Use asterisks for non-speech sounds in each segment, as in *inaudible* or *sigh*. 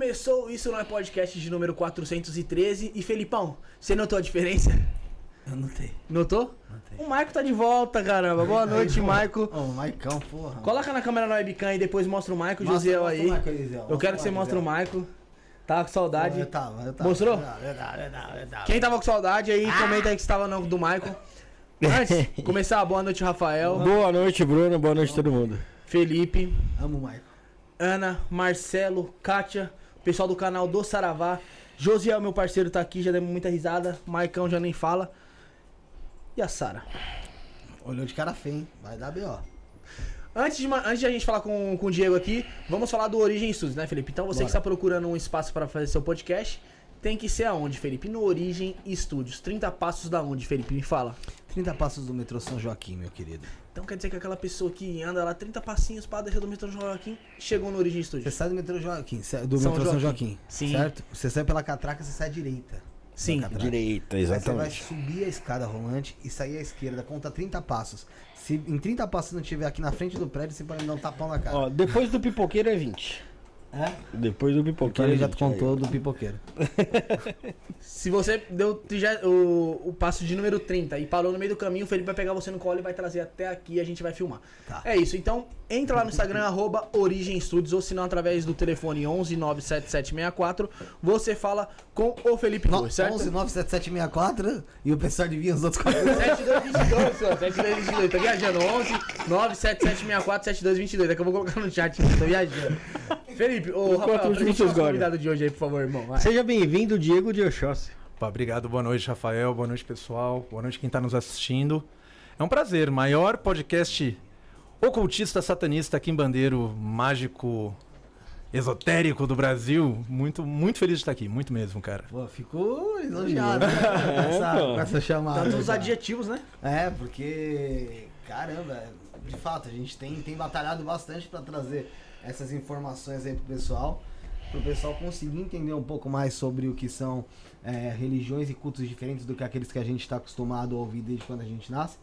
Começou isso no podcast de número 413 e Felipão, você notou a diferença? Eu notei. Notou? Notei. O Maico tá de volta, caramba. Boa noite, Maico. Ô, o Maicão, porra. Coloca na câmera na webcam e depois mostra o Maico, Josiel aí. Maico aí. Eu quero que você Maico, mostre o. Maico. Tava com saudade. Eu tava, eu tava. Mostrou? Verdade, verdade, verdade, verdade. Quem tava com saudade aí, comenta aí que estava no do Maico. *laughs* Antes, começar, boa noite, Rafael, Boa noite, Bruno. Boa noite, todo mundo. Felipe, Amo o Maicon. Ana, Marcelo, Kátia, pessoal do canal do Saravá. Josiel, meu parceiro, tá aqui, já demos muita risada. Maicão já nem fala. E a Sara? Olhou de cara feia, hein? Vai dar B.O. Antes de, antes de a gente falar com, com o Diego aqui, vamos falar do Origem Studios, né, Felipe? Então você Bora. que está procurando um espaço para fazer seu podcast, tem que ser aonde, Felipe? No Origem Studios. 30 passos da onde, Felipe? Me fala. 30 passos do metrô São Joaquim, meu querido. Então quer dizer que aquela pessoa que anda lá 30 passinhos para descer do metrô Joaquim chegou no Origem Você Studios. sai do metrô Joaquim, sai- do São metrô São Joaquim. Joaquim, Sim. certo? Você sai pela catraca, você sai à direita. Sim. Direita, Aí você vai exatamente. subir a escada rolante e sair à esquerda, conta 30 passos. Se em 30 passos não tiver aqui na frente do prédio, você pode me dar um tapão na cara. Ó, depois do pipoqueiro é 20. É? Depois do Então pipoqueiro ele é já 20. contou do pipoqueiro. *laughs* Se você deu o, o passo de número 30 e parou no meio do caminho, o Felipe vai pegar você no colo e vai trazer até aqui e a gente vai filmar. Tá. É isso, então entra lá no Instagram, arroba Origem Studios, ou se não, através do telefone 11 97764, você fala com o Felipe No, Cruz, certo? 11 97764 e o pessoal adivinha os outros quatro. *laughs* 7222, senhor. 7222. Tô viajando. 11 97764 7222. Daqui eu vou colocar no chat. Tô viajando. Felipe, ô, Rafael, gostam. convidado de hoje aí, por favor, irmão. Vai. Seja bem-vindo, Diego de Oxóssi. Opa, obrigado, boa noite, Rafael. Boa noite, pessoal. Boa noite, quem está nos assistindo. É um prazer. Maior podcast ocultista, satanista, quimbandeiro, mágico, esotérico do Brasil. Muito, muito feliz de estar aqui. Muito mesmo, cara. Pô, ficou elogiado né? com, essa, pô. com essa chamada. Tanto os adjetivos, né? É, porque, caramba, de fato, a gente tem, tem batalhado bastante pra trazer essas informações aí pro pessoal, pro pessoal conseguir entender um pouco mais sobre o que são é, religiões e cultos diferentes do que aqueles que a gente está acostumado a ouvir desde quando a gente nasce.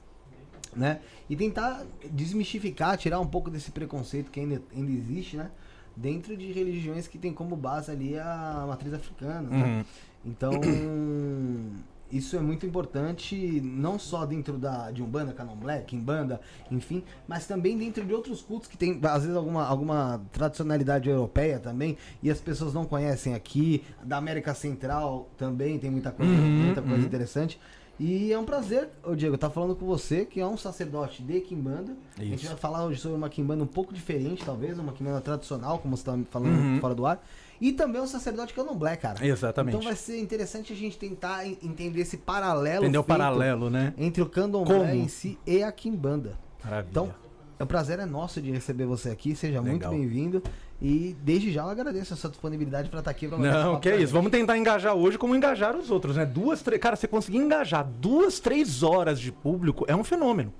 Né? E tentar desmistificar, tirar um pouco desse preconceito que ainda, ainda existe, né? Dentro de religiões que tem como base ali a matriz africana. né? Uhum. Então, *clears throat* isso é muito importante, não só dentro da, de Umbanda, Candomblé, Kimbanda, enfim, mas também dentro de outros cultos que tem, às vezes, alguma, alguma tradicionalidade europeia também, e as pessoas não conhecem aqui. Da América Central também tem muita coisa, Uhum, muita coisa uhum. interessante. E é um prazer, ô Diego, estar falando com você, que é um sacerdote de Kimbanda. A gente Isso. vai falar hoje sobre uma Kimbanda um pouco diferente, talvez, uma Kimbanda tradicional, como você está falando Uhum. fora do ar. E também um sacerdote candomblé, cara. Exatamente. Então vai ser interessante a gente tentar en- entender esse paralelo. Entendeu o paralelo, né? Entre o candomblé Como? em si e a quimbanda. Maravilha. Então, o prazer é nosso de receber você aqui. Seja muito Legal. bem-vindo. E desde já eu agradeço a sua disponibilidade para estar aqui. Pra Não, que é isso. Vamos tentar engajar hoje como engajar os outros, né? Duas, três. Cara, você conseguir engajar duas, três horas de público é um fenômeno.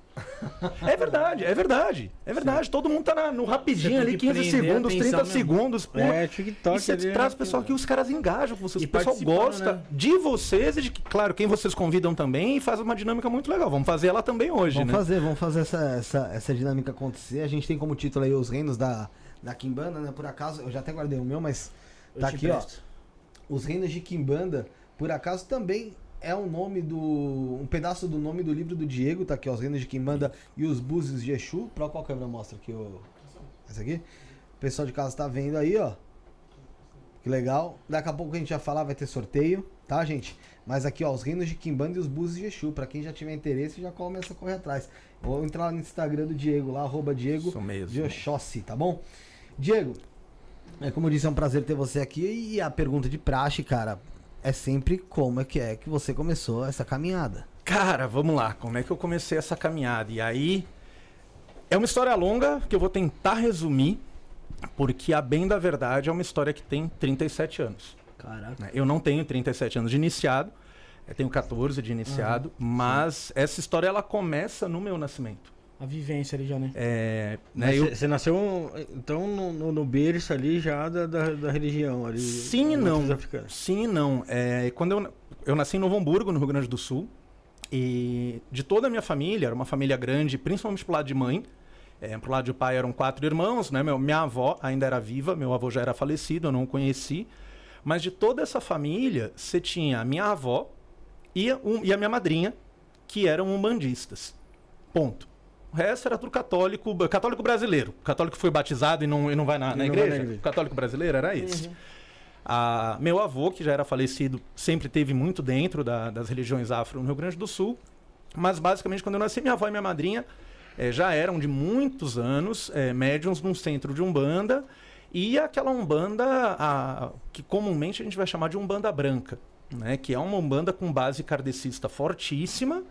É verdade, é verdade. É verdade. Todo mundo tá na- no rapidinho ali, que 15 prender segundos, a atenção 30 mesmo. segundos. Pô. É, E TikTok você ali. traz o pessoal que os caras engajam com vocês. E o pessoal gosta né? de vocês e de, claro, quem vocês convidam também e faz uma dinâmica muito legal. Vamos fazer ela também hoje, Vamos né? fazer, vamos fazer essa, essa, essa dinâmica acontecer. A gente tem como título aí os reinos da, da Kimbanda, né? Por acaso, eu já até guardei o meu, mas Eu tá aqui, ó. empresto. Os reinos de Kimbanda, por acaso também é um nome do. um pedaço do nome do livro do Diego, tá aqui, ó, os reinos de Kimbanda e os búzios de Exu. Pra qual câmera mostra aqui o. Essa aqui? O pessoal de casa tá vendo aí, ó. Que legal. Daqui a pouco a gente vai falar, vai ter sorteio, tá, gente? Mas aqui, ó, os reinos de Kimbanda e os búzios de Exu. Pra quem já tiver interesse, já começa a correr atrás. Vou entrar lá no Instagram do Diego, lá, arroba Diego de Oxóssi, tá bom? Diego, é como eu disse, é um prazer ter você aqui. E a pergunta de praxe, cara, é sempre como é que é que você começou essa caminhada. Cara, vamos lá. Como é que eu comecei essa caminhada? E aí. É uma história longa que eu vou tentar resumir, porque a bem da verdade é uma história que tem 37 anos. Caraca. né? Eu não tenho 37 anos de iniciado, eu tenho 14 de iniciado, mas essa história ela começa no meu nascimento. A vivência ali já, né? É, né, eu- Você você nasceu, então, no, no, no berço ali já da, da, da religião ali. Sim e não. Sim e não. É, quando eu, eu nasci em Novo Hamburgo, no Rio Grande do Sul, e de toda a minha família, era uma família grande, principalmente pro lado de mãe, É, pro lado de pai eram quatro irmãos, né? Meu, minha avó ainda era viva, meu avô já era falecido, eu não o conheci. Mas de toda essa família, você tinha a minha avó e, a- um- e a minha madrinha, que eram umbandistas. Ponto. O resto era tudo católico, católico brasileiro. Católico que foi batizado e não, e não vai na, E na não vai igreja. na igreja. Católico brasileiro era esse. A- meu avô, que já era falecido, sempre teve muito dentro da- das religiões afro no Rio Grande do Sul. Mas basicamente, quando eu nasci, minha avó e minha madrinha eh, já eram de muitos anos eh, médiums num centro de Umbanda. E aquela Umbanda a- que comumente a gente vai chamar de Umbanda branca, né? que é uma Umbanda com base kardecista fortíssima.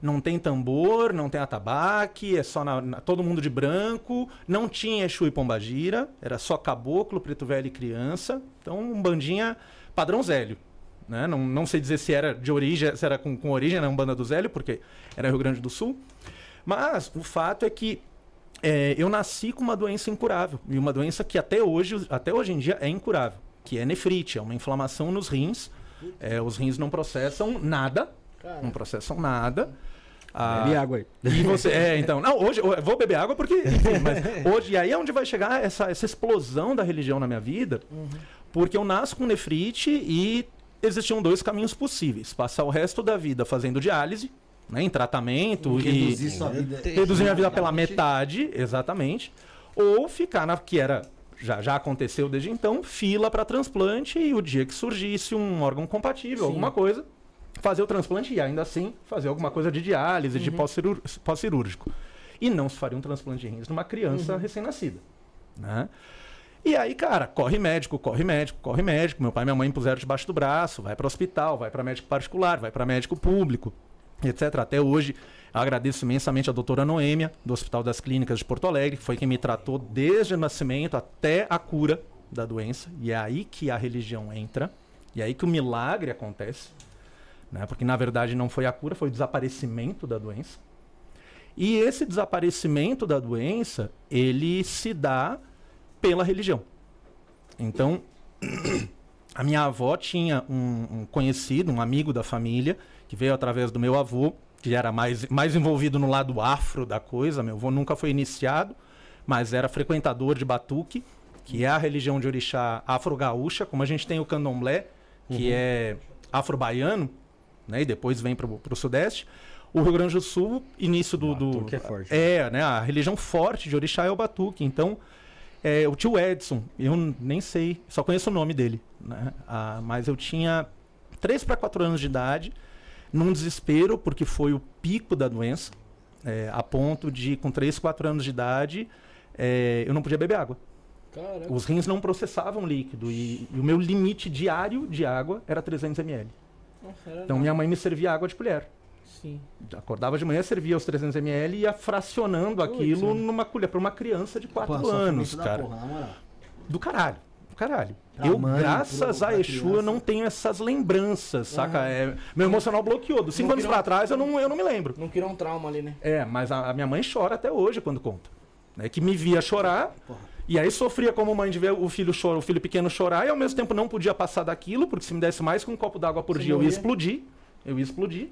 Não tem tambor, não tem atabaque, é só na- na- todo mundo de branco. Não tinha Exu e Pombagira, era só caboclo, preto velho e criança. Então, um bandinha padrão Zélio. Né? Não, não sei dizer se era de origem, se era com, com origem na Umbanda do Zélio, porque era Rio Grande do Sul. Mas o fato é que é, eu nasci com uma doença incurável. E uma doença que até hoje, até hoje em dia é incurável, que é nefrite, é uma inflamação nos rins. É, os rins não processam nada, não processam nada. Ah, Bebe água aí. e você, é, então, não, hoje eu vou beber água porque, enfim, mas *laughs* hoje, e aí é onde vai chegar essa, essa explosão da religião na minha vida, porque eu nasço com nefrite e existiam dois caminhos possíveis: passar o resto da vida fazendo diálise, né, em tratamento e Reduzir sua vida. reduzir minha vida pela metade, exatamente, ou ficar na que era já, já aconteceu desde então, fila para transplante e o dia que surgisse um órgão compatível, Sim. alguma coisa, fazer o transplante e ainda assim fazer alguma coisa de diálise, de pós-cirú- pós-cirúrgico. E não se faria um transplante de rins numa criança recém-nascida. Né? E aí, cara, corre médico, corre médico, corre médico. Meu pai e minha mãe puseram debaixo do braço, vai para hospital, vai para médico particular, vai para médico público, etc. Até hoje, agradeço imensamente a doutora Noêmia, do Hospital das Clínicas de Porto Alegre, que foi quem me tratou desde o nascimento até a cura da doença. E é aí que a religião entra, e é aí que o milagre acontece. Né? Porque, na verdade, não foi a cura, foi o desaparecimento da doença. E esse desaparecimento da doença, ele se dá pela religião. Então, *clears throat* a minha avó tinha um, um conhecido, um amigo da família, que veio através do meu avô, que era mais, mais envolvido no lado afro da coisa. Meu avô nunca foi iniciado, mas era frequentador de batuque, que é a religião de orixá afro-gaúcha, como a gente tem o candomblé, que é afro-baiano, né, e depois vem para o sudeste. O Rio Grande do Sul, início do... do Batuque é forte. É, né, a religião forte de orixá é o batuque. Então, é, o tio Edson, eu nem sei, só conheço o nome dele, né? Ah, mas eu tinha 3 para 4 anos de idade, num desespero, porque foi o pico da doença, é, a ponto de, com 3, 4 anos de idade, é, eu não podia beber água. Caraca. Os rins não processavam líquido e, e o meu limite diário de água era 300 ml. Nossa, Então minha mãe me servia água de colher. Sim. Acordava de manhã, servia os 300 ml e ia fracionando Putz, aquilo numa colher para uma criança de 4 Pô, anos, cara. porra. Do caralho. Caralho. Pra eu, mãe, graças pro- a Exu, eu não tenho essas lembranças, saca? Aham. É, meu emocional bloqueou. Dos 5 Não anos pra trás, eu não, eu não me lembro. Não criou um trauma ali, né? É, mas a, a minha mãe chora até hoje quando conta. Né? Que me via chorar, Porra. e aí sofria como mãe de ver o filho, chora, o filho pequeno chorar, e ao mesmo tempo não podia passar daquilo, porque se me desse mais que um copo d'água por Você dia, eu ia morria. explodir. Eu ia explodir.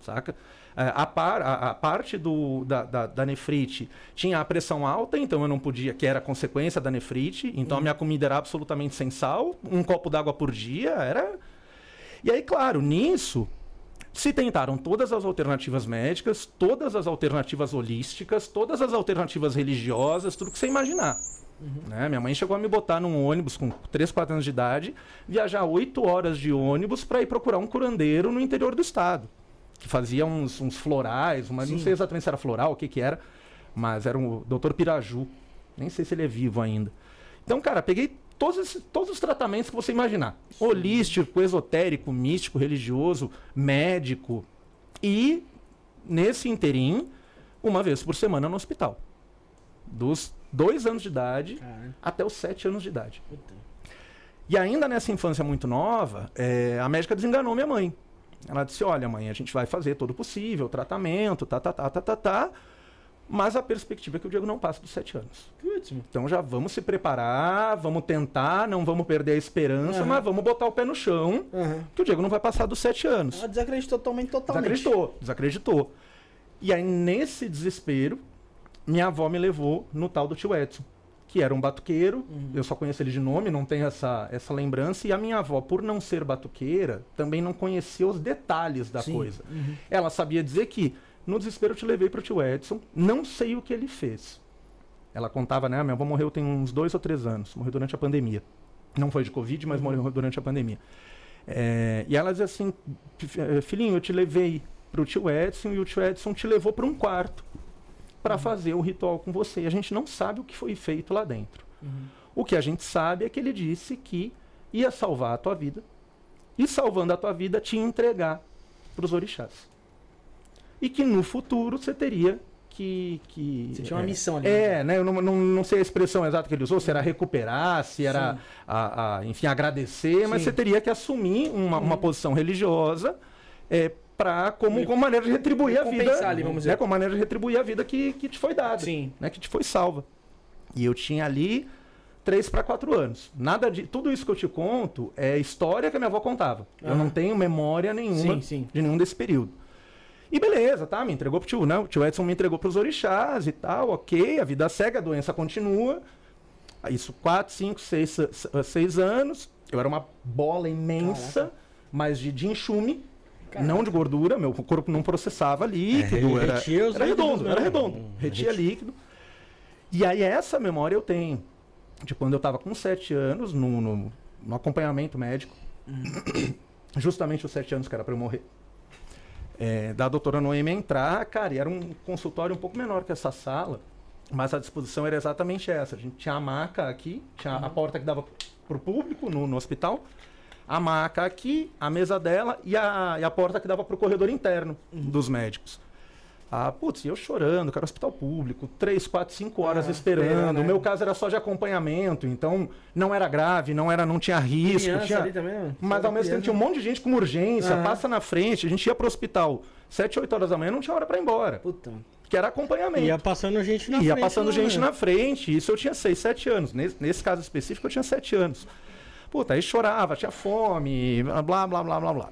Saca? É, a, par- a- a parte do, da, da, da nefrite tinha a pressão alta, então eu não podia, que era consequência da nefrite. Então a minha comida era absolutamente sem sal, um copo d'água por dia, era. E aí, claro, nisso se tentaram todas as alternativas médicas, todas as alternativas holísticas, todas as alternativas religiosas, tudo que você imaginar. Né? Minha mãe chegou a me botar num ônibus com 3, 4 anos de idade, viajar 8 horas de ônibus para ir procurar um curandeiro no interior do estado. Que fazia uns, uns florais, uma, não Sim. sei exatamente se era floral, o que que era, mas era um doutor Piraju. Nem sei se ele é vivo ainda. Então, cara, peguei todos, esses- todos os tratamentos que você imaginar. Holístico, esotérico, místico, religioso, médico. E, nesse interim, uma vez por semana no hospital. Dos dois anos de idade Caralho. até os sete anos de idade. Puta. E ainda nessa infância muito nova, eh, a médica desenganou minha mãe. Ela disse: Olha, mãe, a gente vai fazer todo o possível, tratamento, tá, tá, tá, tá, tá, tá. Mas a perspectiva é que o Diego não passe dos sete anos. Putz, mano. Então já vamos se preparar, vamos tentar, não vamos perder a esperança, Aham. mas vamos botar o pé no chão, Aham. que o Diego não vai passar dos sete anos. Ela desacreditou totalmente, totalmente. Desacreditou, desacreditou. E aí, nesse desespero, minha avó me levou no tal do tio Edson, que era um batuqueiro. Uhum. Eu só conheço ele de nome, não tenho essa, essa lembrança. E a minha avó, por não ser batuqueira, também não conhecia os detalhes da Sim. coisa. Uhum. Ela sabia dizer que, no desespero, eu te levei pro tio Edson, não sei o que ele fez. Ela contava, né? Minha avó morreu tem uns dois ou três anos, morreu durante a pandemia. Não foi de Covid, mas morreu durante a pandemia. É, e ela dizia assim: "Fi- eh, Filhinho, eu te levei pro tio Edson e o tio Edson te levou para um quarto para fazer o ritual com você. E a gente não sabe o que foi feito lá dentro. Uhum. O que a gente sabe é que ele disse que ia salvar a tua vida e, salvando a tua vida, te entregar para os orixás. E que no futuro você teria que. que Você tinha uma é, missão ali. É, né? Eu não, não, não sei a expressão exata que ele usou, se era recuperar, se era, a, a, enfim, agradecer, mas Sim. você teria que assumir uma, uma Uhum. posição religiosa é, pra, como, como maneira de retribuir a vida. Ali, vamos dizer. né, Como maneira de retribuir a vida que, que te foi dada Sim. né, que te foi salva. E eu tinha ali três para quatro anos. Nada de tudo isso que eu te conto é história que a minha avó contava. Eu não tenho memória nenhuma Sim, sim. de nenhum desse período. E beleza, tá? Me entregou pro tio, né? O tio Edson me entregou pros orixás e tal, ok, a vida segue, a doença continua. Isso, quatro, cinco, seis, se- seis anos. Eu era uma bola imensa, Caraca. mas de, de enxume, Caraca. não de gordura. Meu corpo não processava líquido. É, era, os era redondo, era mesmo. redondo. Hum, Retia líquido. E aí essa memória eu tenho. De quando eu tava com sete anos, no, no, no acompanhamento médico. Justamente os sete anos que era pra eu morrer. É, da doutora Noemi entrar, cara, e era um consultório um pouco menor que essa sala, mas a disposição era exatamente essa. A gente tinha a maca aqui, tinha a porta que dava pro público no, no hospital, a maca aqui, a mesa dela e a, e a porta que dava pro corredor interno dos médicos. Ah, putz, e eu chorando, cara, hospital público, três, quatro, cinco horas Ah, esperando. esperando, né? O meu caso era só de acompanhamento, então não era grave, não era, não tinha risco. Criança tinha... ali também, mano. Mas ao mesmo tempo tinha um monte de gente com urgência, Aham. passa na frente, a gente ia pro hospital 7, 8 horas da manhã, não tinha hora pra ir embora, Puta. que era acompanhamento. Ia passando gente na Ia frente. passando né, gente mano? na frente, isso eu tinha 6, 7 anos. Nesse, nesse caso específico eu tinha 7 anos. Puta, aí chorava, tinha fome, blá, blá, blá, blá, blá.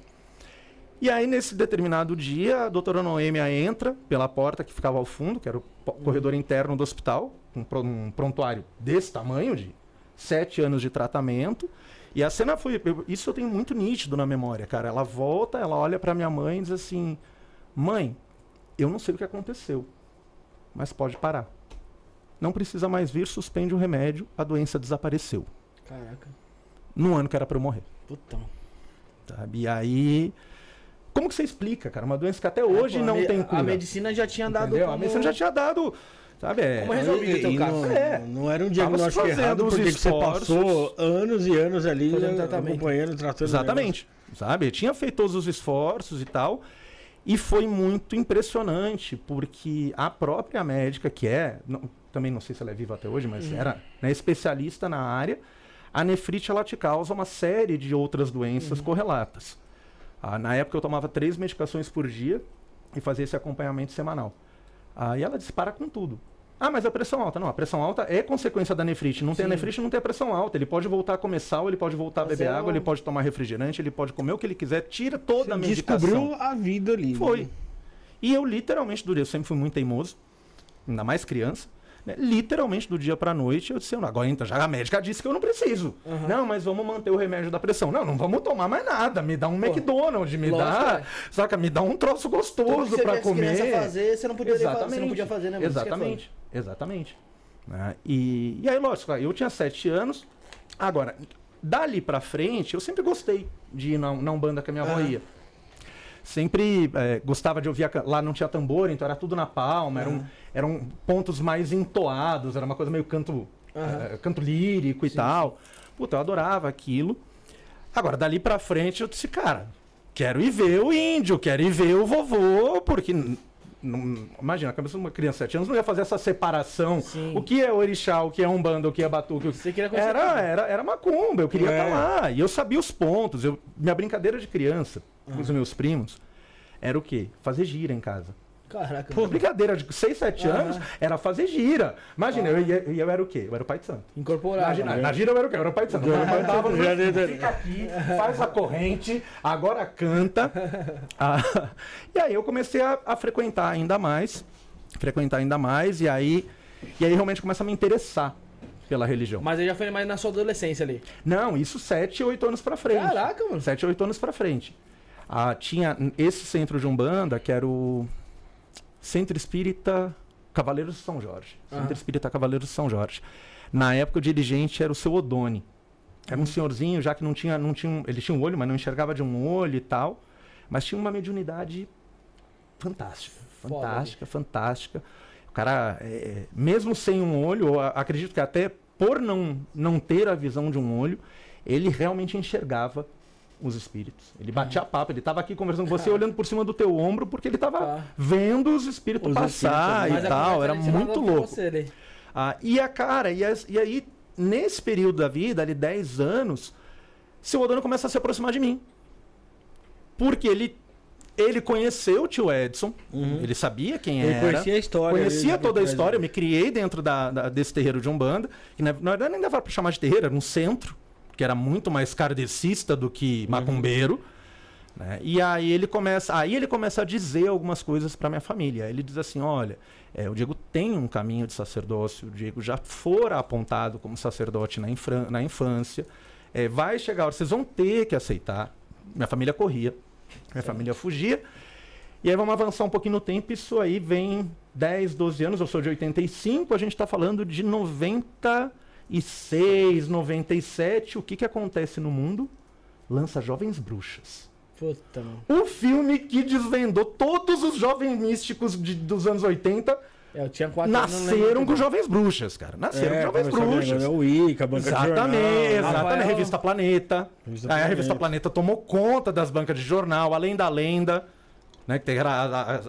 E aí, nesse determinado dia, a doutora Noêmia entra pela porta que ficava ao fundo, que era o po- corredor interno do hospital, um, pro- um prontuário desse tamanho, de sete anos de tratamento. E a cena foi. eu- isso eu tenho muito nítido na memória, cara. Ela volta, ela olha pra minha mãe e diz assim: Mãe, eu não sei o que aconteceu, mas pode parar. Não precisa mais vir, suspende o remédio, a doença desapareceu. Caraca. No ano que era pra eu morrer. Putão. Sabe? E aí. Como que você explica, cara? Uma doença que até hoje É, pô, a não me- tem cura. A medicina já tinha dado. entendeu? A como- medicina já tinha dado. Sabe? É, Como resolvido o teu E caso? Não, É. não era um diagnóstico errado porque que você passou anos e anos ali Fazendo acompanhando, tratando. Exatamente. Sabe? Tinha feito todos os esforços e tal. E foi muito impressionante, porque a própria médica, que é, não- também não sei se ela é viva até hoje, mas era né, especialista na área, a nefrite ela te causa uma série de outras doenças correlatas. Ah, na época eu tomava três medicações por dia e fazia esse acompanhamento semanal. Aí ela disse, para com tudo. Ah, mas a pressão alta. Não, a pressão alta é consequência da nefrite. Não tem a Sim. nefrite, não tem a pressão alta. Ele pode voltar a comer sal, ele pode voltar a beber é água, o- ele pode tomar refrigerante, ele pode comer o que ele quiser, tira toda a Você medicação. descobriu a vida ali. Foi. né? E eu literalmente, dia, eu sempre fui muito teimoso, ainda mais criança. Né? Literalmente, do dia pra noite, eu disse, "Não, agora então, já a médica disse que eu não preciso. Aham. Não, mas vamos manter o remédio da pressão. Não, não vamos tomar mais nada. Me dá um Pô, McDonald's, me lógico, dá. é. Saca? Me dá um troço gostoso você crianças comer. fazer, você não podia, fazer, você não podia fazer, né? Exatamente, exatamente. Né? E, e aí, lógico, eu tinha sete anos. Agora, dali pra frente, eu sempre gostei de ir na, na Umbanda que a minha avó Aham. ia. Sempre eh, gostava de ouvir. a lá não tinha tambor, então era tudo na palma. Eram, Aham. eram pontos mais entoados, era uma coisa meio canto, Aham. eh, canto lírico e Sim, tal. Puta, eu adorava aquilo. Agora, dali pra frente, eu disse, cara, quero ir ver o índio, quero ir ver o vovô, porque. Não- imagina, a cabeça de uma criança de 7 anos não ia fazer essa separação. Sim. O que é orixá, o que é umbanda, o que é batuque. o que- Você queria conhecer Era, era, era macumba, eu queria É. estar lá. E eu sabia os pontos. Eu, minha brincadeira de criança com os meus primos era o quê? Fazer gira em casa. Caraca. Pô, brincadeira de 6, 7 Aham. anos era fazer gira. Imagina, eu, ia- eu, era o quê? Eu era o pai de santo. Incorporado. Imagina, né? na gira eu era o quê? Eu era o pai de santo. Eu já- já- fica aqui, faz a corrente, agora canta. *laughs* Ah, *laughs* e aí eu comecei a, a frequentar ainda mais. frequentar ainda mais, e aí, e aí realmente começa a me interessar pela religião. Mas aí já foi mais na sua adolescência ali. Não, isso 7, 8 anos pra frente. Caraca, mano. 7, 8 anos pra frente. Ah, tinha esse centro de Umbanda, que era o Centro Espírita Cavaleiros de São Jorge. Centro Aham. Espírita Cavaleiros de São Jorge. Na época o dirigente era o seu Odone. Era um senhorzinho, já que não tinha, não tinha. Ele tinha um olho, mas não enxergava de um olho e tal. Mas tinha uma mediunidade fantástica. Foda, Fantástica, fantástica. O cara, é, mesmo sem um olho, acredito que até por não, não ter a visão de um olho, ele realmente enxergava os espíritos. Ele batia papo, ele estava aqui conversando com você, olhando por cima do teu ombro, porque ele estava Tá. vendo os espíritos Os passar espíritos, e a tal. Era muito louco. Você. Ah, e a cara, e, as- e aí, nesse período da vida, ali 10 anos, seu Odano começa a se aproximar de mim. Porque ele, ele conheceu o tio Edson, ele sabia quem Ele era. conhecia a história. Conhecia toda a história, eu me criei dentro da, da- desse terreiro de Umbanda, que na, na verdade nem dava pra chamar de terreiro, era um centro, que era muito mais kardecista do que macumbeiro. né? E aí ele começa, aí ele começa a dizer algumas coisas para minha família. Ele diz assim, olha, é, o Diego tem um caminho de sacerdócio, o Diego já fora apontado como sacerdote na, infran- na infância, é, vai chegar, vocês vão ter que aceitar. Minha família corria, minha família fugia. E aí vamos avançar um pouquinho no tempo, isso aí vem 10, 12 anos, eu sou de 85, a gente está falando de 96, 97. O que, que acontece no mundo? Lança Jovens Bruxas. Puta. O filme que desvendou todos os jovens místicos de- dos anos 80 É, eu tinha quatro nasceram com. Jovens Bruxas, cara. Nasceram É, com Jovens a Bruxas. ganhar O Wicca, a banca de Exatamente, jornal. exatamente. Rafael- Revista Planeta. Revista Aí a Planeta. revista Planeta tomou conta das bancas de jornal, além da lenda, né? Que tem a,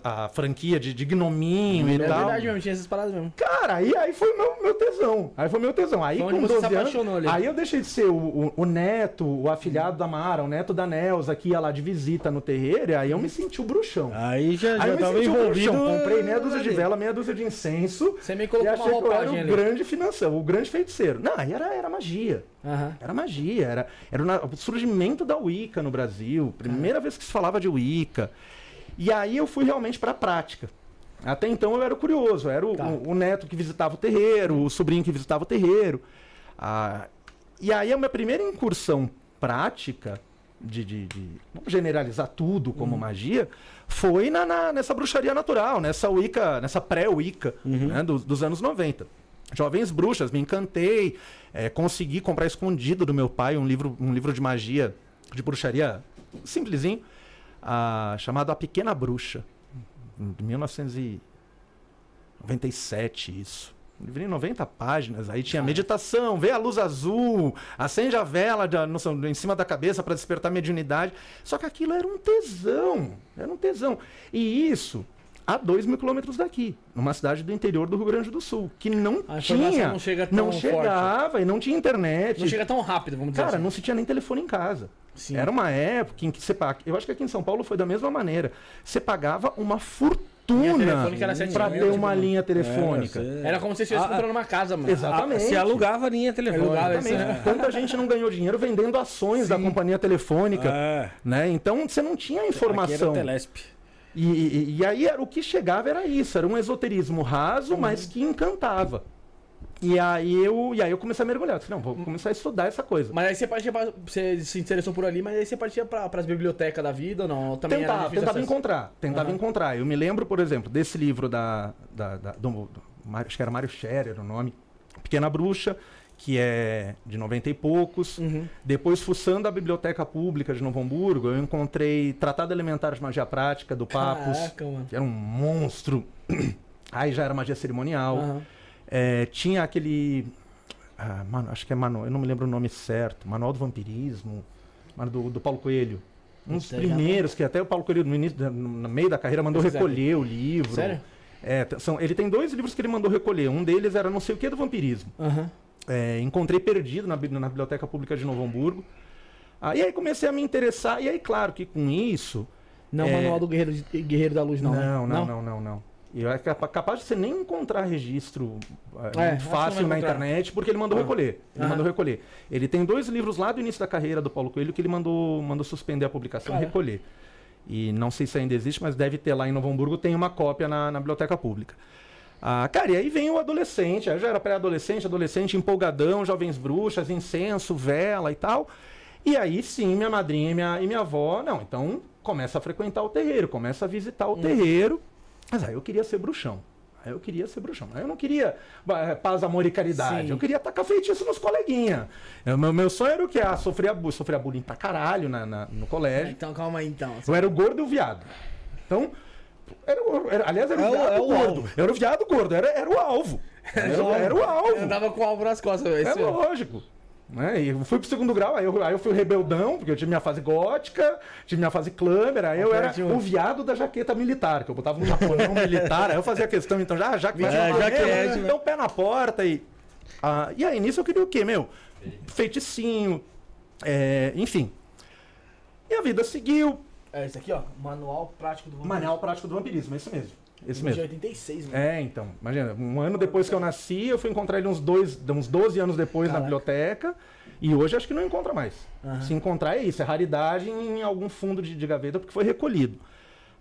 a- a franquia de, de gnominho É e tal. verdade mesmo, tinha essas paradas mesmo. Cara, e aí foi meu, meu tesão. Aí foi meu tesão. Aí Foi com onde você 12 se anos, ali. aí eu deixei de ser o, o- o neto, o afilhado da Mara, o neto da Nelza, que ia lá de visita no terreiro, e aí eu me senti o bruxão. Aí já, Aí já eu me tava senti o envolvido. bruxão. Comprei meia dúzia de vela, meia dúzia de incenso. Você me E colocou achei uma que eu era o ali. grande financeiro, o grande feiticeiro. Não, aí era, era magia. Aham. Era magia, era, era o surgimento da Wicca no Brasil, primeira vez que se falava de Wicca. E aí eu fui realmente para a prática. Até então eu era curioso, eu era o, Tá. o- o neto que visitava o terreiro, o sobrinho que visitava o terreiro. Ah, e aí a minha primeira incursão prática, de, de- de- generalizar tudo como magia, foi na, na- nessa bruxaria natural, nessa Wicca, nessa pré-Wicca né, dos, dos anos 90. Jovens Bruxas, me encantei, eh, consegui comprar escondido do meu pai um livro, um livro de magia, de bruxaria simplesinho, ah, chamado A Pequena Bruxa, de 1997, isso. Um livrinho de 90 páginas, aí tinha meditação, vê a luz azul, acende a vela de- no- em cima da cabeça para despertar a mediunidade. Só que aquilo era um tesão, era um tesão. E isso a 2 mil quilômetros daqui, numa cidade do interior do Rio Grande do Sul, que não A tinha, não chega tão não forte. chegava e não tinha internet. Não chega tão rápido, vamos dizer Cara, assim. não se tinha nem telefone em casa. Sim. Era uma época em que você pagava. Eu acho que aqui em São Paulo foi da mesma maneira. Você pagava uma fortuna era mil, ter tipo, uma linha telefônica. É, você- Era como se você estivesse Ah, comprando uma casa, mano. Exatamente. Se alugava a linha telefônica. Alugava, Exatamente. isso, Quanta gente não ganhou dinheiro vendendo ações da companhia telefônica, É. né? Então você não tinha Aqui era informação. o Telesp. E, e- e aí era, o que chegava era isso, era um esoterismo raso, mas que encantava. E aí eu, e aí eu comecei a mergulhar. Disse, não, vou começar a estudar essa coisa. Mas aí você partia pra, Você se interessou por ali, mas aí você partia pra, pras bibliotecas da vida ou não? Também Tentava, tentava encontrar, tentava Aham. encontrar. Eu me lembro, por exemplo, desse livro da, da, da- do, do acho que era Mário Scherer o nome, Pequena Bruxa, que é de 90 e poucos. Uhum. Depois, fuçando a Biblioteca Pública de Novo Hamburgo, eu encontrei Tratado Elementar de Magia Prática, do Papos, Caraca, mano. que era um monstro. *clears throat* Aí já era magia cerimonial. Aham. É, tinha aquele. ah, mano, acho que é manual, eu não me lembro o nome certo. Manual do Vampirismo, do, do Paulo Coelho. Um dos já primeiros, que até o Paulo Coelho, no, início, no meio da carreira, mandou aqui. recolher o livro. Sério? É, são, ele tem dois livros que ele mandou recolher. Um deles era não sei o que do vampirismo. Aham. É, encontrei perdido na, na Biblioteca Pública de Novo Hamburgo. Ah, e aí comecei a me interessar. E aí, claro que com isso. Não o É. manual do Guerreiro, Guerreiro da Luz, não. né? Não, não, não, não, não. E é capa- capaz de você nem encontrar registro é, É, fácil na internet, porque ele mandou Ah. recolher. Ele Aham. mandou recolher. Ele tem dois livros lá do início da carreira do Paulo Coelho que ele mandou, mandou suspender a publicação e Cara. recolher. E não sei se ainda existe, mas deve ter lá em Novo Hamburgo, tem uma cópia na, na biblioteca pública. Ah, cara, e aí vem o adolescente, eu já era pré-adolescente, adolescente empolgadão, jovens bruxas, incenso, vela e tal. E aí sim, minha madrinha e minha, e minha avó, não, então começa a frequentar o terreiro, começa a visitar o terreiro. Mas aí eu queria ser bruxão. Aí eu queria ser bruxão. Aí eu não queria eh, paz, amor e caridade. Sim. Eu queria tacar feitiço nos coleguinhas. Eu- Meu, meu sonho era o quê? Ah, sofria, sofria bullying pra caralho na, na- no colégio. Então, calma aí, então. Eu era o gordo e o viado. Então, era, o- era- aliás, era o É o- viado é o gordo. alvo. Era o viado gordo, era, era o alvo. *laughs* Era, o- era o Eu alvo. andava com o alvo nas costas. É lógico. Né? E eu fui pro segundo grau, aí eu, aí eu fui rebeldão, porque eu tive minha fase gótica, tive minha fase clubber, aí eu era o viado da jaqueta militar, que eu botava um japonão *laughs* militar, aí eu fazia questão, então, já, já que vai É, já que é, né? então pé na porta e... Ah, e aí, nisso eu queria o quê, meu? Feiticinho, é, enfim. E a vida seguiu. É esse aqui, ó. Manual prático do vampirismo. Manual prático do vampirismo, esse mesmo. Esse De mesmo. 86, mano. É, então, imagina, um ano depois que eu nasci, eu fui encontrar ele uns, dois, uns 12 anos depois na Caraca. biblioteca, e hoje acho que não encontra mais. Aham. Se encontrar é isso, é raridade em algum fundo de, de gaveta, porque foi recolhido.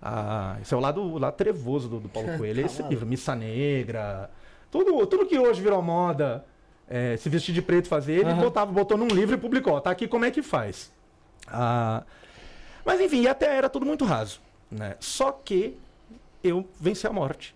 Ah, esse é o lado, o lado trevoso do, do Paulo *laughs* Coelho, é esse Tá livro, Missa Negra, tudo, tudo que hoje virou moda, é, se vestir de preto fazer, ele Aham. botava, botou num livro e publicou, tá aqui como é que faz. Ah, mas enfim, até era tudo muito raso. Né? Só que eu venci a morte.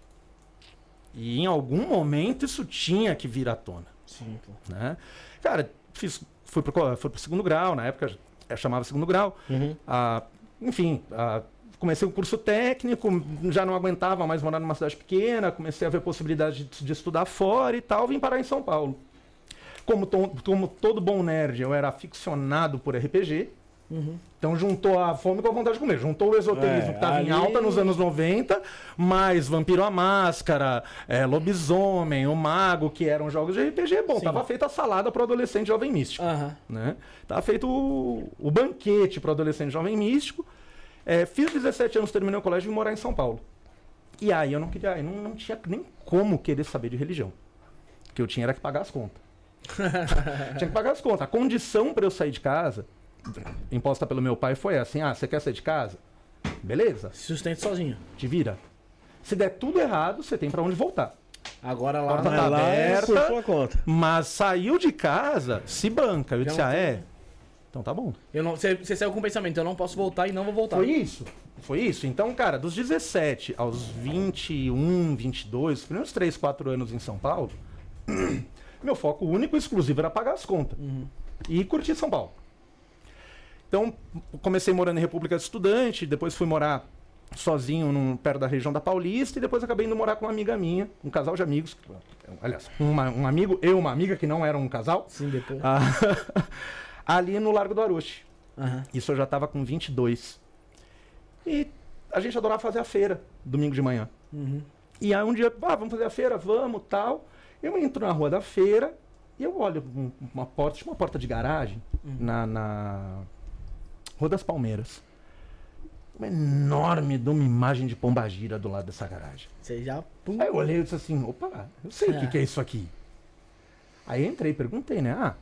E em algum momento isso tinha que vir à tona. Sim, pô. Né? Cara, fiz, fui, fui pro segundo grau, na época eu chamava segundo grau. Uhum. Ah, enfim, ah, comecei um curso técnico, já não aguentava mais morar numa cidade pequena, comecei a ver possibilidade de, de estudar fora e tal, vim parar em São Paulo. Como, to- como todo bom nerd, eu era aficionado por RPG. Uhum. Então juntou a fome com a vontade de comer. Juntou o esoterismo É, que estava em ali- alta nos anos 90, mais Vampiro à Máscara, é, Lobisomem, o Mago, que eram jogos de RPG. Bom, Sim. tava feita a salada pro adolescente jovem místico. Aham. Né? Tava feito o, o banquete pro adolescente jovem místico. É, fiz 17 anos, terminei o colégio e vim morar em São Paulo. E aí eu não queria, eu não, não tinha nem como querer saber de religião. O que eu tinha era que pagar as contas. *laughs* tinha que pagar as contas. A condição para eu sair de casa, imposta pelo meu pai, foi assim: ah, você quer sair de casa? Beleza, Se sustenta sozinho. te vira. Se der tudo errado, você tem para onde voltar. Agora lá. Porta tá lá é aberta. sua conta. Mas saiu de casa, se banca. Eu Já disse: não ah, é? Então tá bom. Eu não, você, você saiu com o pensamento, eu não posso voltar e não vou voltar. Foi isso. Foi isso. Então, cara, dos 17 aos 21, 22, os primeiros 3, 4 anos em São Paulo, *clears throat* meu foco único e exclusivo era pagar as contas. Uhum. E curtir São Paulo. Então, comecei morando em República de Estudante, depois fui morar sozinho num, perto da região da Paulista e depois acabei indo morar com uma amiga minha, um casal de amigos. Aliás, uma- um amigo, eu e uma amiga que não eram um casal, Sim, depois. ah, *laughs* ali no Largo do Aroche. Aham. Isso eu já tava com 22. E a gente adorava fazer a feira, domingo de manhã. Uhum. E aí um dia, ah, vamos fazer a feira, vamos, tal. Eu entro na rua da feira e eu olho um- uma porta, tinha uma porta de garagem na, na Rua das Palmeiras. Uma enorme de uma imagem de pombagira do lado dessa garagem. Você já. Pum. Aí eu olhei e disse assim, opa, eu sei o que, que é isso aqui. Aí entrei e perguntei, né? Ah,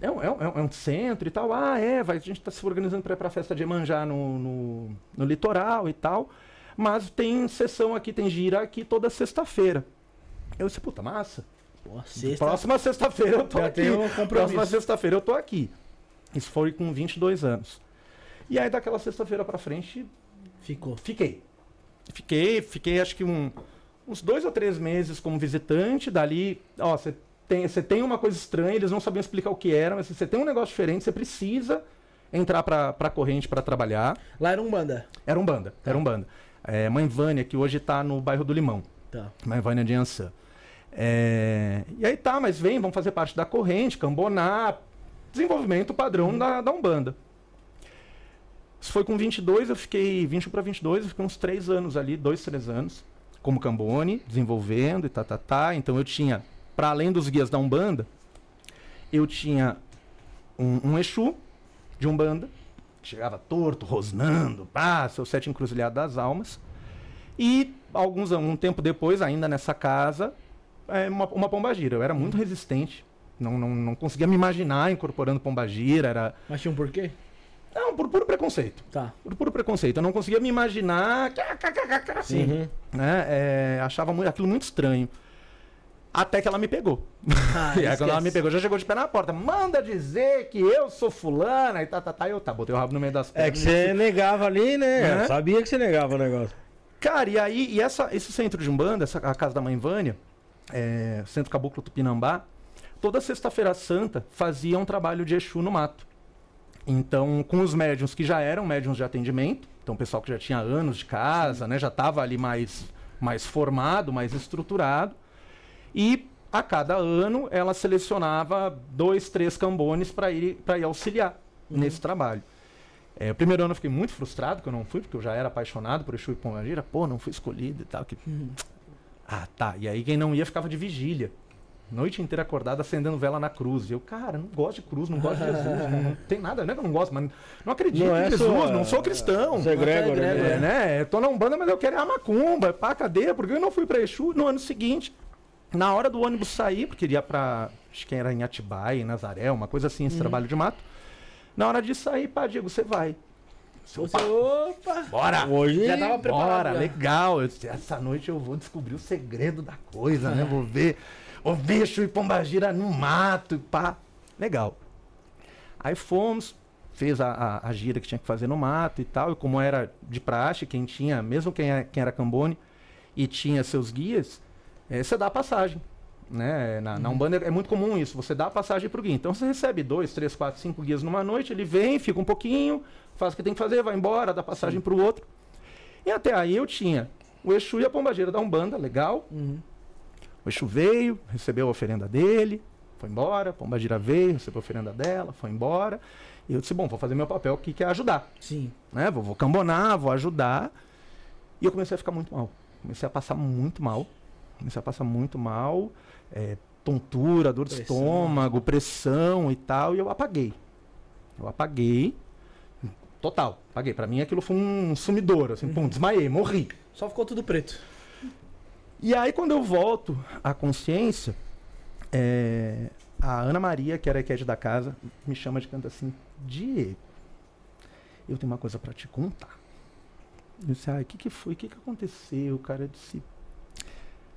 é um, é, um, é um centro e tal. Ah, é, vai, a gente está se organizando para ir para a festa de Emanjá no, no, no litoral e tal. Mas tem sessão aqui, tem gira aqui toda sexta-feira. Eu disse, puta, massa. Pô, sexta. Próxima sexta-feira eu tô Já aqui. um. Próxima sexta-feira eu tô aqui. Isso foi com 22 anos. E aí daquela sexta-feira para frente, Ficou. Fiquei. Fiquei, fiquei acho que um- uns dois ou três meses como visitante. Dali, ó, você tem, você tem uma coisa estranha, eles não sabiam explicar o que era, mas você tem um negócio diferente, você precisa entrar pra, pra corrente pra trabalhar. Lá era um banda. Era um banda, era um banda. É, Mãe Vânia, que hoje tá no bairro do Limão. Tá. Mãe Vânia de Ançã. É, e aí tá, mas vem, vamos fazer parte da corrente, cambonar, desenvolvimento padrão da, da Umbanda. Isso foi com 22, eu fiquei 21 para 22, eu fiquei uns 3 anos ali, 2, 3 anos, como Cambone, desenvolvendo e tá, tá, tá. Então eu tinha, para além dos guias da Umbanda, eu tinha um, um Exu de Umbanda, que chegava torto, rosnando, pá, seu sete encruzilhado das almas. E alguns um tempo depois, ainda nessa casa, é, uma, uma pombagira. Eu era muito resistente. Não, não, não conseguia me imaginar incorporando pombagira. Era, Mas tinha um porquê? Não, por puro preconceito. Tá. Por puro preconceito. Eu não conseguia me imaginar assim. Uhum. Né? É, achava muito, aquilo muito estranho. Até que ela me pegou. Ah, *laughs* e aí quando ela me pegou, já chegou de pé na porta. Manda dizer que eu sou fulana e tá, tá, tá. Eu tá, botei o rabo no meio das É que pernas. você negava ali, né? Né? Eu Sabia que você negava o negócio. Cara, e aí, e essa, esse centro de Umbanda, essa, a casa da mãe Vânia, é, Centro Caboclo Tupinambá, toda sexta-feira santa fazia um trabalho de Exu no mato. Então, com os médiums que já eram médiums de atendimento, então o pessoal que já tinha anos de casa, né, já estava ali mais, mais formado, mais estruturado, e a cada ano ela selecionava dois, três cambones para ir, pra ir auxiliar nesse trabalho. É, o primeiro ano eu fiquei muito frustrado que eu não fui, porque eu já era apaixonado por Exu e Pombagira. Pô, não fui escolhido e tal. Que... Ah, tá. E aí quem não ia ficava de vigília. Noite inteira acordada acendendo vela na cruz. E eu, cara, não gosto de cruz, não gosto de Jesus. não, não tem nada, não é que eu não gosto, mas não acredito Não em é Jesus, sua- não sou cristão. Você é egrégora, Você é egrégora, né? É, né? Eu tô na Umbanda, mas eu quero ir a macumba, pá, cadê? Porque eu não fui pra Exu no ano seguinte. Na hora do ônibus sair, porque iria pra. Acho que era em Atibaia, em Nazaré, uma coisa assim, esse trabalho de mato. Na hora de sair, pá, Diego, você vai. Você, opa! Bora! Hoje. Já tava preparado. Bora, já. legal. Eu essa noite eu vou descobrir o segredo da coisa, né? Vou ver. Ver Exu e Pombagira no mato e pá. Legal. Aí fomos, fez a, a, a gira que tinha que fazer no mato e tal. E como era de praxe, quem tinha, mesmo quem, é- quem era Cambone e tinha seus guias, eh, você dá a passagem. Né? Na, na Umbanda é muito comum isso, você dá a passagem pro guia. Então você recebe dois, três, quatro, cinco guias numa noite, ele vem, fica um pouquinho, faz o que tem que fazer, vai embora, dá passagem pro outro. E até aí eu tinha o Exu e a Pombageira da Umbanda, legal. Uhum. O Exu veio, recebeu a oferenda dele, foi embora. A Pombagira veio, recebeu a oferenda dela, foi embora. E eu disse, bom, vou fazer meu papel aqui, que é ajudar. Sim. Né? Vou, vou cambonar, vou ajudar. E eu comecei a ficar muito mal. Comecei a passar muito mal. Comecei a passar muito mal. é, tontura, dor de Pressão. estômago, pressão e tal. E eu apaguei. Eu apaguei. Total, apaguei. Pra mim aquilo foi um sumidor, assim, pum, desmaiei, morri. Só ficou tudo preto. E aí, quando eu volto à consciência, é, a Ana Maria, que era a Equete da casa, me chama de canto assim: Diego, eu tenho uma coisa pra te contar. Eu disse: Ah, o que, que foi? O que, que aconteceu? O cara disse: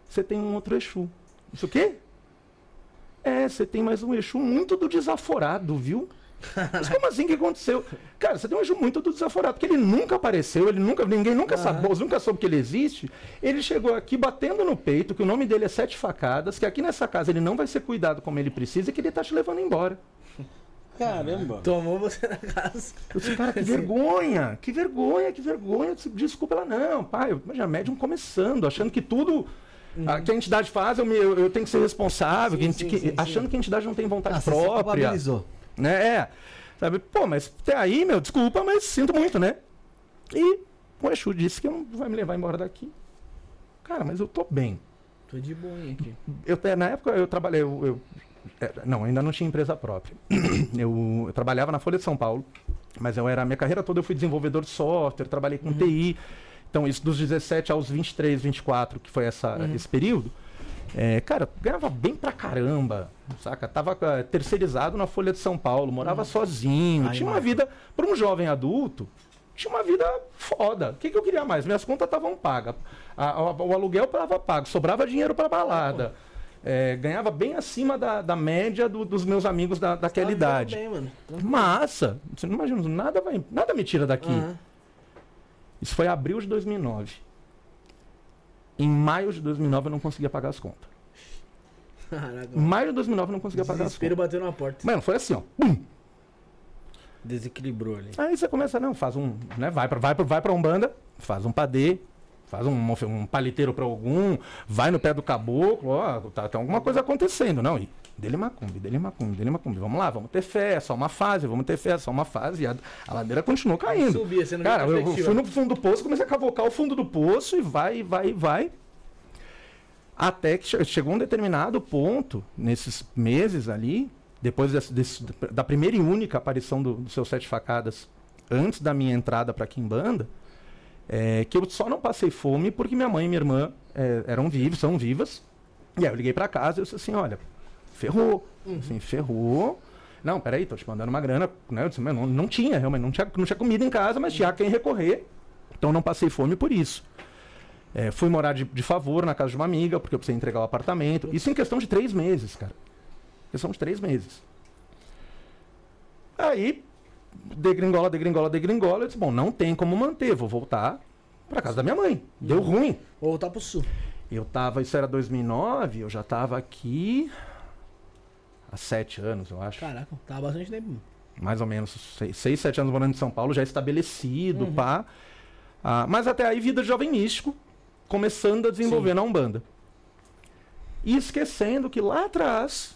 Você tem um outro Exu. Disse: O quê? É, você tem mais um Exu muito do desaforado, viu? Mas como assim que aconteceu? Cara, você tem um Exu muito do desaforado, porque ele nunca apareceu, ele nunca, ninguém nunca sabe, nunca soube que ele existe. Ele chegou aqui batendo no peito, que o nome dele é Sete Facadas, que aqui nessa casa ele não vai ser cuidado como ele precisa e que ele tá te levando embora. Caramba. Tomou você na casa. Eu disse, cara, que vergonha, que vergonha, que vergonha. Disse, Desculpa ela, não, pai. Eu, imagina, médium começando, achando que tudo ah, que a entidade faz, eu, me- eu- eu tenho que ser responsável, que a gente- sim, que- sim, sim. achando que a entidade não tem vontade Ah, você se própria. culpabilizou. Né? É. Sabe? Pô, mas até aí, meu, desculpa, mas sinto muito, né? E o Exu disse que não vai me levar embora daqui. Cara, mas eu tô bem. Tô de boinha aqui. Eu, na época eu trabalhei. Eu, eu- é, não, ainda não tinha empresa própria. *clears throat* Eu, eu trabalhava na Folha de São Paulo, mas eu era. Minha carreira toda eu fui desenvolvedor de software, trabalhei com TI. Então, isso dos 17 aos 23, 24, que foi essa, esse período. É, cara, ganhava bem pra caramba, saca? Tava eh, terceirizado na Folha de São Paulo, morava sozinho, Aí, tinha uma vida, para um jovem adulto, tinha uma vida foda. O que, que eu queria mais? Minhas contas estavam pagas, o aluguel estava pago, sobrava dinheiro pra balada. É, ganhava bem acima da, da média do- dos meus amigos da, daquela Tá idade. Bem, mano. Massa! Você não imagina, nada, vai, nada me tira daqui. Aham. Isso foi abril de 2009. Em maio de 2009 eu não conseguia pagar as contas. Caraca. Em maio de 2009 eu não conseguia pagar as contas. bateu na porta. Mano, foi assim, ó. Bum! Desequilibrou ali. Aí você começa, não, faz um, né, vai pra, vai pra, vai pra Umbanda, faz um padê, faz um, um paliteiro pra algum, vai no pé do caboclo, ó, tá, tem alguma coisa acontecendo, não, e dele macumbi, dele macumbi, dele macumbi, vamos lá, vamos ter fé, é só uma fase, vamos ter fé, é só uma fase, e a, a ladeira continuou caindo. Subia, você não Cara, eu fui no fundo do poço, comecei a cavocar o fundo do poço e vai, vai, vai. Até que che- chegou um determinado ponto, nesses meses ali, depois desse- desse- da primeira e única aparição do, do seu Sete Facadas, antes da minha entrada para Kimbanda, é, que eu só não passei fome porque minha mãe e minha irmã é, eram vivos, são vivas. E aí eu liguei para casa e eu disse assim, olha, ferrou, assim, ferrou. Não, peraí, tô te mandando uma grana. Né? Eu disse, "Mas não, não tinha, realmente, não tinha, não tinha comida em casa, mas tinha quem recorrer. Então não passei fome por isso. É, fui morar de, de favor na casa de uma amiga, porque eu precisei entregar o apartamento. Isso em questão de três meses, cara. Questão de três meses. Aí, degringola, degringola, degringola. Eu disse, bom, não tem como manter, vou voltar pra casa da minha mãe. Deu ruim. Vou voltar pro sul. Eu tava, isso era 2009, eu já tava aqui há sete anos, eu acho. Caraca, tava bastante tempo. Mais ou menos, seis, seis sete anos morando em São Paulo, já estabelecido, Uhum. pá. Ah, mas até aí, vida de jovem místico, começando a desenvolver Sim. na Umbanda. E esquecendo que lá atrás,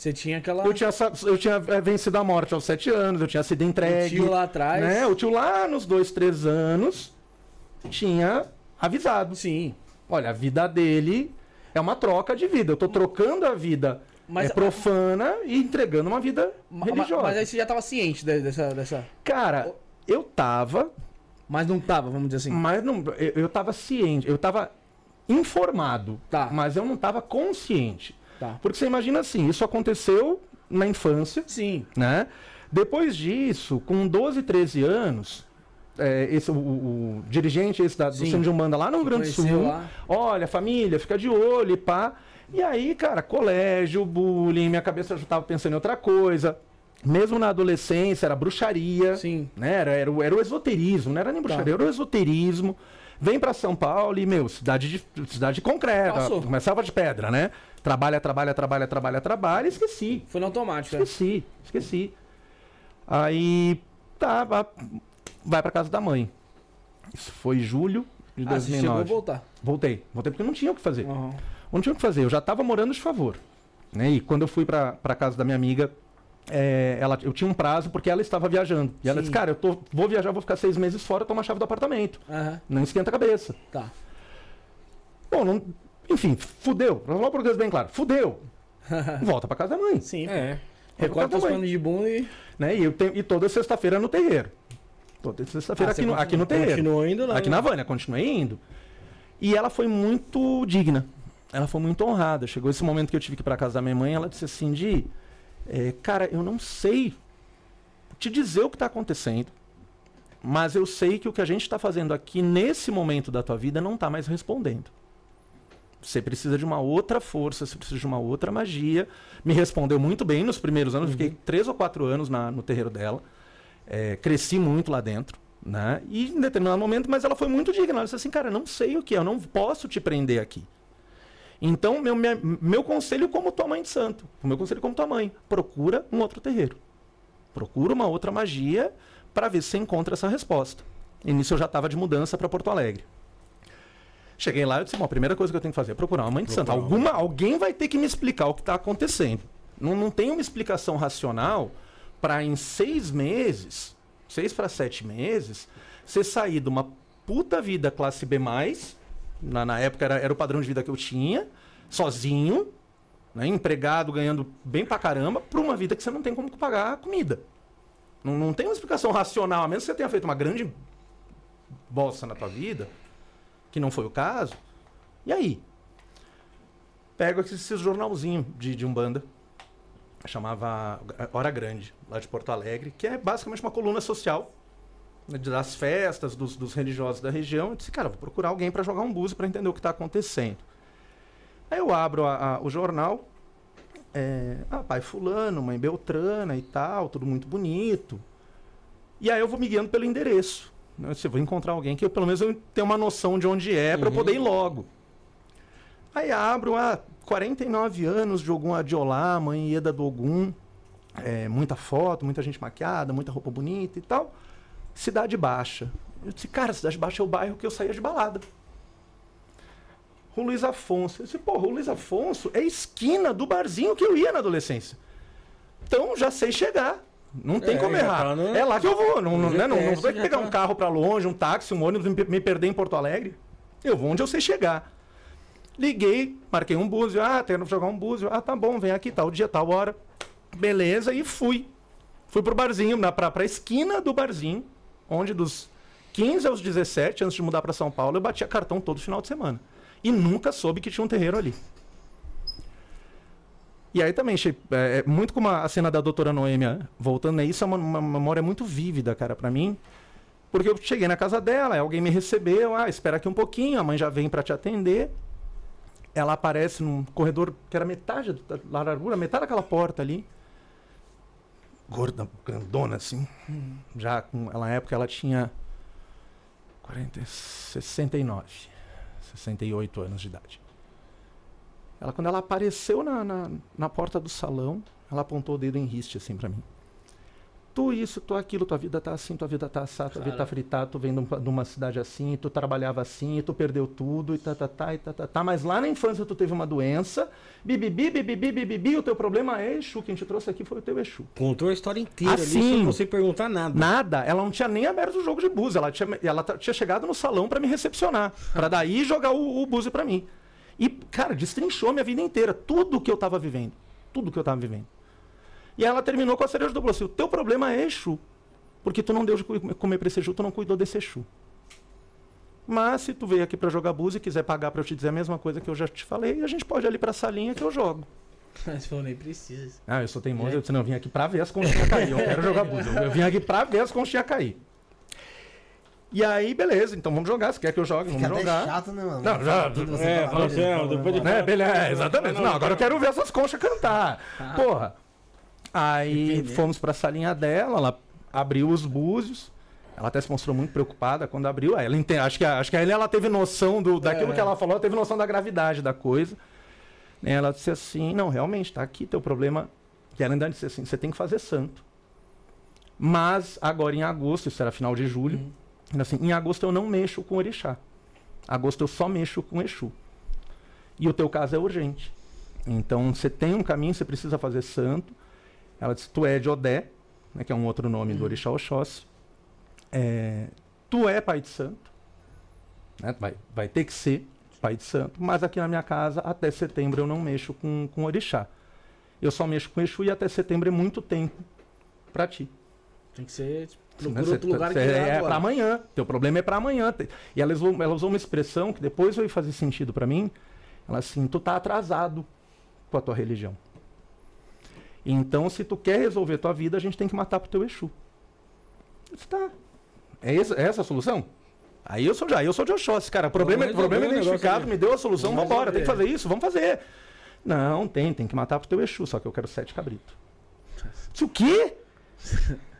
Você tinha aquela. eu tinha, eu tinha eh, vencido a morte aos sete anos, eu tinha sido o entregue. tio lá atrás. né? O tio lá nos dois, três anos tinha avisado. Sim. Olha, a vida dele é uma troca de vida. Eu tô trocando a vida Mas- é, profana e entregando uma vida religiosa. Mas aí você já tava ciente de- dessa. dessa... Cara, eu tava, Mas não tava, vamos dizer assim. mas não, eu, eu tava ciente, eu tava informado, Tá. mas eu não tava consciente. Tá. Porque você imagina assim, isso aconteceu na infância, Sim. né? Depois disso, com 12, 13 anos, é, esse, o, o dirigente esse da, do Sim. Centro de Umbanda lá no Rio Grande do Sul, lá. olha, família, fica de olho e pá. E aí, cara, colégio, bullying, minha cabeça já tava pensando em outra coisa. Mesmo na adolescência, era bruxaria, Sim. né? Era, era, o- era o esoterismo, não era nem bruxaria, era o esoterismo. Vem pra São Paulo e, meu, cidade, de, cidade concreta, Passou. começava de pedra, né? Trabalha, trabalha, trabalha, trabalha, trabalha, esqueci. Foi no automático, né? Esqueci, esqueci. Aí, tá, vai, pra casa da mãe. Isso foi julho de Ah, você chegou a 2009. voltar. Voltei, voltei porque não tinha o que fazer. Aham. Não tinha o que fazer, eu já tava morando de favor. Né? E quando eu fui pra, pra casa da minha amiga, é, ela, eu tinha um prazo porque ela estava viajando. E ela Sim. disse, cara, eu tô, vou viajar, vou ficar seis meses fora, toma a chave do apartamento. Aham. Não esquenta a cabeça. Tá. Bom, não, enfim, fudeu. Pra falar o português bem claro, fudeu. *laughs* Volta pra casa da mãe. Sim. É. Recorta os panos de bunda e. né? E, eu tenho, e toda sexta-feira no terreiro. Toda sexta-feira Ah, aqui, no, aqui no terreiro. Continuou indo lá. Aqui na Vânia, continuei indo. E ela foi muito digna. Ela foi muito honrada. Chegou esse momento que eu tive que ir pra casa da minha mãe, ela disse assim, Di, é, cara, eu não sei te dizer o que tá acontecendo, mas eu sei que o que a gente está fazendo aqui nesse momento da tua vida não tá mais respondendo. Você precisa de uma outra força, você precisa de uma outra magia. Me respondeu muito bem nos primeiros anos, fiquei três ou quatro anos na- no terreiro dela. É, cresci muito lá dentro, né? E em determinado momento, mas ela foi muito digna. Ela disse assim, cara, não sei o que, é, eu não posso te prender aqui. Então, meu, minha- meu conselho como tua mãe de santo, o meu conselho como tua mãe, procura um outro terreiro. Procura uma outra magia para ver se você encontra essa resposta. E nisso eu já estava de mudança para Porto Alegre. Cheguei lá e disse, bom, a primeira coisa que eu tenho que fazer é procurar uma mãe de. Procurar uma Alguma, alguém vai ter que me explicar o que está acontecendo. Não, não tem uma explicação racional para em seis meses, seis para sete meses, você sair de uma puta vida classe B+, na, na época era, era o padrão de vida que eu tinha, sozinho, né, empregado, ganhando bem pra caramba, pra uma vida que você não tem como pagar a comida. Não, não tem uma explicação racional, a menos que você tenha feito uma grande bosta na tua vida, que não foi o caso. E aí? Pego esse, jornalzinho de, de Umbanda, chamava Hora Grande, lá de Porto Alegre, que é basicamente uma coluna social né, das festas, dos, dos religiosos da região. Eu disse, cara, vou procurar alguém para jogar um búzio para entender o que está acontecendo. Aí eu abro a- a- o jornal, é, ah, pai fulano, mãe Beltrana e tal, tudo muito bonito. E aí eu vou me guiando pelo endereço. Se eu vou encontrar alguém que eu, pelo menos eu tenha uma noção de onde é para eu poder ir logo. Aí abro, ah, 49 anos de Ogum Adiolá, mãe Ieda do Ogum. É, muita foto, muita gente maquiada, muita roupa bonita e tal. Cidade Baixa. Eu disse, cara, Cidade Baixa é o bairro que eu saía de balada. O Luiz Afonso. Eu disse, porra, o Luiz Afonso é esquina do barzinho que eu ia na adolescência. Então já sei chegar. Não tem É, como errar. tá no- É lá que eu vou. Não, não, né, não, não vou pegar tá. um carro para longe, um táxi, um ônibus, me, me perder em Porto Alegre. Eu vou onde eu sei chegar. Liguei, marquei um búzio. Ah, quero jogar um búzio. Ah, tá bom, vem aqui, tal dia, tal hora. Beleza, e fui. Fui pro barzinho, na, pra, pra esquina do barzinho, onde dos 15 aos 17, antes de mudar para São Paulo, eu batia cartão todo final de semana. E nunca soube que tinha um terreiro ali. E aí também, é, é muito como a cena da doutora Noêmia, voltando a isso, é uma, uma memória muito vívida, cara, pra mim. Porque eu cheguei na casa dela, alguém me recebeu, ah, espera aqui um pouquinho, a mãe já vem pra te atender. Ela aparece num corredor que era metade da largura, metade daquela porta ali. Gorda, grandona, assim. Já com, ela, na época ela tinha 40, 69, 68 anos de idade. Ela, quando ela apareceu na, na, na porta do salão, ela apontou o dedo em riste assim pra mim. Tu isso, tu aquilo, tua vida tá assim, tua vida tá assada, tua vida tá fritada, tu vem de uma- de uma cidade assim, tu trabalhava assim, tu perdeu tudo, e tá, tá, tá, e tá, tá, tá. Mas lá na infância tu teve uma doença, bibibi, bibibi, bibibi, o teu problema é Exu, quem te trouxe aqui foi o teu Exu. Contou a história inteira ali, Assim. sem você perguntar nada. Nada, ela não tinha nem aberto o jogo de búzio, ela tinha, ela tinha chegado no salão pra me recepcionar, pra daí jogar o, o búzio pra mim. E, cara, destrinchou minha vida inteira, tudo que eu tava vivendo, tudo que eu tava vivendo. E ela terminou com a cereja do bolo assim, o teu problema é Exu, porque tu não deu de comer pra esse Exu, tu não cuidou desse Exu. Mas se tu veio aqui pra jogar búzio e quiser pagar pra eu te dizer a mesma coisa que eu já te falei, a gente pode ir ali pra salinha que eu jogo. *laughs* Mas falou, nem precisa. Ah, eu sou teimoso, eu disse, não, eu vim aqui pra ver as conchinhas cair, eu quero jogar búzio. Eu vim aqui pra ver as conchinhas cair. E aí, beleza, então vamos jogar, se quer que eu jogue, Fica vamos jogar. chato, né, mano? Não, já- Tudo você é, fala, fala assim, ah, fala, depois de- fala. Né, beleza, exatamente. Não, agora eu quero ver essas conchas cantar. Porra. Aí Entender. fomos pra salinha dela, ela abriu os búzios. Ela até se mostrou muito preocupada quando abriu. Ela ente- acho que, acho que aí ela teve noção do, daquilo É. que ela falou, ela teve noção da gravidade da coisa. Né, Ela disse assim: não, realmente, tá aqui teu problema. E ela ainda disse assim: você tem que fazer santo. Mas agora em agosto, isso era final de julho, Uhum. Assim, em agosto eu não mexo com orixá. Agosto eu só mexo com Exu. E o teu caso é urgente. Então você tem um caminho, você precisa fazer santo. Ela disse: tu é de Odé, né, que é um outro nome do orixá Oxóssi. É, tu é pai de santo. né, vai, vai ter que ser pai de santo. Mas aqui na minha casa, até setembro eu não mexo com, com orixá. Eu só mexo com Exu e até setembro é muito tempo pra ti. Tem que ser. Procura né? outro Cê- lugar cê- que é agora. pra amanhã. Teu problema é pra amanhã. E ela usou, ela usou uma expressão que depois veio fazer sentido pra mim. Ela assim, tu tá atrasado com a tua religião. Então, se tu quer resolver tua vida, a gente tem que matar pro teu Exu. Disse, tá. É essa, é essa a solução? Aí eu sou já, eu sou de Oxóssi, cara. Problema, Vamos problema resolver o identificado, me deu a solução, Vamos vambora, tem que fazer isso, vamos fazer. Não, tem, tem que matar pro teu Exu, só que eu quero sete cabritos. Disse, o quê?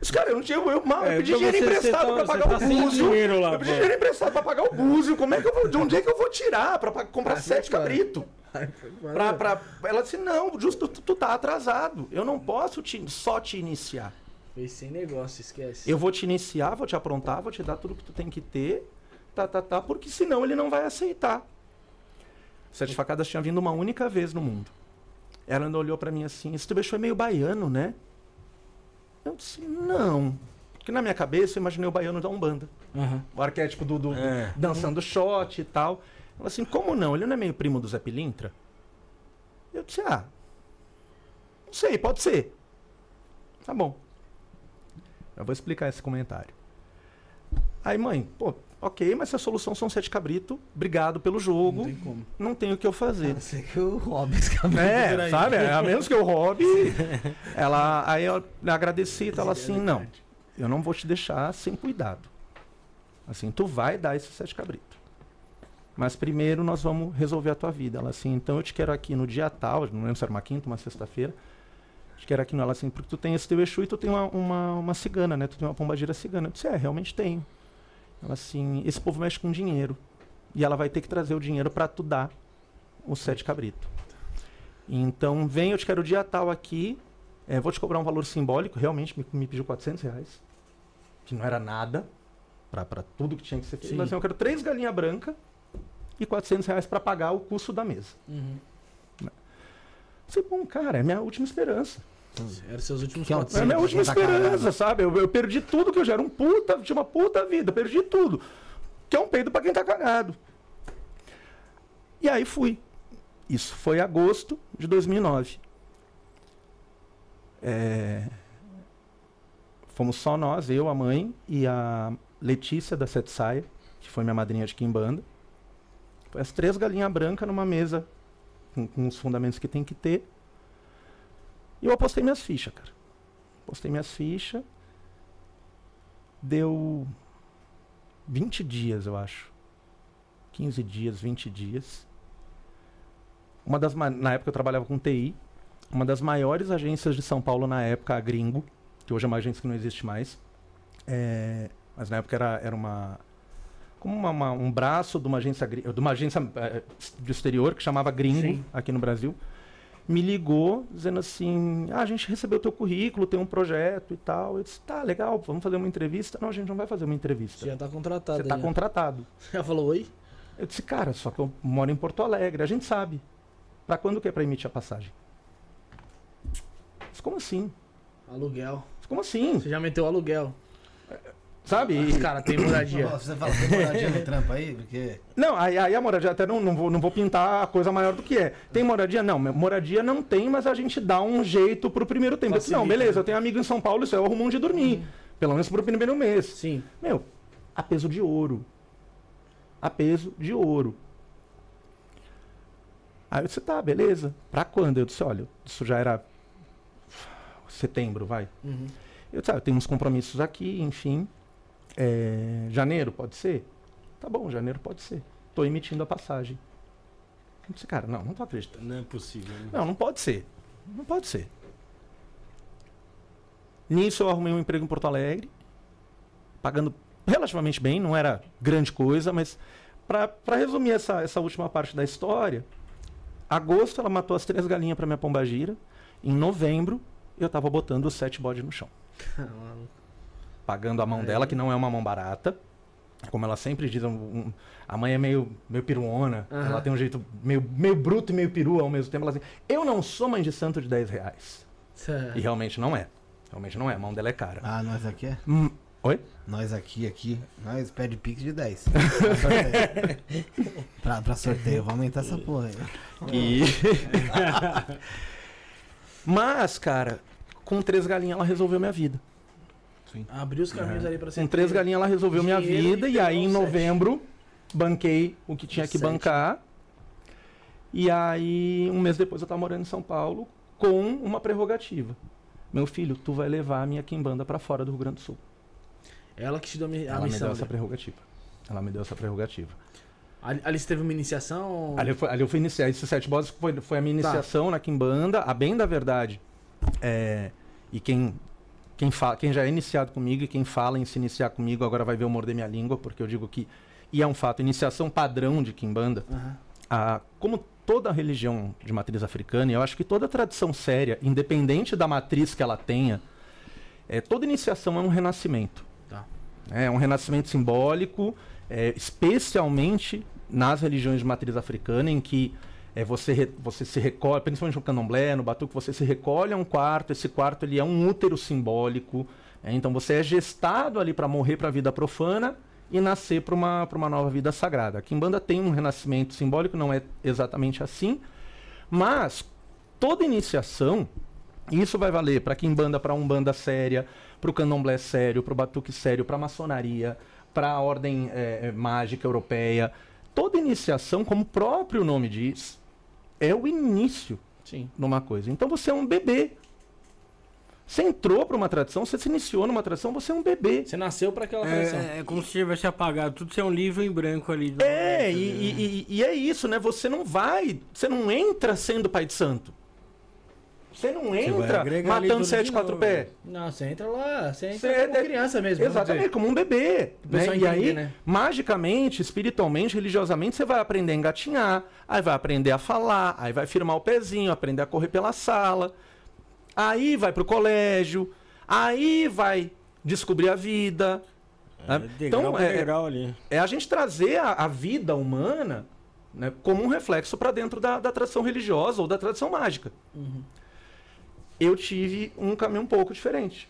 Esse cara, eu não tinha. Eu, mal, eu É, pedi dinheiro emprestado tá- pra pagar tá o búzio. lá, eu pedi dinheiro emprestado pra pagar o búzio. Como é que eu vou. De onde é que eu vou tirar pra, pa- comprar sete cabritos? Pra, pra, ela disse, não, justo, tu, tu tá atrasado. Eu não posso te- só te iniciar. Fez sem negócio, esquece. Eu vou te iniciar, vou te aprontar, vou te dar tudo que tu tem que ter, tá, tá, tá, porque senão ele não vai aceitar. Sete facadas tinha vindo uma única vez no mundo. Ela ainda olhou pra mim assim, esse teu bicho é meio baiano, né? Eu disse, não. Porque na minha cabeça eu imaginei o baiano da Umbanda. Aham. O arquétipo do, do- do- É. dançando shot e tal. Ela assim, como não? Ele não é meio primo do Zé Pilintra? Eu disse, ah, não sei, pode ser. Tá bom. Eu vou explicar esse comentário. Aí, mãe, pô, ok, mas se a solução são sete cabrito, obrigado pelo jogo, Não tem como. não tenho o que eu fazer. Eu sei que o cabelo por É, sabe? É, A menos que eu roube. *laughs* ela, aí eu agradeci e ela assim, não, eu não vou te deixar sem cuidado. Assim, tu vai dar esses sete cabritos. Mas primeiro nós vamos resolver a tua vida. Ela assim, então eu te quero aqui no dia tal, não lembro se era uma quinta, uma sexta-feira. Te quero aqui no ela assim, porque tu tem esse teu Exu e tu tem uma, uma, uma cigana, né? Tu tem uma pombagira cigana. Eu disse, é, realmente tenho. Ela assim, esse povo mexe com dinheiro. E ela vai ter que trazer o dinheiro para tu dar os sete cabritos. Então, vem, eu te quero dia tal aqui, é, vou te cobrar um valor simbólico, realmente me, me pediu 400 reais, que não era nada para tudo que tinha que ser feito. Mas assim, eu quero três galinhas brancas e 400 reais para pagar o custo da mesa. Uhum. Falei, bom, cara, é minha última esperança. Eram seus últimos Que é quatro É a minha última caramba. esperança, sabe? Eu, eu perdi tudo que eu já era um puta, tinha uma puta vida, perdi tudo. Que é um peido pra quem tá cagado. E aí fui. Isso foi agosto de 2009. É, Fomos só nós, eu, a mãe e a Letícia da Sete Saia, que foi minha madrinha de Quimbanda. Foi as três galinhas brancas numa mesa com, com os fundamentos que tem que ter. E eu apostei minhas fichas, cara. Apostei minhas fichas. Deu 20 dias, eu acho. 15 dias, 20 dias. Uma das na época eu trabalhava com TI, uma das maiores agências de São Paulo na época, a Gringo, que hoje é uma agência que não existe mais. É, mas na época era, era uma como uma- uma- um braço de uma agência de uma agência eh, do exterior que chamava Gringo Sim. aqui no Brasil. Me ligou dizendo assim: "Ah, a gente recebeu teu currículo, tem um projeto e tal". Eu disse: "Tá, legal, vamos fazer uma entrevista". Não, a gente não vai fazer uma entrevista. Você já tá contratado. Você tá aí, ó. contratado. *laughs* Já falou oi? Eu disse, cara, só que eu moro em Porto Alegre, a gente sabe. Pra quando que é pra emitir a passagem? Eu disse, como assim? Aluguel. Eu disse, como assim? Você já meteu aluguel. Sabe? Os E- caras tem moradia. Você fala, tem moradia no trampo aí? Porque. Não, aí, aí a moradia, até não, não, vou, não vou pintar a coisa maior do que é. Tem moradia? Não, moradia não tem, mas a gente dá um jeito pro primeiro tempo. Eu disse, não, Facilita, beleza, né? eu tenho amigo em São Paulo, isso aí eu arrumo onde dormir. Pelo menos pro primeiro mês. Sim. Meu, a peso de ouro. A peso de ouro. Aí eu disse, tá, beleza. Pra quando? Eu disse, olha, isso já era setembro, vai. Uhum. Eu disse, ah, eu tenho uns compromissos aqui, enfim. É, janeiro, pode ser? Tá bom, janeiro pode ser. Tô emitindo a passagem. Eu disse, cara, não, não tô acreditando. Não é possível. né? Não, não pode ser. Não pode ser. Nisso eu arrumei um emprego em Porto Alegre, pagando relativamente bem, não era grande coisa, mas para resumir essa, essa última parte da história, agosto ela matou as três galinhas para minha pombagira, em novembro eu tava botando os sete bodes no chão, *laughs* pagando a mão Aí. dela, que não é uma mão barata. Como ela sempre diz, um- a mãe é meio, meio peruona, Aham. ela tem um jeito meio, meio bruto e meio perua ao mesmo tempo. Ela diz, eu não sou mãe de santo de 10 reais. E realmente não é. Realmente não é, a mão dela é cara. Ah, nós aqui é? Hum, Oi? Nós aqui, aqui, nós pede pix de 10. *laughs* Pra sorteio. pra, sorteio, vou aumentar essa porra aí. E... *laughs* Mas, cara, com três galinhas ela resolveu minha vida. Abriu os caminhos ali pra você. Com três galinhas ela resolveu minha vida. e E aí, em um sete. novembro, banquei o que tinha que Sete. bancar. E aí, um mês depois, eu tava morando em São Paulo com uma prerrogativa. Meu filho, tu vai levar a minha quimbanda pra fora do Rio Grande do Sul. Ela que te deu a mi- a Ela me missão. deu essa prerrogativa. Ela me deu essa prerrogativa. Ali, ali você teve uma iniciação. Ali, eu fui- ali eu fui iniciar. Esse Sete Bosses foi, foi a minha iniciação na Kimbanda. A bem da verdade. é, e quem, quem, fala, quem já é iniciado comigo e quem fala em se iniciar comigo agora vai ver eu morder minha língua, porque eu digo que. E é um fato, iniciação padrão de Kimbanda. A- como toda religião de matriz africana, e eu acho que toda tradição séria, independente da matriz que ela tenha, é, toda iniciação é um renascimento. Tá. É um renascimento simbólico, é, especialmente nas religiões de matriz africana, em que é, você, re- você se recolhe, principalmente no candomblé, no batuque, você se recolhe a um quarto, esse quarto ele é um útero simbólico, é, então você é gestado ali para morrer para a vida profana e nascer para uma, uma nova vida sagrada. A Kimbanda tem um renascimento simbólico, não é exatamente assim, mas toda iniciação, isso vai valer para Kimbanda, para Umbanda séria, para o Candomblé sério, para o Batuque sério, para a maçonaria, para a ordem eh, eh, mágica europeia. Toda iniciação, como o próprio nome diz, é o início Sim. numa coisa. Então você é um bebê. Você entrou para uma tradição, você se iniciou numa tradição, você é um bebê. Você nasceu pra aquela tradição. É, é como se tivesse apagado tudo, ser um livro em branco ali. É, e, né? e- e- e é isso, né? Você não vai, você não entra sendo pai de santo. Você não entra matando tudo sete de quatro novo. pés. Não, você entra lá, você entra Você como é- criança mesmo. Exatamente, como um bebê. Né? E entender, aí, né? magicamente, espiritualmente, religiosamente, você vai aprender a engatinhar, aí vai aprender a falar, aí vai firmar o pezinho, aprender a correr pela sala, aí vai pro colégio, aí vai descobrir a vida. É, né? Então, é, é a gente trazer a, a vida humana né, como um reflexo para dentro da, da tradição religiosa ou da tradição mágica. Uhum. Eu tive um caminho um pouco diferente.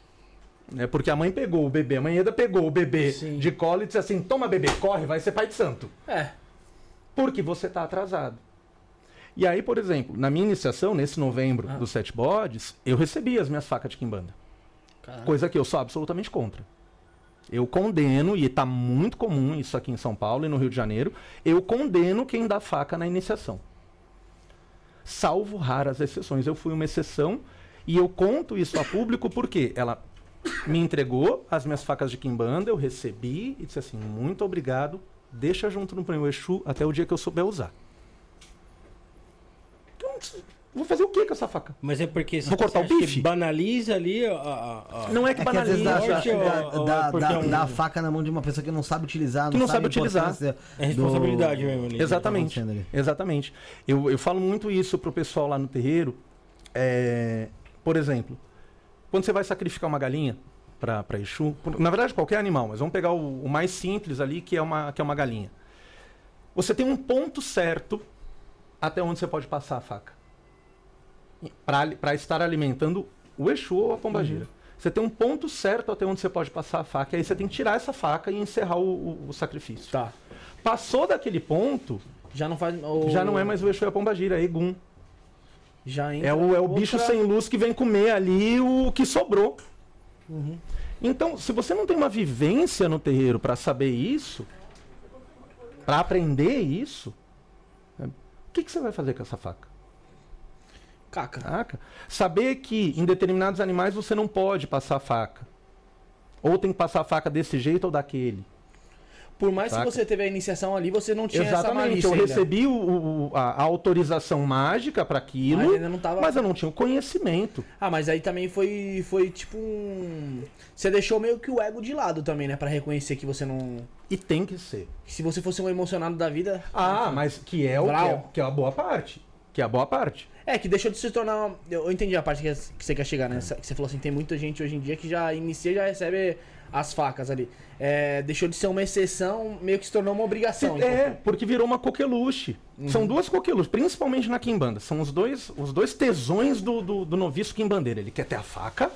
Né, porque a mãe pegou o bebê, a mãe ainda pegou o bebê Sim. de colo e disse assim: toma bebê, corre, vai ser pai de santo. É. Porque você está atrasado. E aí, por exemplo, na minha iniciação, nesse novembro Ah. dos sete bodes, eu recebi as minhas facas de quimbanda. Caralho. Coisa que eu sou absolutamente contra. Eu condeno, e está muito comum isso aqui em São Paulo e no Rio de Janeiro, eu condeno quem dá faca na iniciação. Salvo raras exceções. Eu fui uma exceção E eu conto isso a público porque ela me entregou as minhas facas de quimbanda, eu recebi e disse assim: muito obrigado, deixa junto no meu Exu até o dia que eu souber usar. Então, vou fazer o que com essa faca? Mas é porque Vou cortar o bife? banaliza ali a, a- a- Não é que É que às vezes banaliza. dá, Morte ou- dá, ou dá, é dá- é um- dá a faca na mão de uma pessoa que não sabe utilizar, Que não sabe a utilizar. É responsabilidade do- mesmo ali. Exatamente. acontecendo ali. Exatamente. Eu, eu falo muito isso pro pessoal lá no terreiro. É, por exemplo, quando você vai sacrificar uma galinha para Exu, na verdade qualquer animal, mas vamos pegar o, o mais simples ali, que é, uma, que é uma galinha. Você tem um ponto certo até onde você pode passar a faca. Para estar alimentando o Exu ou a pombagira. Você tem um ponto certo até onde você pode passar a faca, e aí você tem que tirar essa faca e encerrar o- o- o sacrifício. Tá. Passou daquele ponto, Já não faz. o- já não é mais o Exu e a Pombagira, é Egum. Já entra É o, é o outra- bicho sem luz que vem comer ali o que sobrou. Uhum. Então, se você não tem uma vivência no terreiro para saber isso, para aprender isso, né, o que, que você vai fazer com essa faca? Caca. Saca? Saber que em determinados animais você não pode passar a faca. Ou tem que passar a faca desse jeito ou daquele. Por mais Saca? que você teve a iniciação ali, você não tinha essa Exatamente. malícia Eu ainda. recebi o- o- a, autorização mágica para aquilo, Mas não tava... mas eu não tinha o conhecimento. Ah, mas aí também foi, foi tipo um... Você deixou meio que o ego de lado também, né? Pra reconhecer que você não... E tem que ser. se você fosse um emocionado da vida... Ah, mas que é o que é, que é a boa parte. Que é a boa parte. É, que deixou de se tornar... Eu eu entendi a parte que você quer chegar, né? Que você falou assim, tem muita gente hoje em dia que já inicia e já recebe as facas ali. É, deixou de ser uma exceção, meio que se tornou uma obrigação. então. é, porque virou uma coqueluche. São duas coqueluches, principalmente na quimbanda. São os dois, os dois tesões do, do, do noviço quimbandeiro. Ele quer ter a faca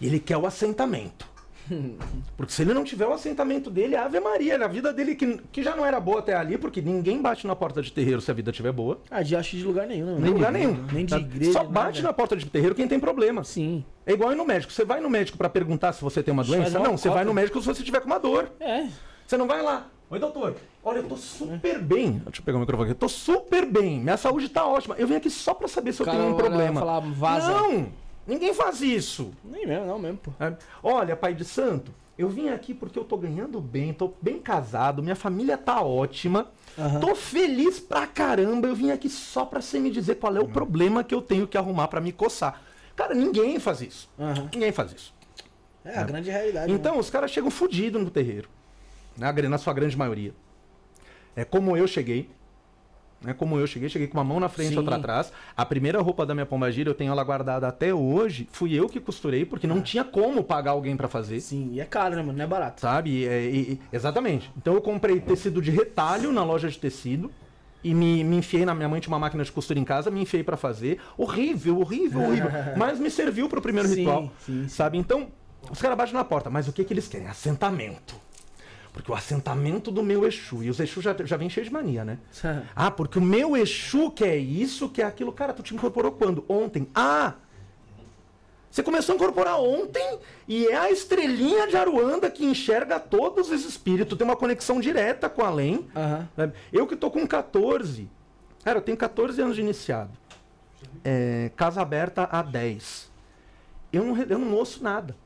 e ele quer o assentamento. *laughs* Porque se ele não tiver o assentamento dele, Ave Maria, a vida dele que, que já não era boa até ali, porque ninguém bate na porta de terreiro se a vida estiver boa. Ah, de acho de lugar nenhum, né? Nem lugar nenhum. Nem de Tá? igreja, Só nada. bate na porta de terreiro quem tem problema. Sim. É igual ir no médico. Você vai no médico pra perguntar se você tem uma doença? uma Não, você vai no médico se você tiver com uma dor. É. Você não vai lá. Oi, doutor. Olha, eu tô super bem. Deixa eu pegar o microfone aqui. Eu tô super bem. Minha saúde tá ótima. Eu vim aqui só pra saber se eu cara tenho um problema. fala, vaza. Não! Ninguém faz isso. Nem mesmo, não mesmo, pô. Olha, pai de santo, eu vim aqui porque eu tô ganhando bem, tô bem casado, minha família tá ótima. Aham. Tô feliz pra caramba. Eu vim aqui só pra você me dizer qual é o problema que eu tenho que arrumar pra me coçar. Cara, ninguém faz isso. Aham. Ninguém faz isso. É a grande realidade. Então, os caras chegam fodidos no terreiro. Na, gr- na sua grande maioria. É como eu cheguei. É como eu cheguei, cheguei com uma mão na frente e outra atrás. A primeira roupa da minha pombagira, eu tenho ela guardada até hoje. Fui eu que costurei, porque não tinha como pagar alguém pra fazer. né? Sim, e é caro, né, mano? Não é barato. Sabe? E- e- e- exatamente. Então eu comprei tecido de retalho na loja de tecido. E me, me enfiei na minha mãe tinha uma máquina de costura em casa, me enfiei pra fazer. Horrível, horrível, horrível. *laughs* Mas me serviu pro primeiro Sim, ritual. sim, sim. Sabe? Então, os caras batem na porta, mas o que, que eles querem? Assentamento. Porque o assentamento do meu Exu. E os Exu já, já vem cheio de mania, né? Ah, porque o meu Exu quer isso, quer aquilo. Cara, tu te incorporou quando? Ontem. Ah! Você começou a incorporar ontem e é a estrelinha de Aruanda que enxerga todos os espíritos, tem uma conexão direta com além. Sabe? Eu que tô com 14. Cara, eu tenho 14 anos de iniciado. É, casa aberta há 10. Eu não, eu não ouço nada.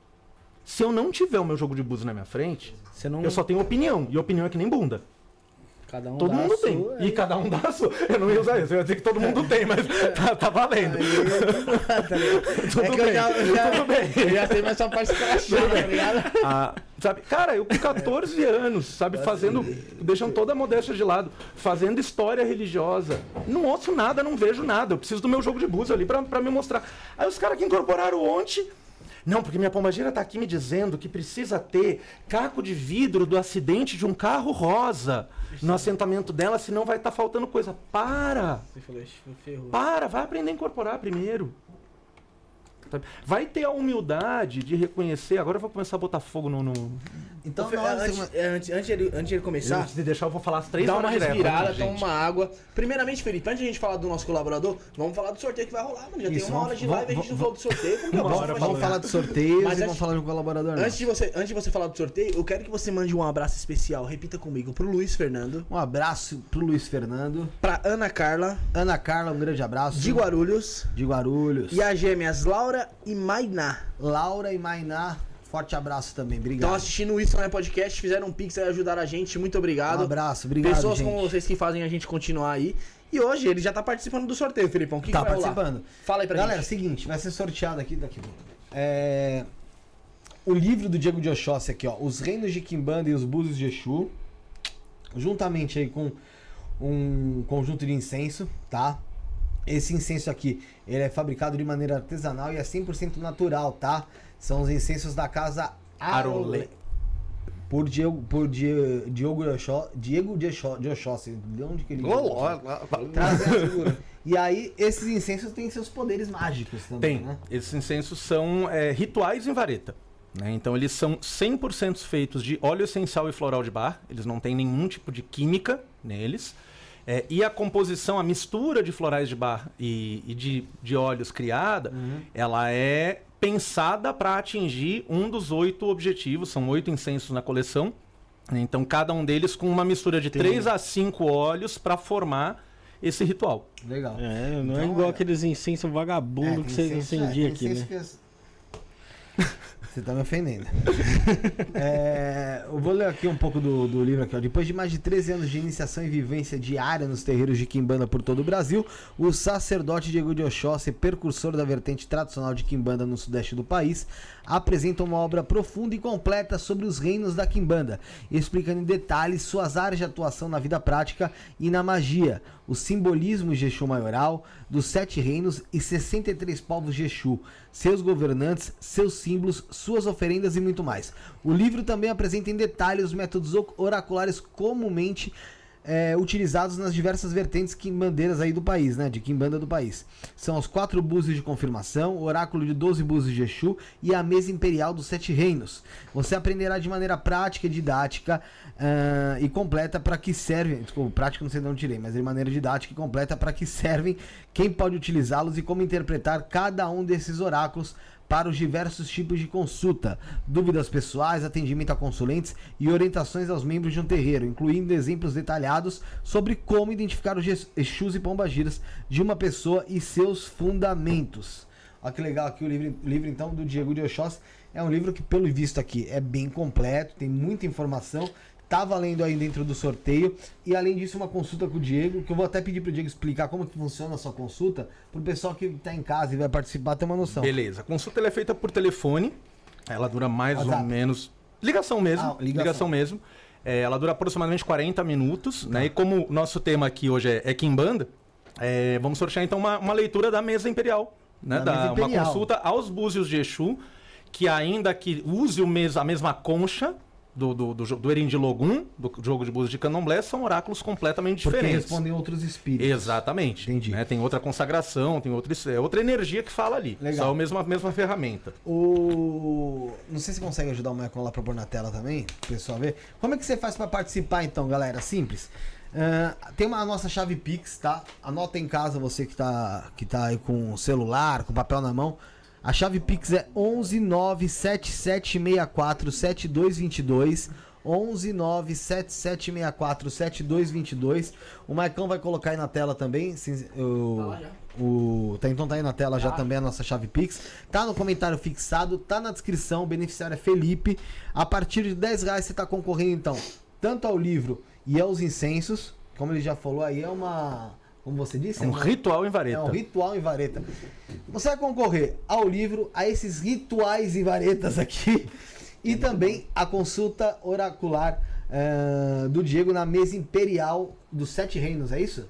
Se eu não tiver o meu jogo de búzios na minha frente, Você não. eu só tenho opinião. E opinião é que nem bunda. Cada um Todo dá a mundo tem. sua, E cada um dá a sua. Eu não ia usar isso. Eu ia dizer que todo mundo tem, mas tá, tá valendo. *laughs* Tudo é que bem, eu já, eu já, tudo bem. eu já sei mais essa parte escrachada, tá ligado? Ah, sabe, cara, eu com 14 anos, sabe, fazendo, deixando toda a modéstia de lado, fazendo história religiosa. Não ouço nada, não vejo nada. Eu preciso do meu jogo de búzios ali pra, pra me mostrar. Aí os caras que incorporaram ontem. Não, porque minha pombagira tá aqui me dizendo que precisa ter caco de vidro do acidente de um carro rosa no assentamento dela, senão vai estar faltando coisa. Para! Você falou, "Ixi, ferrou. Para, vai aprender a incorporar primeiro. Vai ter a humildade de reconhecer. Agora eu vou começar a botar fogo no. no... Então, antes, você- é, antes, antes, de ele, antes de ele começar, Se deixar, eu vou falar as três dá uma respirada, né, toma uma água. Primeiramente, Felipe, antes de a gente falar do nosso colaborador, vamos falar do sorteio que vai rolar, mano. Já Isso, tem uma vamos- hora de vamos- live e a gente não vamos- falou do sorteio. Como que eu Uma posso hora, falar? Vamos falar de sorteios Mas e antes- vamos falar de um colaborador. não. Antes de, você, antes de você falar do sorteio, eu quero que você mande um abraço especial, repita comigo, pro Luiz Fernando, Um abraço pro Luiz Fernando. pra Ana Carla, Ana Carla, um grande abraço. de Guarulhos, De Guarulhos. e as gêmeas Laura Laura e Mainá. Laura e Mainá, forte abraço também. Obrigado. Estão assistindo isso no podcast, fizeram um pix aí, ajudaram a gente. Muito obrigado. Um abraço, obrigado, Pessoas gente. como vocês que fazem a gente continuar aí. E hoje ele já tá participando do sorteio, Felipão. O que, tá que vai rolar? participando. Fala aí pra Galera, gente. seguinte, vai ser sorteado aqui daqui. É, o livro do Diego de Oxóssi aqui, ó. Os Reinos de Quimbanda e os Búzios de Exu. Juntamente aí com um conjunto de incenso, tá? Esse incenso aqui, ele é fabricado de maneira artesanal e é 100% natural, tá? São os incensos da casa. Arolé. Por Diego, por Die- Diogo Diego de Oxó- de Oxóssi. De onde que ele... Figura. E aí, esses incensos têm seus poderes mágicos também, Tem. né? Esses incensos são é, rituais em vareta. né? Então eles são 100% feitos de óleo essencial e floral de bar. Eles não têm nenhum tipo de química neles. É, e a composição, a mistura de florais de bar e, e de, de óleos criada, ela é pensada para atingir um dos oito objetivos. São oito incensos na coleção. Então cada um deles com uma mistura de três a cinco óleos para formar esse ritual. Legal. É, não é Então, igual é. aqueles incensos vagabundo É, que tem você incenso- incendia é, aqui, tem né? *laughs* Você tá me ofendendo. *laughs* É, eu vou ler aqui um pouco do, do livro aqui, ó. Depois de mais de 13 anos de iniciação e vivência diária nos terreiros de Quimbanda por todo o Brasil, o sacerdote Diego de Oxóssi, precursor da vertente tradicional de Quimbanda no sudeste do país, apresenta uma obra profunda e completa sobre os reinos da Quimbanda, explicando em detalhes suas áreas de atuação na vida prática e na magia, o simbolismo de Exu maioral, dos sete reinos e 63 povos de Exu, seus governantes, seus símbolos, suas oferendas e muito mais. O livro também apresenta em detalhe os métodos oraculares comumente é, utilizados nas diversas vertentes quimbandeiras aí do país, né? De quimbanda do país. São os quatro búzios de confirmação, o oráculo de 12 búzios de Exu e a mesa imperial dos sete reinos. Você aprenderá de maneira prática e didática ah, e completa para que servem. Desculpa, prática não sei de onde tirei, mas de maneira didática e completa para que servem, quem pode utilizá-los e como interpretar cada um desses oráculos para os diversos tipos de consulta, dúvidas pessoais, atendimento a consulentes e orientações aos membros de um terreiro, incluindo exemplos detalhados sobre como identificar os Exus e pombagiras de uma pessoa e seus fundamentos. Olha que legal aqui o livro, livro então do Diego de Oxóssi. É um livro que, pelo visto aqui, é bem completo, tem muita informação. Tá valendo aí dentro do sorteio. E além disso, uma consulta com o Diego, que eu vou até pedir pro Diego explicar como que funciona a sua consulta, pro pessoal que tá em casa e vai participar ter uma noção. Beleza. A consulta é feita por telefone. Ela dura mais WhatsApp. ou menos. Ligação mesmo. Ah, ligação. ligação. mesmo. É, ela dura aproximadamente 40 minutos. Né? E como o nosso tema aqui hoje é, é Kimbanda, é, vamos sortear então uma, uma leitura da mesa imperial. Né? Da uma consulta aos búzios de Exu, que ainda que use o mes- a mesma concha do, do, do, do Erin de Logum, do jogo de búzios de candomblé, são oráculos completamente Porque diferentes. respondem outros espíritos. Exatamente. Entendi. né? Tem outra consagração, tem outra, é outra energia que fala ali. Legal. Só a mesma, mesma ferramenta. O... Não sei se consegue ajudar o Michael lá pra pôr na tela também, pro pessoal ver. Como é que você faz pra participar então, galera? Simples. Ah, tem uma a nossa chave Pix, tá? Anota em casa você que tá, que tá aí com o celular, com o papel na mão. A chave Pix é 11977647222. 11977647222. O Maicon vai colocar aí na tela também. o- Tá o, tá, então tá aí na tela já Tá. também a nossa chave Pix. Tá no comentário fixado, tá na descrição. O beneficiário é Felipe. A partir de 10 reais você tá concorrendo então tanto ao livro e aos incensos. Como ele já falou aí, é uma. Como você disse? É um uma- ritual em é vareta. um ritual em vareta. Você vai concorrer ao livro, a esses rituais em varetas aqui. E também a consulta oracular eh, do Diego na mesa imperial dos Sete Reinos, é isso?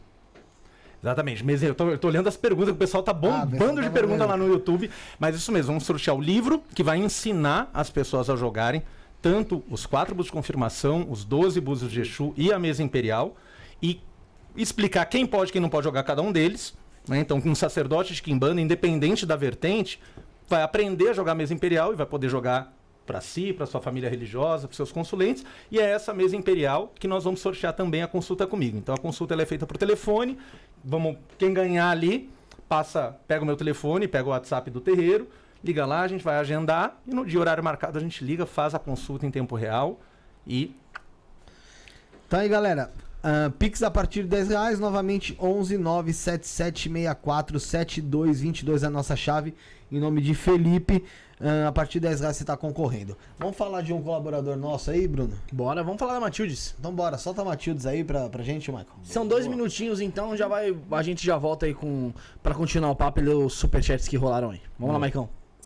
Exatamente. Mas eu tô, eu tô olhando as perguntas, o pessoal tá Ah, bombando tá de pergunta mandando. lá no YouTube. Mas isso mesmo, vamos sortear o livro que vai ensinar as pessoas a jogarem tanto os quatro búzios de confirmação, os 12 búzios de Exu e a mesa imperial. Explicar quem pode e quem não pode jogar cada um deles. né? Então, um sacerdote de Kimbanda, independente da vertente, vai aprender a jogar mesa imperial e vai poder jogar para si, para sua família religiosa, para seus consulentes. E é essa mesa imperial que nós vamos sortear também a consulta comigo. Então, a consulta é feita por telefone. Vamos, quem ganhar ali, passa, pega o meu telefone, pega o WhatsApp do terreiro, liga lá, a gente vai agendar e no dia horário marcado a gente liga, faz a consulta em tempo real e Então aí, galera, Ah, Pix a partir de 10 reais, novamente 11 97764 7222 é a nossa chave. Em nome de Felipe, ah, a partir de 10 reais você tá concorrendo. Vamos falar de um colaborador nosso aí, Bruno? Bora, vamos falar da Matildes. Então bora, solta a Matildes aí pra, pra gente, Michael. São dois minutinhos, então já vai. A gente já volta aí com. Pra continuar o papo e ler os superchats que rolaram aí. Vamos lá, Maicão.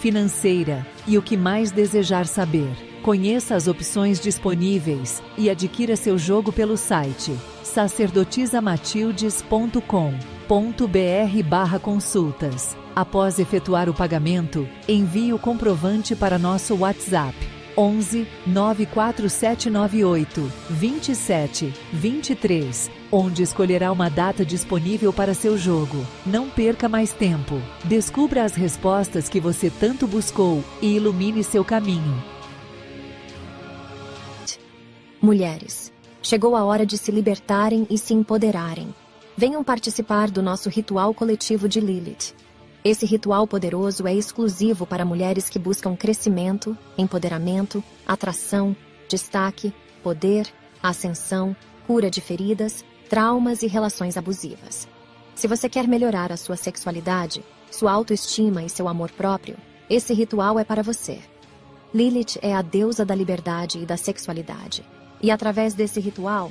financeira e o que mais desejar saber. Conheça as opções disponíveis e adquira seu jogo pelo site sacerdotisamatildes.com.br consultas. Após efetuar o pagamento, envie o comprovante para nosso WhatsApp 11 94798 27 23, onde escolherá uma data disponível para seu jogo. Não perca mais tempo. Descubra as respostas que você tanto buscou e ilumine seu caminho. Mulheres, chegou a hora de se libertarem e se empoderarem. Venham participar do nosso ritual coletivo de Lilith. Esse ritual poderoso é exclusivo para mulheres que buscam crescimento, empoderamento, atração, destaque, poder, ascensão, cura de feridas, traumas e relações abusivas. Se você quer melhorar a sua sexualidade, sua autoestima e seu amor próprio, esse ritual é para você. Lilith é a deusa da liberdade e da sexualidade. E através desse ritual,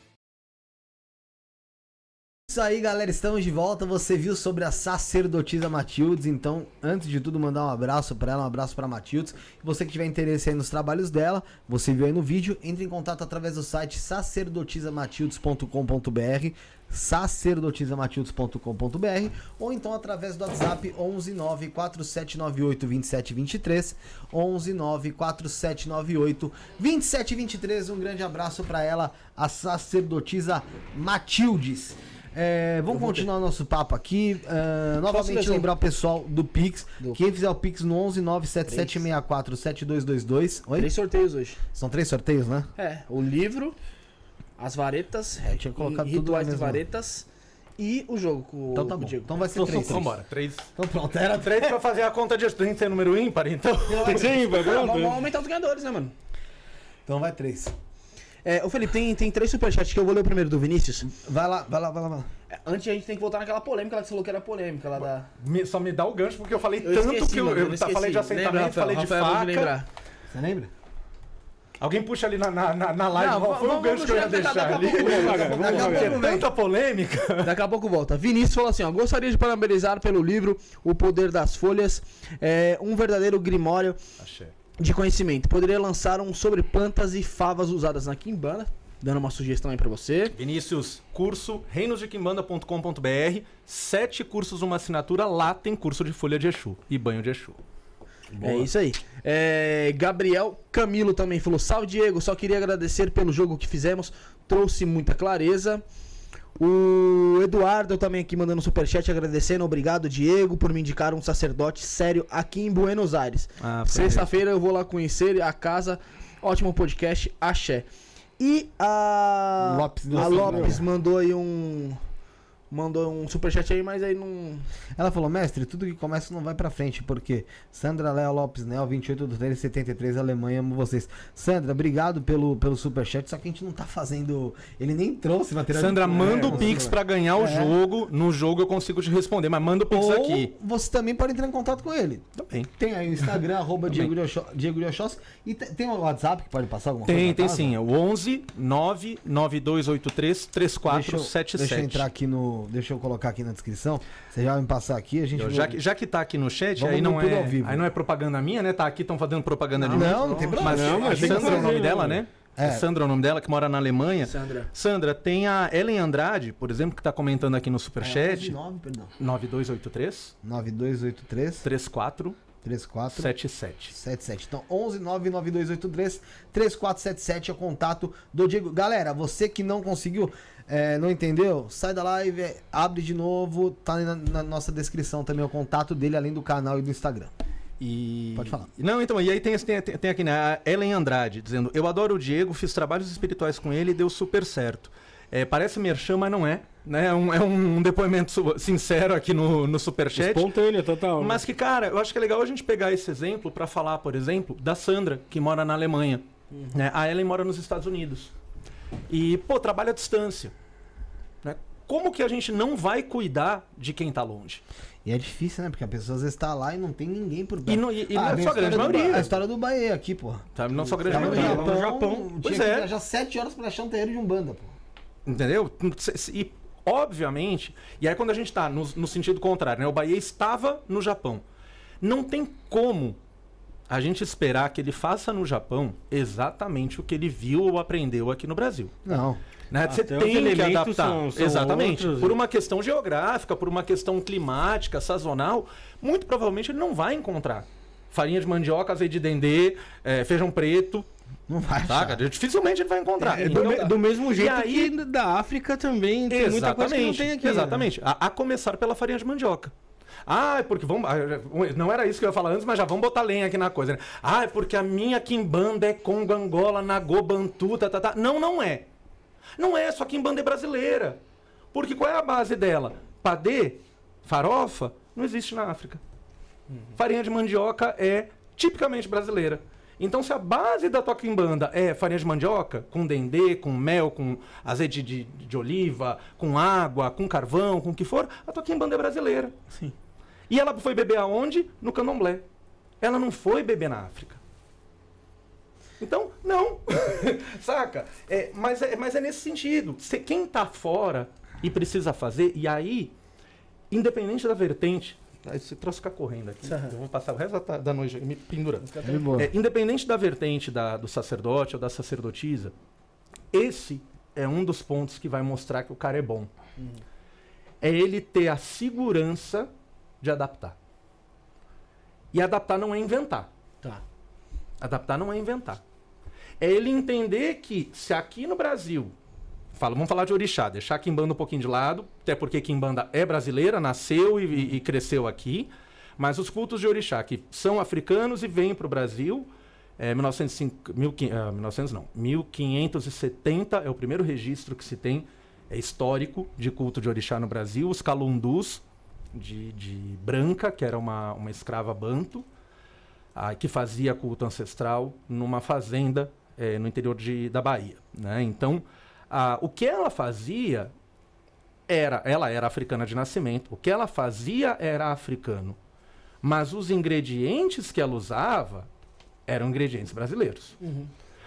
Isso aí, galera, estamos de volta. Você viu sobre a sacerdotisa Matildes, então, antes de tudo, mandar um abraço para ela, um abraço para Matildes. Você que tiver interesse aí nos trabalhos dela, você viu aí no vídeo, entre em contato através do site sacerdotisamatildes.com.br, sacerdotisamatildes.com.br, ou então através do WhatsApp 11 4798 2723, 11 4798 2723. Um grande abraço para ela, a sacerdotisa Matildes. É, vamos continuar nosso papo aqui. Uh, novamente lembrar o pessoal do Pix. Do- Quem fizer o Pix no 11 97764 7222. Oi? Três sorteios hoje. São três sorteios, né? É, o livro, as varetas, É, tinha colocado e- tudo rituais de varetas e o jogo com, Então tá bom. Então vai ser Então, três. vambora. Três. Então pronto, era Três pra fazer a conta de tem que ser número ímpar, então. Tem que ser ímpar, vamos aumentar os ganhadores, né, mano? Então vai três. É, ô Felipe, tem, tem três superchats que eu vou ler o primeiro do Vinícius. Vai lá, vai lá, vai lá. Vai lá. É, Antes a gente tem que voltar naquela polêmica lá que você falou que era polêmica lá da. Me- só me dá o gancho porque eu falei Eu tanto esqueci, que eu, mano, eu, eu tá, falei de assentamento, Lembra, Rafael? falei de Rafael, faca. lembrar. Você lembra? Alguém puxa ali na, na, na, na live Não, qual foi o gancho que eu ia deixar daqui ali. Tanta polêmica. Daqui a pouco volta. Vinícius falou assim: ó, gostaria de parabenizar pelo livro O Poder das Folhas, é, um verdadeiro grimório Achei. De conhecimento. Poderia lançar um sobre plantas e favas usadas na quimbanda, dando uma sugestão aí pra você. Vinícius, curso reinosdequimbanda.com.br, sete cursos, uma assinatura, lá tem curso de folha de Exu e banho de Exu. É isso aí. É, Gabriel Camilo também falou: Salve Diego, só queria agradecer pelo jogo que fizemos, trouxe muita clareza. O Eduardo também aqui mandando um superchat agradecendo. Obrigado, Diego, por me indicar um sacerdote sério aqui em Buenos Aires. Ah, Sexta-feira eu vou lá conhecer a casa. Ótimo podcast, axé. E a Lopes, a Lopes, mandou aí um mandou um superchat aí, mas aí não Ela falou, mestre, tudo que começa não vai pra frente, porque Sandra Léo Lopes Nel, 28 do 3 73, Alemanha, amo vocês. Sandra, obrigado pelo, pelo superchat, só que a gente não tá fazendo. Ele nem trouxe material. Sandra, de- manda É, o Pix pra ganhar o É. jogo. No jogo eu consigo te responder, mas manda o Pix Ou aqui. você também pode entrar em contato com ele. Também. Tem aí o Instagram, *laughs* arroba Diego Oxóssi. E te- tem o WhatsApp que pode passar alguma coisa? Tem, na tem casa? sim. É o 11 99283 Deixa eu, 3477. deixa eu entrar aqui no, deixa eu colocar aqui na descrição. Você já vai me passar aqui, a gente. Eu- já, que, já que tá aqui no chat, Vamos aí não, tudo é, ao vivo. aí não é propaganda minha, né? Tá aqui, estão fazendo propaganda de mim. Não, não tem problema. Mas, Não, mas Sandra é o fazer, nome dela, né? É. É. Sandra é o nome dela, que mora na Alemanha. Sandra. Sandra, tem a Ellen Andrade, por exemplo, que tá comentando aqui no É, Superchat. 9, perdão. 9283 9283 34 34 77. 77. Então, 11 99283 3477 é o contato do Diego. Galera, você que não conseguiu, é, não entendeu, sai da live, abre de novo, tá na, na nossa descrição também o contato dele, além do canal e do Instagram. E... Pode falar. Não, então, e aí tem, tem, tem aqui, né? A Ellen Andrade, dizendo: Eu adoro o Diego, fiz trabalhos espirituais com ele e deu super certo. É, parece merchan, mas não é. Né? É, um, é um depoimento sincero aqui no, no Superchat. Espontâneo, total. né? Mas que, cara, eu acho que é legal a gente pegar esse exemplo pra falar, por exemplo, da Sandra, que mora na Alemanha. Né? A Ellen mora nos Estados Unidos. E, pô, trabalha à distância. Como que a gente não vai cuidar de quem tá longe? E é difícil, né? Porque a pessoa às vezes tá lá e não tem ninguém por perto. E não, e, e não é só a grande do Ba- maioria. A história do Bahia aqui, pô. Tá? Não só a grande maioria. Japão, no Japão. Pois é. viajar 7 horas pra achar um terreiro de Umbanda, pô. Entendeu? E, obviamente, e aí quando a gente tá no, no sentido contrário, né? O Bahia estava no Japão. Não tem como a gente esperar que ele faça no Japão exatamente o que ele viu ou aprendeu aqui no Brasil. Não. Né? Você Até os tem que adaptar. são- são Exatamente. outros. Por uma questão geográfica, por uma questão climática, sazonal, muito provavelmente ele não vai encontrar farinha de mandioca, azeite de dendê, eh, feijão preto, Não vai saca? achar. Dificilmente ele vai encontrar. É, do, Então, me- do mesmo jeito aí- que da África também tem muita coisa que não tem aqui. né? Exatamente. A, a começar pela farinha de mandioca. Ah, é porque vamos. ah, Não era isso que eu ia falar antes, mas já vamos botar lenha aqui na coisa. Né? Ah, é porque a minha quimbanda é Congo, Angola, Nagô, Bantu, tá, tá, tá. Não, não é. Não é, só quimbanda é brasileira. Porque qual é a base dela? Padê, farofa, não existe na África. Farinha de mandioca é tipicamente brasileira. Então, se a base da tua quimbanda é farinha de mandioca, com dendê, com mel, com azeite de, de oliva, com água, com carvão, com o que for, a tua quimbanda é brasileira. Sim. E ela foi beber aonde? No candomblé. Ela não foi beber na África. Então, não. *laughs* Saca? É, mas, é, mas é nesse sentido. Se quem tá fora e precisa fazer, e aí, independente da vertente, aí você trouxe ficar correndo aqui. Eu vou passar o resto da, da noite me pendurando. É, independente da vertente da- do sacerdote ou da sacerdotisa, esse é um dos pontos que vai mostrar que o cara é bom. É ele ter a segurança de adaptar. E adaptar não é inventar. Tá. Adaptar não é inventar. É ele entender que se aqui no Brasil, fala, vamos falar de orixá, deixar Kimbanda um pouquinho de lado, até porque Kimbanda é brasileira, nasceu e, e cresceu aqui, mas os cultos de orixá que são africanos e vêm para o Brasil, é, 1905, 1500, ah, 1900 não, 1570 é o primeiro registro que se tem, é histórico, de culto de orixá no Brasil, os calundus, de, de Branca, que era uma, uma escrava banto, ah, que fazia culto ancestral numa fazenda eh, no interior de, da Bahia. Né? Então, ah, o que ela fazia era, ela era africana de nascimento, o que ela fazia era africano, mas os ingredientes que ela usava eram ingredientes brasileiros.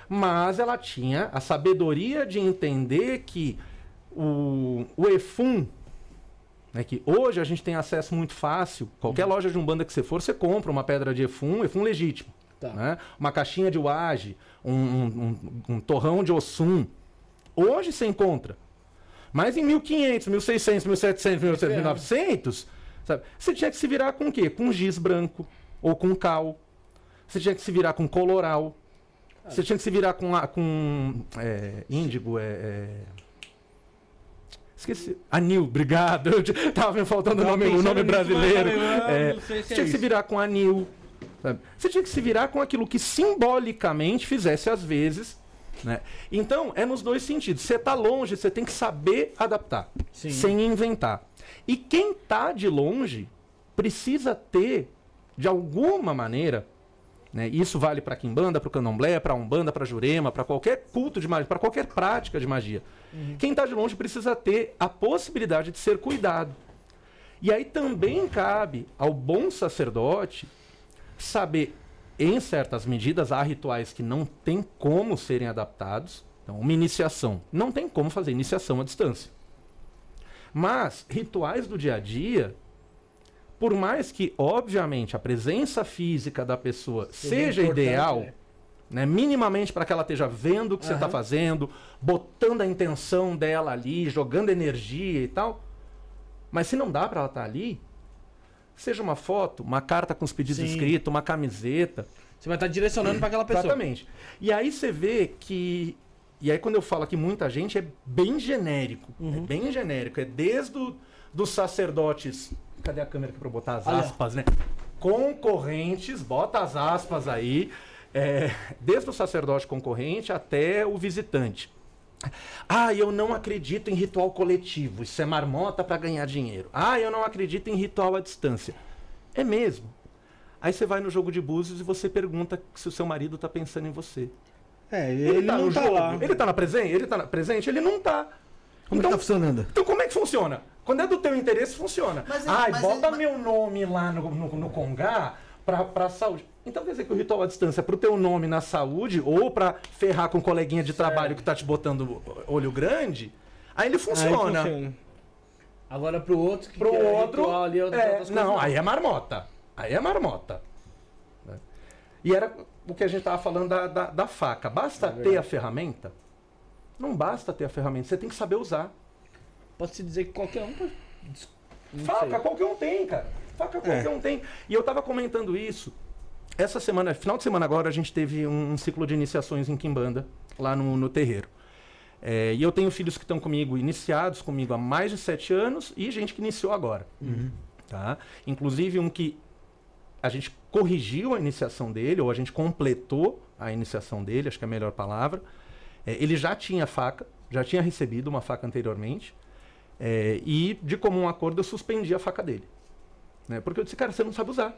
Mas ela tinha a sabedoria de entender que o, o efum, né, que hoje a gente tem acesso muito fácil, qualquer loja de umbanda que você for, você compra uma pedra de efum, efum legítimo. Tá. né? Uma caixinha de uage, um, um- um- um torrão de ossum. Hoje você encontra. Mas em 1500, 1600, 1700, 1800, 1900, sabe? Você tinha que se virar com o quê? Com giz branco ou com cal. Você tinha que se virar com coloral. Você tinha que se virar com, com é, índigo, é, é... Esqueci. Anil, obrigado. Eu *laughs* tava me faltando o nome, o nome brasileiro. É, não se você é tinha que se virar com anil. Sabe? Você tinha que se virar com aquilo que simbolicamente fizesse às vezes. Né? Então, é nos dois sentidos. Você está longe, você tem que saber adaptar, Sim. sem inventar. E quem está de longe precisa ter, de alguma maneira, né? Isso vale para Kimbanda, para o Candomblé, para Umbanda, para Jurema, para qualquer culto de magia, para qualquer prática de magia. Quem está de longe precisa ter a possibilidade de ser cuidado. E aí também cabe ao bom sacerdote saber, em certas medidas, há rituais que não tem como serem adaptados. Então, uma iniciação. Não tem como fazer iniciação à distância. Mas rituais do dia a dia, por mais que, obviamente, a presença física da pessoa seja, importante, ideal, né? né, minimamente para que ela esteja vendo o que você está fazendo, botando a intenção dela ali, jogando energia e tal. Mas se não dá para ela estar ali, seja uma foto, uma carta com os pedidos Sim. escritos, uma camiseta, Você vai estar direcionando para aquela pessoa. Exatamente. E aí você vê que. E aí quando eu falo aqui muita gente, é bem genérico. É bem genérico. É desde o, dos sacerdotes. Cadê a câmera aqui eu botar as Olha. aspas, né? Concorrentes, bota as aspas aí. É, desde o sacerdote concorrente até o visitante. Ah, eu não acredito em ritual coletivo. Isso é marmota para ganhar dinheiro. Ah, eu não acredito em ritual à distância. É mesmo. Aí você vai no jogo de búzios e você pergunta se o seu marido tá pensando em você. É, ele, Ele, tá não tá jogo? lá. Ele tá na presente? Ele tá na presente? Ele não tá. Como então, que tá funcionando? então como é que funciona? Quando é do teu interesse, funciona. Mas ele- Ai, mas bota ele- meu nome lá no, no, no Congá pra, pra saúde. Então quer dizer que o ritual à distância é pro teu nome na saúde ou pra ferrar com um coleguinha de trabalho que tá te botando olho grande, aí ele Aí funciona. funciona. Agora pro outro que Pro outro. ritual ali, outras é, coisas, não, aí é marmota. Aí é marmota. né? E era o que a gente tava falando da, da, da faca. Basta ter a ferramenta? Não basta ter a ferramenta, você tem que saber usar. Pode-se dizer que qualquer um pode... Não Faca, sei. qualquer um tem, cara. Faca, qualquer um tem. E eu tava comentando isso. Essa semana, final de semana agora, a gente teve um, um ciclo de iniciações em Quimbanda, lá no, no terreiro. É, e eu tenho filhos que estão comigo, iniciados comigo há mais de sete anos, e gente que iniciou agora. Tá? Inclusive um que a gente corrigiu a iniciação dele, ou a gente completou a iniciação dele, acho que é a melhor palavra. É, ele já tinha faca, já tinha recebido uma faca anteriormente. É, e, de comum acordo, eu suspendi a faca dele. Né? Porque eu disse, cara, você não sabe usar.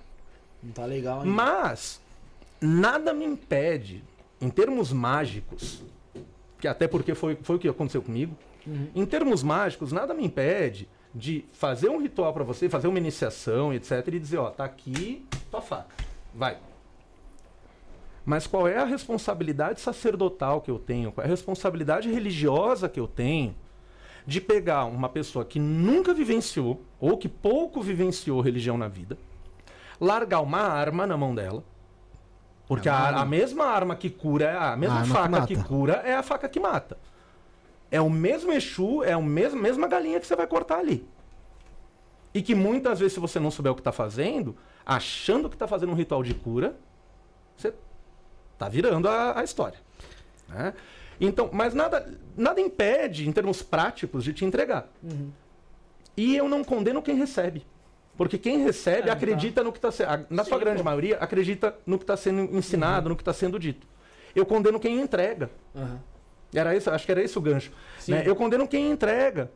Não tá legal ainda. Mas, nada me impede, em termos mágicos, que até porque foi, foi o que aconteceu comigo, em termos mágicos, nada me impede de fazer um ritual pra você, fazer uma iniciação, etc, e dizer, ó, tá aqui tua faca, vai. Mas qual é a responsabilidade sacerdotal que eu tenho? Qual é a responsabilidade religiosa que eu tenho de pegar uma pessoa que nunca vivenciou ou que pouco vivenciou religião na vida, largar uma arma na mão dela. Porque É a, a mesma arma que cura, a mesma que faca que, mata. cura é a faca que mata. É o mesmo Exu, é a mesmo, mesma galinha que você vai cortar ali. E que muitas vezes, se você não souber o que está fazendo, achando que está fazendo um ritual de cura, você tá virando a, a história. né? Então, mas nada, nada impede, em termos práticos, de te entregar. E eu não condeno quem recebe. Porque quem recebe É, acredita no que está sendo. Na sua Sim, grande pô. maioria, acredita no que está sendo ensinado, no que está sendo dito. Eu condeno quem entrega. Aham. Era isso, acho que era esse o gancho. Né? Eu condeno quem entrega.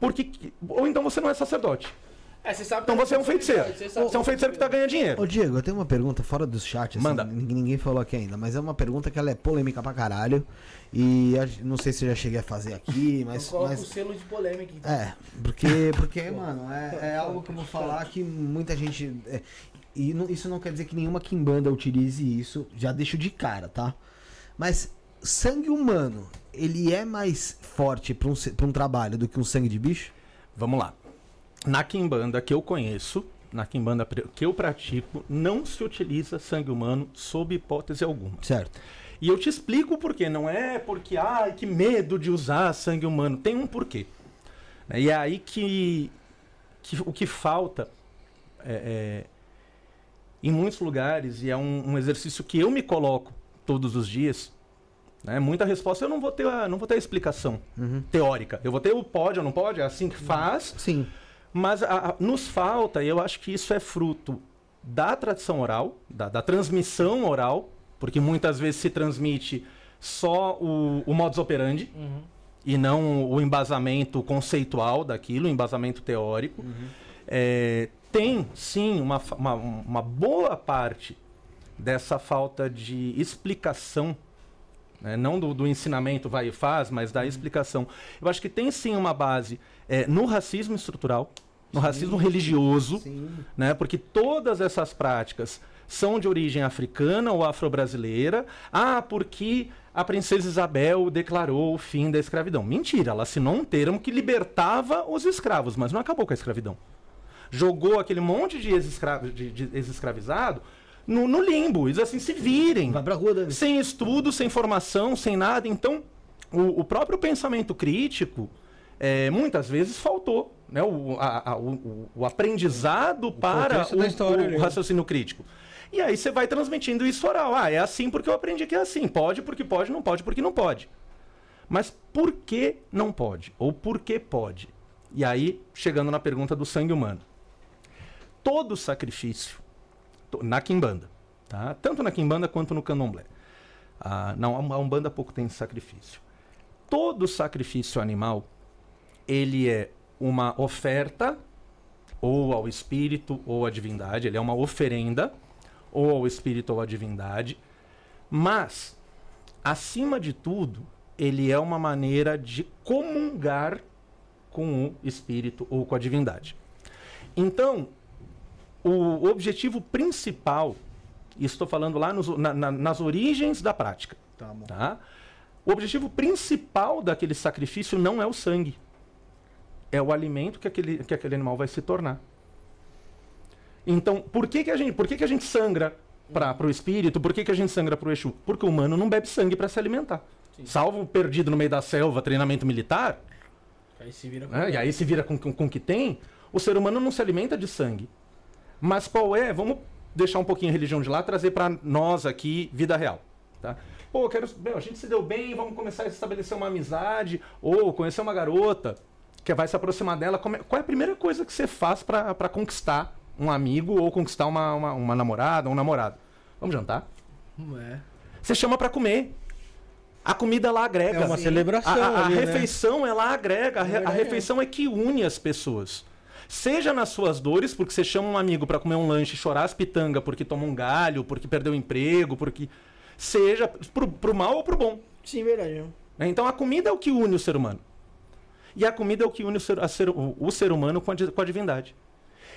Porque. Ou então você não é sacerdote. É, você sabe Então você é um feiticeiro. Você sabe Você é um feiticeiro que está ganhando dinheiro. Ô Diego, eu tenho uma pergunta fora do chat, assim, Manda. ninguém, ninguém falou aqui ainda, mas é uma pergunta que ela é polêmica pra caralho. E não sei se eu já cheguei a fazer aqui, *laughs* mas. Coloca mas o selo de polêmica, então. é, porque, porque *laughs* mano, é, é algo que eu vou falar que muita gente. é, e não- isso não quer dizer que nenhuma Kimbanda utilize isso, já deixo de cara, tá? Mas sangue humano, ele é mais forte pra um, pra um trabalho do que um sangue de bicho? Vamos lá. Na Kimbanda que eu conheço, na Kimbanda que eu pratico, não se utiliza sangue humano sob hipótese alguma. Certo. E eu te explico o porquê. Não é porque, ai, que medo de usar sangue humano. Tem um porquê. E é aí que, que o que falta é, é, em muitos lugares, e é um, um exercício que eu me coloco todos os dias, né? muita resposta eu não vou ter a, não vou ter a explicação teórica. Eu vou ter o pode ou não pode, é assim que faz. Sim. Mas a- a- nos falta, e eu acho que isso é fruto da tradição oral, da, da transmissão oral, porque muitas vezes se transmite só o, o modus operandi e não o embasamento conceitual daquilo, o embasamento teórico. É, tem, sim, uma, uma, uma boa parte dessa falta de explicação né, não do, do ensinamento vai e faz, mas da explicação. Eu acho que tem sim uma base é, no racismo estrutural, no racismo religioso, Sim. né, porque todas essas práticas são de origem africana ou afro-brasileira. Ah, porque a princesa Isabel declarou o fim da escravidão. Mentira, ela assinou um termo que libertava os escravos, mas não acabou com a escravidão. Jogou aquele monte de ex-escra- de- de ex-escravizado no, no limbo. Eles assim, se virem. Vai pra rua. Sem estudo, sem formação, sem nada. Então, o, o próprio pensamento crítico, é, muitas vezes faltou. Né? O, a- a- o- o- aprendizado para o, história o raciocínio crítico. E aí você vai transmitindo isso oral. Ah, é assim porque eu aprendi que é assim. Pode porque pode, não pode porque não pode. Mas por que não pode? Ou por que pode? E aí, chegando na pergunta do sangue humano. Todo sacrifício, na Quimbanda, tá? tanto na Quimbanda quanto no Candomblé. Ah, não, a Umbanda pouco tem sacrifício. Todo sacrifício animal, ele é uma oferta ou ao espírito ou à divindade, ele é uma oferenda ou ao espírito ou à divindade, mas acima de tudo, ele é uma maneira de comungar com o espírito ou com a divindade. Então, o objetivo principal, estou falando lá nos- na- na- nas origens da prática, Tá tá? O objetivo principal daquele sacrifício não é o sangue. É o alimento que aquele, que aquele animal vai se tornar. Então, por que, que, a, gente, por que, que a gente sangra para o espírito? Por que, que a gente sangra para o Exu? Porque o humano não bebe sangue para se alimentar. Salvo perdido no meio da selva, treinamento militar, Aí se vira né? e aí se vira com, com, com o que tem, o ser humano não se alimenta de sangue. Mas qual é? Vamos deixar um pouquinho a religião de lá, trazer para nós aqui vida real. Tá? Pô, quero, meu, a gente se deu bem, vamos começar a estabelecer uma amizade, ou conhecer uma garota que vai se aproximar dela. Como é- qual é a primeira coisa que você faz para conquistar um amigo ou conquistar uma, uma, uma namorada, um namorado? Vamos jantar? É. Você chama para comer. A comida lá agrega. É uma celebração A, a- a ali, né? refeição, ela agrega. A, re- a refeição é que une as pessoas. Seja nas suas dores, porque você chama um amigo para comer um lanche e chorar as pitangas porque tomou um galho, porque perdeu o emprego, porque. Seja pro, pro mal ou pro bom. Sim, verdade. né? Então a comida é o que une o ser humano. E a comida é o que une o ser, ser- o- ser humano com a, com a divindade.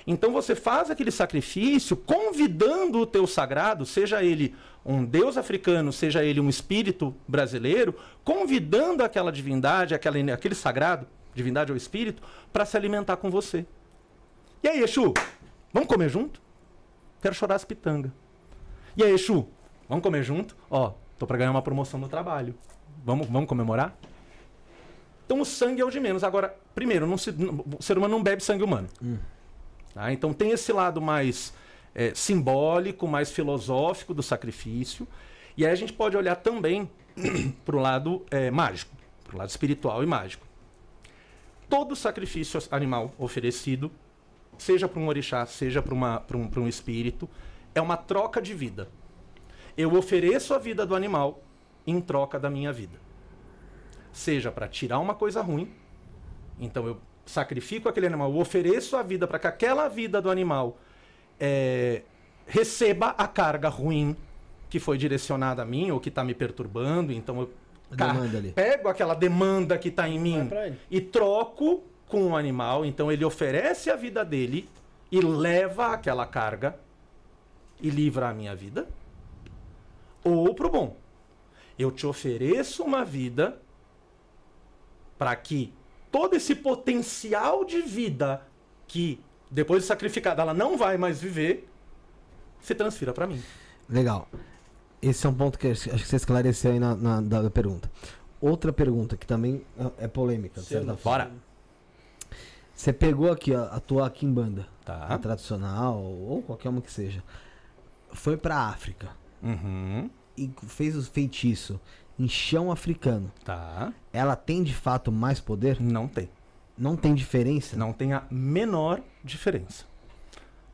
Então você faz aquele sacrifício convidando o teu sagrado, seja ele um deus africano, seja ele um espírito brasileiro, convidando aquela divindade, aquela, aquele sagrado, divindade ou espírito, para se alimentar com você. E aí, Exu, vamos comer junto? Quero chorar as pitangas. E aí, Exu, vamos comer junto? Ó, tô para ganhar uma promoção no trabalho. Vamos, vamos comemorar? Então o sangue é o de menos. Agora, primeiro, não se- o ser humano não bebe sangue humano. Tá? Então tem esse lado mais é, simbólico, mais filosófico do sacrifício. E aí a gente pode olhar também *clears throat* para o lado é, mágico, para o lado espiritual e mágico. Todo sacrifício animal oferecido, seja para um orixá, seja para um, pra um espírito, é uma troca de vida. Eu ofereço a vida do animal em troca da minha vida. Seja para tirar uma coisa ruim, então eu sacrifico aquele animal, eu ofereço a vida para que aquela vida do animal é, receba a carga ruim que foi direcionada a mim ou que está me perturbando. Então eu pego aquela demanda que está em mim e troco com o animal. Então ele oferece a vida dele e leva aquela carga e livra a minha vida. Ou pro bom. Eu te ofereço uma vida para que todo esse potencial de vida que depois de sacrificada ela não vai mais viver se transfira para mim. Legal. Esse é um ponto que acho que você esclareceu aí na, na- da pergunta. Outra pergunta que também é polêmica, de certa forma. Bora. Você pegou aqui ó, a tua Kimbanda, a Tá. tradicional ou qualquer uma que seja. Foi pra África Uhum. e fez o feitiço em chão africano. Tá. Ela tem de fato mais poder? Não tem. Não tem diferença? Não tem a menor diferença.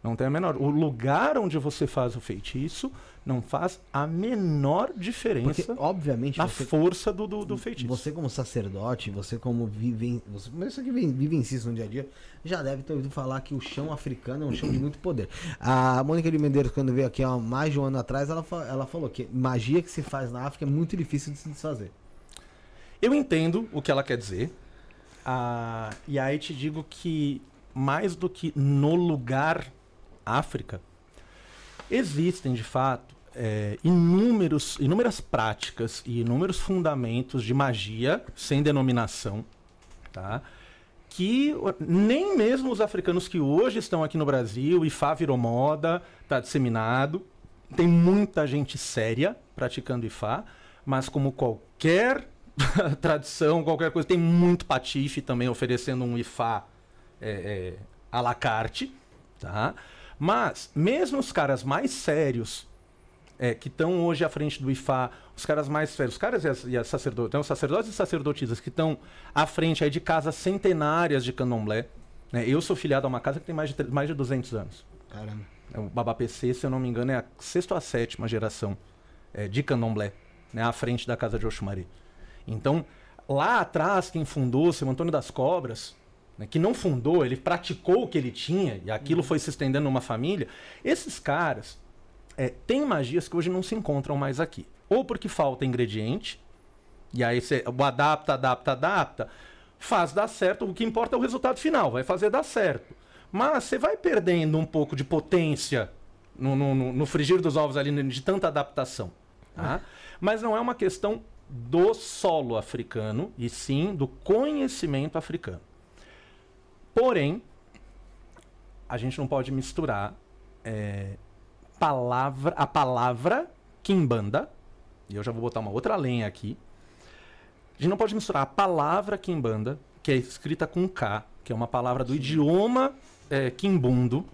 Não tem a menor. O lugar onde você faz o feitiço não faz a menor Porque, diferença obviamente, na você, força do, do, do feitiço. você como sacerdote, você como vive, você, isso que vive- vivencia isso no dia a dia, já deve ter ouvido falar que o chão africano é um chão de muito poder. A Mônica de Medeiros, quando veio aqui há mais de um ano atrás, ela, ela falou que magia que se faz na África é muito difícil de se desfazer. Eu entendo o que ela quer dizer. Ah, e aí te digo que mais do que no lugar África, existem de fato é, inúmeros, inúmeras práticas e inúmeros fundamentos de magia sem denominação, tá? que nem mesmo os africanos que hoje estão aqui no Brasil, Ifá virou moda, está disseminado, tem muita gente séria praticando Ifá, mas como qualquer *laughs* tradição, qualquer coisa, tem muito patife também oferecendo um Ifá é, é, à la carte, tá? Mas, mesmo os caras mais sérios, é, que estão hoje à frente do IFA, os caras mais sérios, os caras e as, e as sacerdotes, então, os sacerdotes e sacerdotisas que estão à frente aí de casas centenárias de candomblé. né? Eu sou filiado a uma casa que tem mais de, mais de 200 anos. Caramba. É, O Baba PC, se eu não me engano, é a sexta ou a sétima geração é, de candomblé, né, à frente da casa de Oxumari. Então, lá atrás, quem fundou, seu Antônio das Cobras, né, que não fundou, ele praticou o que ele tinha, e aquilo foi se estendendo numa família, esses caras é, têm magias que hoje não se encontram mais aqui. Ou porque falta ingrediente, e aí você adapta, adapta, adapta, faz dar certo, o que importa é o resultado final, vai fazer dar certo. Mas você vai perdendo um pouco de potência no, no, no- frigir dos ovos ali de tanta adaptação. tá? Mas não é uma questão do solo africano, e sim do conhecimento africano. Porém, a gente não pode misturar é, palavra, a palavra Kimbanda, e eu já vou botar uma outra lenha aqui. A gente não pode misturar a palavra Kimbanda, que é escrita com K, que é uma palavra do idioma é, Kimbundo,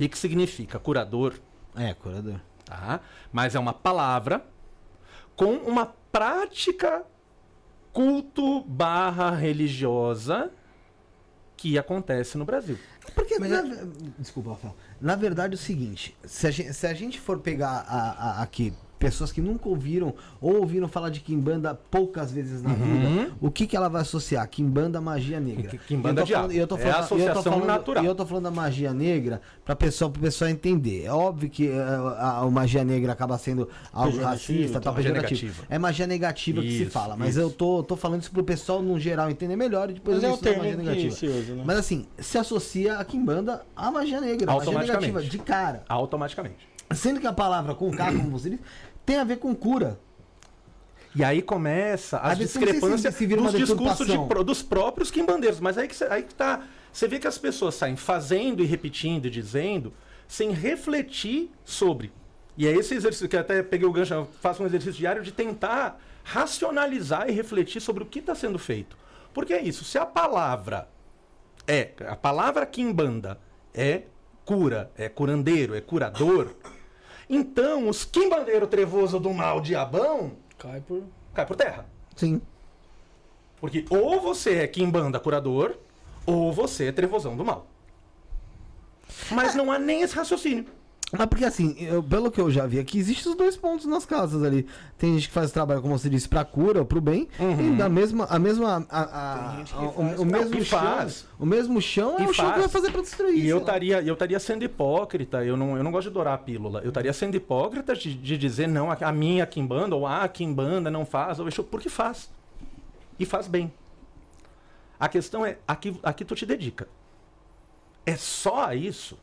e que significa curador, É, curador. tá? Mas é uma palavra com uma prática culto barra religiosa que acontece no Brasil. Porque, na ve- desculpa, Rafael. Na verdade é o seguinte, se a gente, se a gente for pegar a- a- aqui pessoas que nunca ouviram ou ouviram falar de Kimbanda poucas vezes na vida, o que que ela vai associar? Kimbanda magia negra. Ki- Kimbanda E eu tô diabo. falando- É a eu associação falando- natural. E eu tô falando da magia negra para pessoa, pro pessoal entender. É óbvio que eh, a, a magia negra acaba sendo algo racista, tal, magia pejorativo. negativa. É magia negativa que se Isso, fala, mas isso. eu tô, tô falando isso pro pessoal no geral entender melhor e depois Mas eu é o termo magia negativa. usa, né? Mas assim, se associa a Kimbanda à magia negra, magia Automaticamente. negativa, de cara. Automaticamente. Sendo que a palavra com K, como você disse, tem a ver com cura. E aí começa as se- discrepâncias se dos discursos de dos próprios quimbandeiros. Mas aí que, cê- aí que tá. Você vê que as pessoas saem fazendo e repetindo e dizendo sem refletir sobre. E é esse exercício que eu até peguei o gancho, faço um exercício diário de tentar racionalizar e refletir sobre o que está sendo feito. Porque é isso, se a palavra é, a palavra quimbanda é cura, é curandeiro, é curador, então os quimbandeiros trevoso do mal diabão Cai por. cai por terra. Sim. Porque ou você é Kimbanda curador, ou você é trevosão do mal. Mas não há nem esse raciocínio. Mas porque assim, eu- pelo que eu já vi aqui, existem os dois pontos nas casas ali. Tem gente que faz trabalho, como você disse, pra cura, pro bem, e da mesma, a mesma, a, a- o, faz o mesmo e chão, faz. o mesmo chão é E o chão que faz. vai fazer pra destruir. E eu estaria eu estaria sendo hipócrita, eu não, eu não gosto de dourar a pílula. Eu estaria sendo hipócrita de, de dizer não, a, a minha Kimbanda, ou a Kimbanda não faz, ou Exu, porque faz. E faz bem. A questão é, aqui, aqui tu te dedica. É só a isso.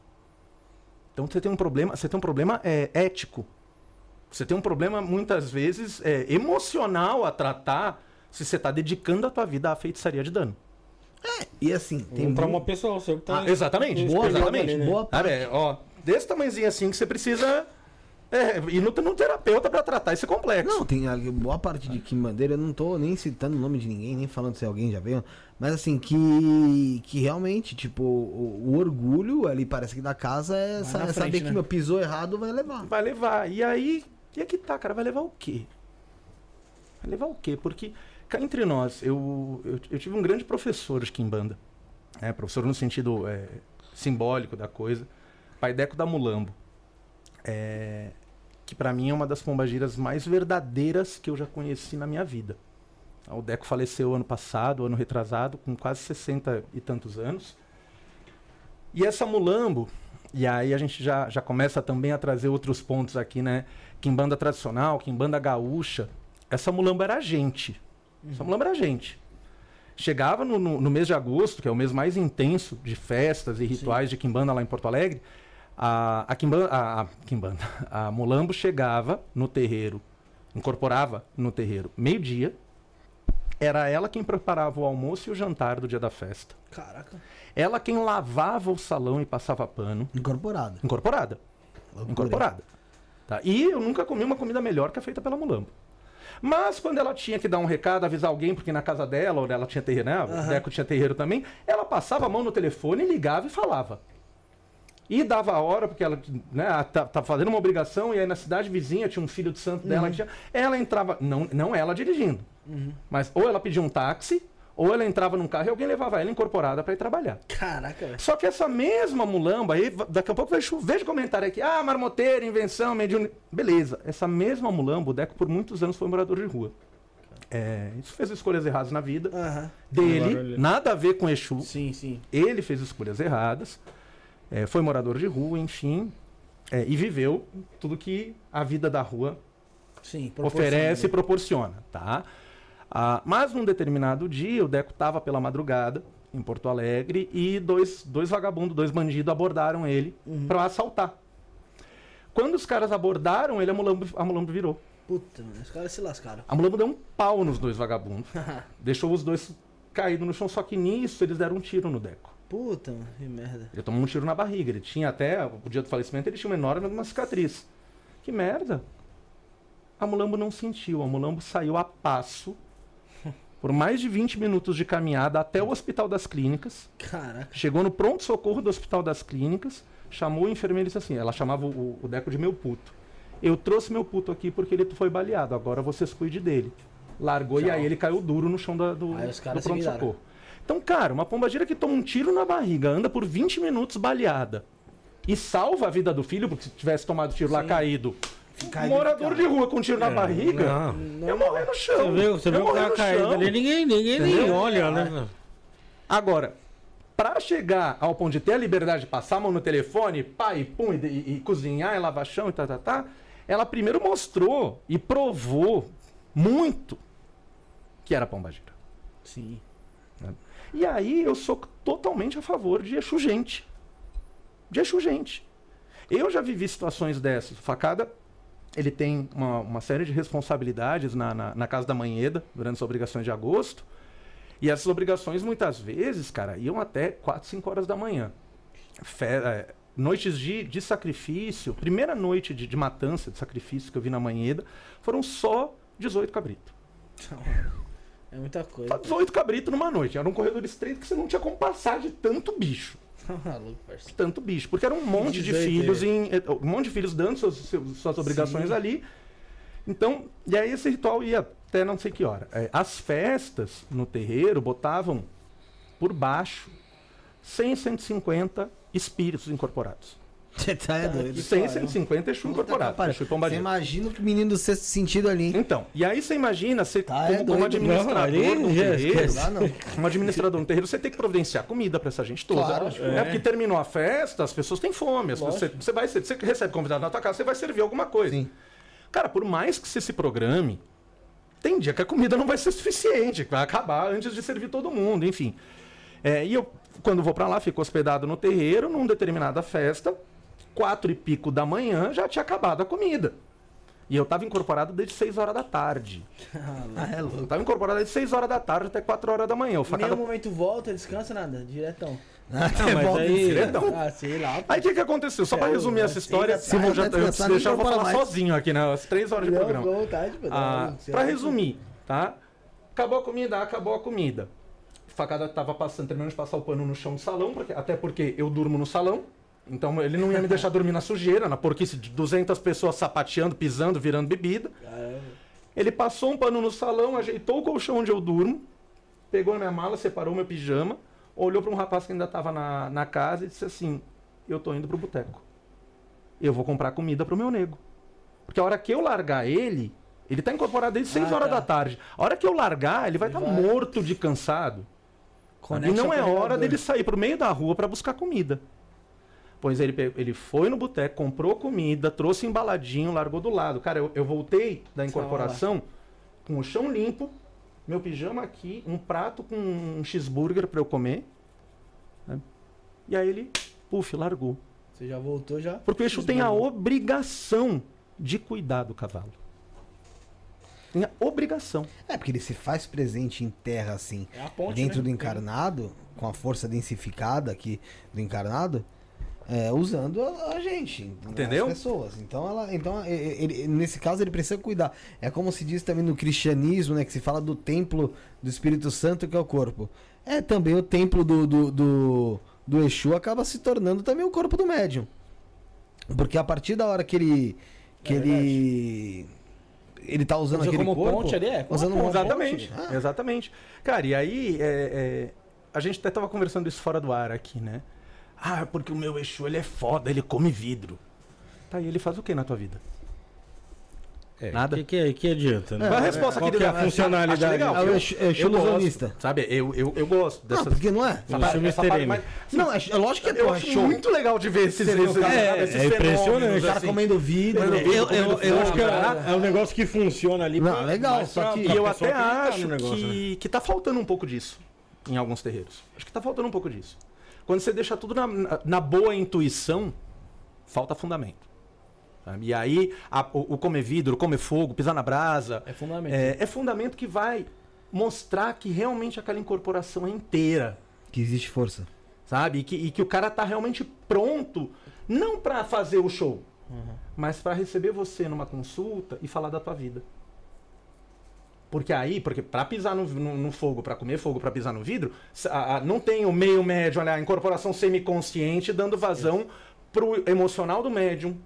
Então você tem um problema, você tem um problema é, ético. Você tem um problema, muitas vezes, é, emocional a tratar se você está dedicando a tua vida à feitiçaria de dano. E assim, tem mu- uma pessoa, você que tá. Ah, exatamente, escolhendo exatamente. ali, né? Boa parte. é, ó, desse tamanhozinho assim que você precisa é, ir no, no terapeuta pra tratar esse complexo. Não, tem a boa parte de Kimbandeira, eu não tô nem citando o nome de ninguém, nem falando se alguém já veio, mas assim, que, que realmente, tipo, o, o orgulho ali parece que da casa é, sa- é saber frente, que né? meu pisou errado vai levar. Vai levar. E aí, e aqui tá, cara, vai levar o quê? Vai levar o quê? Porque, cá entre nós, eu, eu, eu tive um grande professor de Kimbanda. né? professor no sentido é, simbólico da coisa. Pai Deco da Mulambo. É, que pra mim é uma das pombagiras mais verdadeiras que eu já conheci na minha vida. O Deco faleceu ano passado, ano retrasado, com quase 60 e tantos anos. E essa Mulambo, e aí a gente já, já começa também a trazer outros pontos aqui, né? Quimbanda tradicional, Quimbanda gaúcha. Essa Mulambo era a gente. Essa Mulambo era a gente. Chegava no, no, no mês de agosto, que é o mês mais intenso de festas e rituais de Quimbanda lá em Porto Alegre, A, a, Kimbanda, a, a Kimbanda, *laughs* a Mulambo chegava no terreiro, incorporava no terreiro meio-dia. Era ela quem preparava o almoço e o jantar do dia da festa. Caraca. Ela quem lavava o salão e passava pano. Incorporado. Incorporada. Loucura. Incorporada. Tá? E eu nunca comi uma comida melhor que a feita pela Mulambo. Mas quando ela tinha que dar um recado, avisar alguém, porque na casa dela, ou ela tinha terreiro, né? O Deco tinha terreiro também, ela passava a mão no telefone, ligava e falava. E dava a hora, porque ela né, tá, tá fazendo uma obrigação, e aí na cidade vizinha tinha um filho de santo dela que tinha. Ela entrava, não, não ela dirigindo, mas ou ela pedia um táxi, ou ela entrava num carro e alguém levava ela incorporada para ir trabalhar. Caraca. Só que essa mesma mulamba, aí daqui a pouco chover de comentário aqui, ah, marmoteira, invenção, mediúnico. Beleza, essa mesma mulamba, o Deco por muitos anos foi morador de rua. É, isso fez escolhas erradas na vida Aham. dele, nada a ver com Exu. Sim, sim. Ele fez escolhas erradas, é, foi morador de rua, enfim, é, e viveu tudo que a vida da rua Sim. oferece e proporciona. tá? Ah, mas num determinado dia, o Deco estava pela madrugada em Porto Alegre e dois, dois vagabundos, dois bandidos abordaram ele pra assaltar. Quando os caras abordaram ele, a mulambo, a mulambo virou. Puta, mano, os caras se lascaram. A mulambo deu um pau nos dois vagabundos. *laughs* deixou os dois caídos no chão, só que nisso eles deram um tiro no Deco. Puta, que merda. Ele tomou um tiro na barriga. Ele tinha até, o dia do falecimento, ele tinha uma enorme uma cicatriz. Que merda. A Mulambo não sentiu. A Mulambo saiu a passo *laughs* por mais de 20 minutos de caminhada até o Hospital das Clínicas. Caraca. Chegou no pronto-socorro do Hospital das Clínicas, chamou o enfermeiro e disse assim: ela chamava o, o Deco de meu puto. Eu trouxe meu puto aqui porque ele foi baleado, agora vocês cuidem dele. Largou e Tchau. aí ele caiu duro no chão da- do, do pronto-socorro. Então, cara, uma pombagira que toma um tiro na barriga, anda por 20 minutos baleada e salva a vida do filho, porque se tivesse tomado tiro lá Sim. caído, Caído morador de rua com tiro na barriga, Não. eu morrer no chão. Você vê, você vê eu o cara no caído chão. ali, ninguém, ninguém nem olha, né? Agora, para chegar ao ponto de ter a liberdade de passar a mão no telefone, pá, e pum, e, e- e cozinhar, e lavar chão e tá, tá, tá, ela primeiro mostrou e provou muito que era pombagira. Sim. E aí eu sou totalmente a favor de Exu gente. De Exu gente. Eu já vivi situações dessas. O Facada, ele tem uma, uma série de responsabilidades na, na, na Casa da Manheda, durante as obrigações de agosto. E essas obrigações, muitas vezes, cara, iam até 4, 5 horas da manhã. Fe- é, noites de, de sacrifício, primeira noite de, de matança, de sacrifício que eu vi na Manheda, foram só 18 cabritos. *laughs* É muita coisa. Só 18 cabritos numa noite. Era um corredor estreito que você não tinha como passar de tanto bicho. *laughs* Maluco, parceiro. Tanto bicho. Porque era um monte de 18, filhos é. em. eh, Um monte de filhos dando seus- suas obrigações Sim. ali. Então, e aí esse ritual ia até não sei que hora. Eh, As festas no terreiro botavam por baixo 100, 150 espíritos incorporados. Você tá é doido. 100, 150 Exu Puta incorporado. que pariu. Exu e Você imagina o menino do sexto sentido ali, hein? Então, e aí você imagina, você Tá, como, é como doido. administrador Não, ali do já terreiro, esquece. Lá não. um administrador no terreiro, você tem que providenciar comida pra essa gente toda. Claro. É. porque terminou a festa, as pessoas têm fome. as pessoas- Você, você vai, você recebe convidado na tua casa, você vai servir alguma coisa. Sim. Cara, por mais que você se programe, tem dia que a comida não vai ser suficiente, que vai acabar antes de servir todo mundo, enfim. É, e eu, quando vou pra lá, fico hospedado no terreiro, numa determinada festa, quatro e pico da manhã, já tinha acabado a comida. E eu tava incorporado desde 6 horas da tarde. Ah, é Eu louco. tava incorporado desde 6 horas da tarde até 4 horas da manhã. O Em facada nenhum momento volta, descansa, nada. Diretão. *laughs* Até mas volta aí-. Então, Ah, sei lá. pô. Aí o que, que aconteceu? Só pra É, resumir eu essa história, se eu já eu deixar, eu vou falar mais. sozinho aqui nas 3 horas de Não, programa. fica à vontade, pô. Ah, Não, lá. resumir, tá? Acabou a comida, acabou a comida. O facada tava passando, terminando de passar o pano no chão do salão, porque- até porque eu durmo no salão. Então ele não ia me deixar dormir na sujeira, na porquice de 200 pessoas sapateando, pisando, virando bebida. Caramba. Ele passou um pano no salão, ajeitou o colchão onde eu durmo, pegou minha mala, separou meu pijama, olhou para um rapaz que ainda estava na, na casa e disse assim: Eu tô indo pro boteco. Eu vou comprar comida pro meu nego. Porque a hora que eu largar ele, ele tá incorporado desde 6 Ah, horas tá. da tarde. A hora que eu largar, ele vai estar vai. morto de cansado. Conecta e não é hora dele sair pro meio da rua para buscar comida. Pois ele, ele foi no boteco, comprou comida, trouxe embaladinho, largou do lado. Cara, eu, eu voltei da incorporação com o chão limpo, meu pijama aqui, um prato com um cheeseburger para eu comer. né? E aí ele, puf, largou. Você já voltou já? Porque o Exu tem a obrigação de cuidar do cavalo. Tem a obrigação. É, porque ele se faz presente em terra assim, É a ponte, dentro né? do encarnado, com a força densificada aqui do encarnado, é, usando a, a gente, né, Entendeu? as pessoas. Então, ela, então e- e- ele- nesse caso, ele precisa cuidar. É como se diz também no cristianismo, né, que se fala do templo do Espírito Santo, que é o corpo. É também o templo do, do, do, do Exu acaba se tornando também o corpo do médium. Porque a partir da hora que ele. Que É ele. Ele tá usando Usa aquele como corpo. ponte ali, é? Como Usando uma Exatamente. ponte. Ah, Exatamente. Cara, e aí é, é, a gente até tava conversando isso fora do ar aqui, né? Ah, porque o meu Exu ele é foda, ele come vidro. Tá, e ele faz o que na tua vida? É, Nada. Que, que, que adianta, né? Qual a resposta Qual que é a funcionalidade? Acho legal. É o eu- Exu- Exu eu gosto, ilusionista. Sabe, eu, eu, eu gosto Não, dessas... porque não é? essa Exu parte- essa parte M. mais- Não, é, é lógico que é Eu acho show. muito legal de ver esses, esses, é, esses é impressionante. fenômenos, O cara assim. comendo vidro. Né? Eu, eu, comendo eu acho que frango, é, é um negócio que funciona ali. Não, legal, mais só pra- que- pra E eu até acreditar acho que, né? que tá faltando um pouco disso em alguns terreiros. Acho que tá faltando um pouco disso. Quando você deixa tudo na, na- boa intuição, falta fundamento. sabe? E aí, a- o, o comer vidro, o comer fogo, pisar na brasa, É fundamento. é, é fundamento que vai mostrar que realmente aquela incorporação é inteira. Que existe força. Sabe? E que, e que o cara tá realmente pronto, não pra fazer o show, Uhum. mas pra receber você numa consulta e falar da tua vida. Porque aí, porque para pisar no, no, no fogo, pra comer fogo, pra pisar no vidro, a- a- não tem o meio médium, olha, a incorporação semiconsciente dando vazão pro emocional do médium,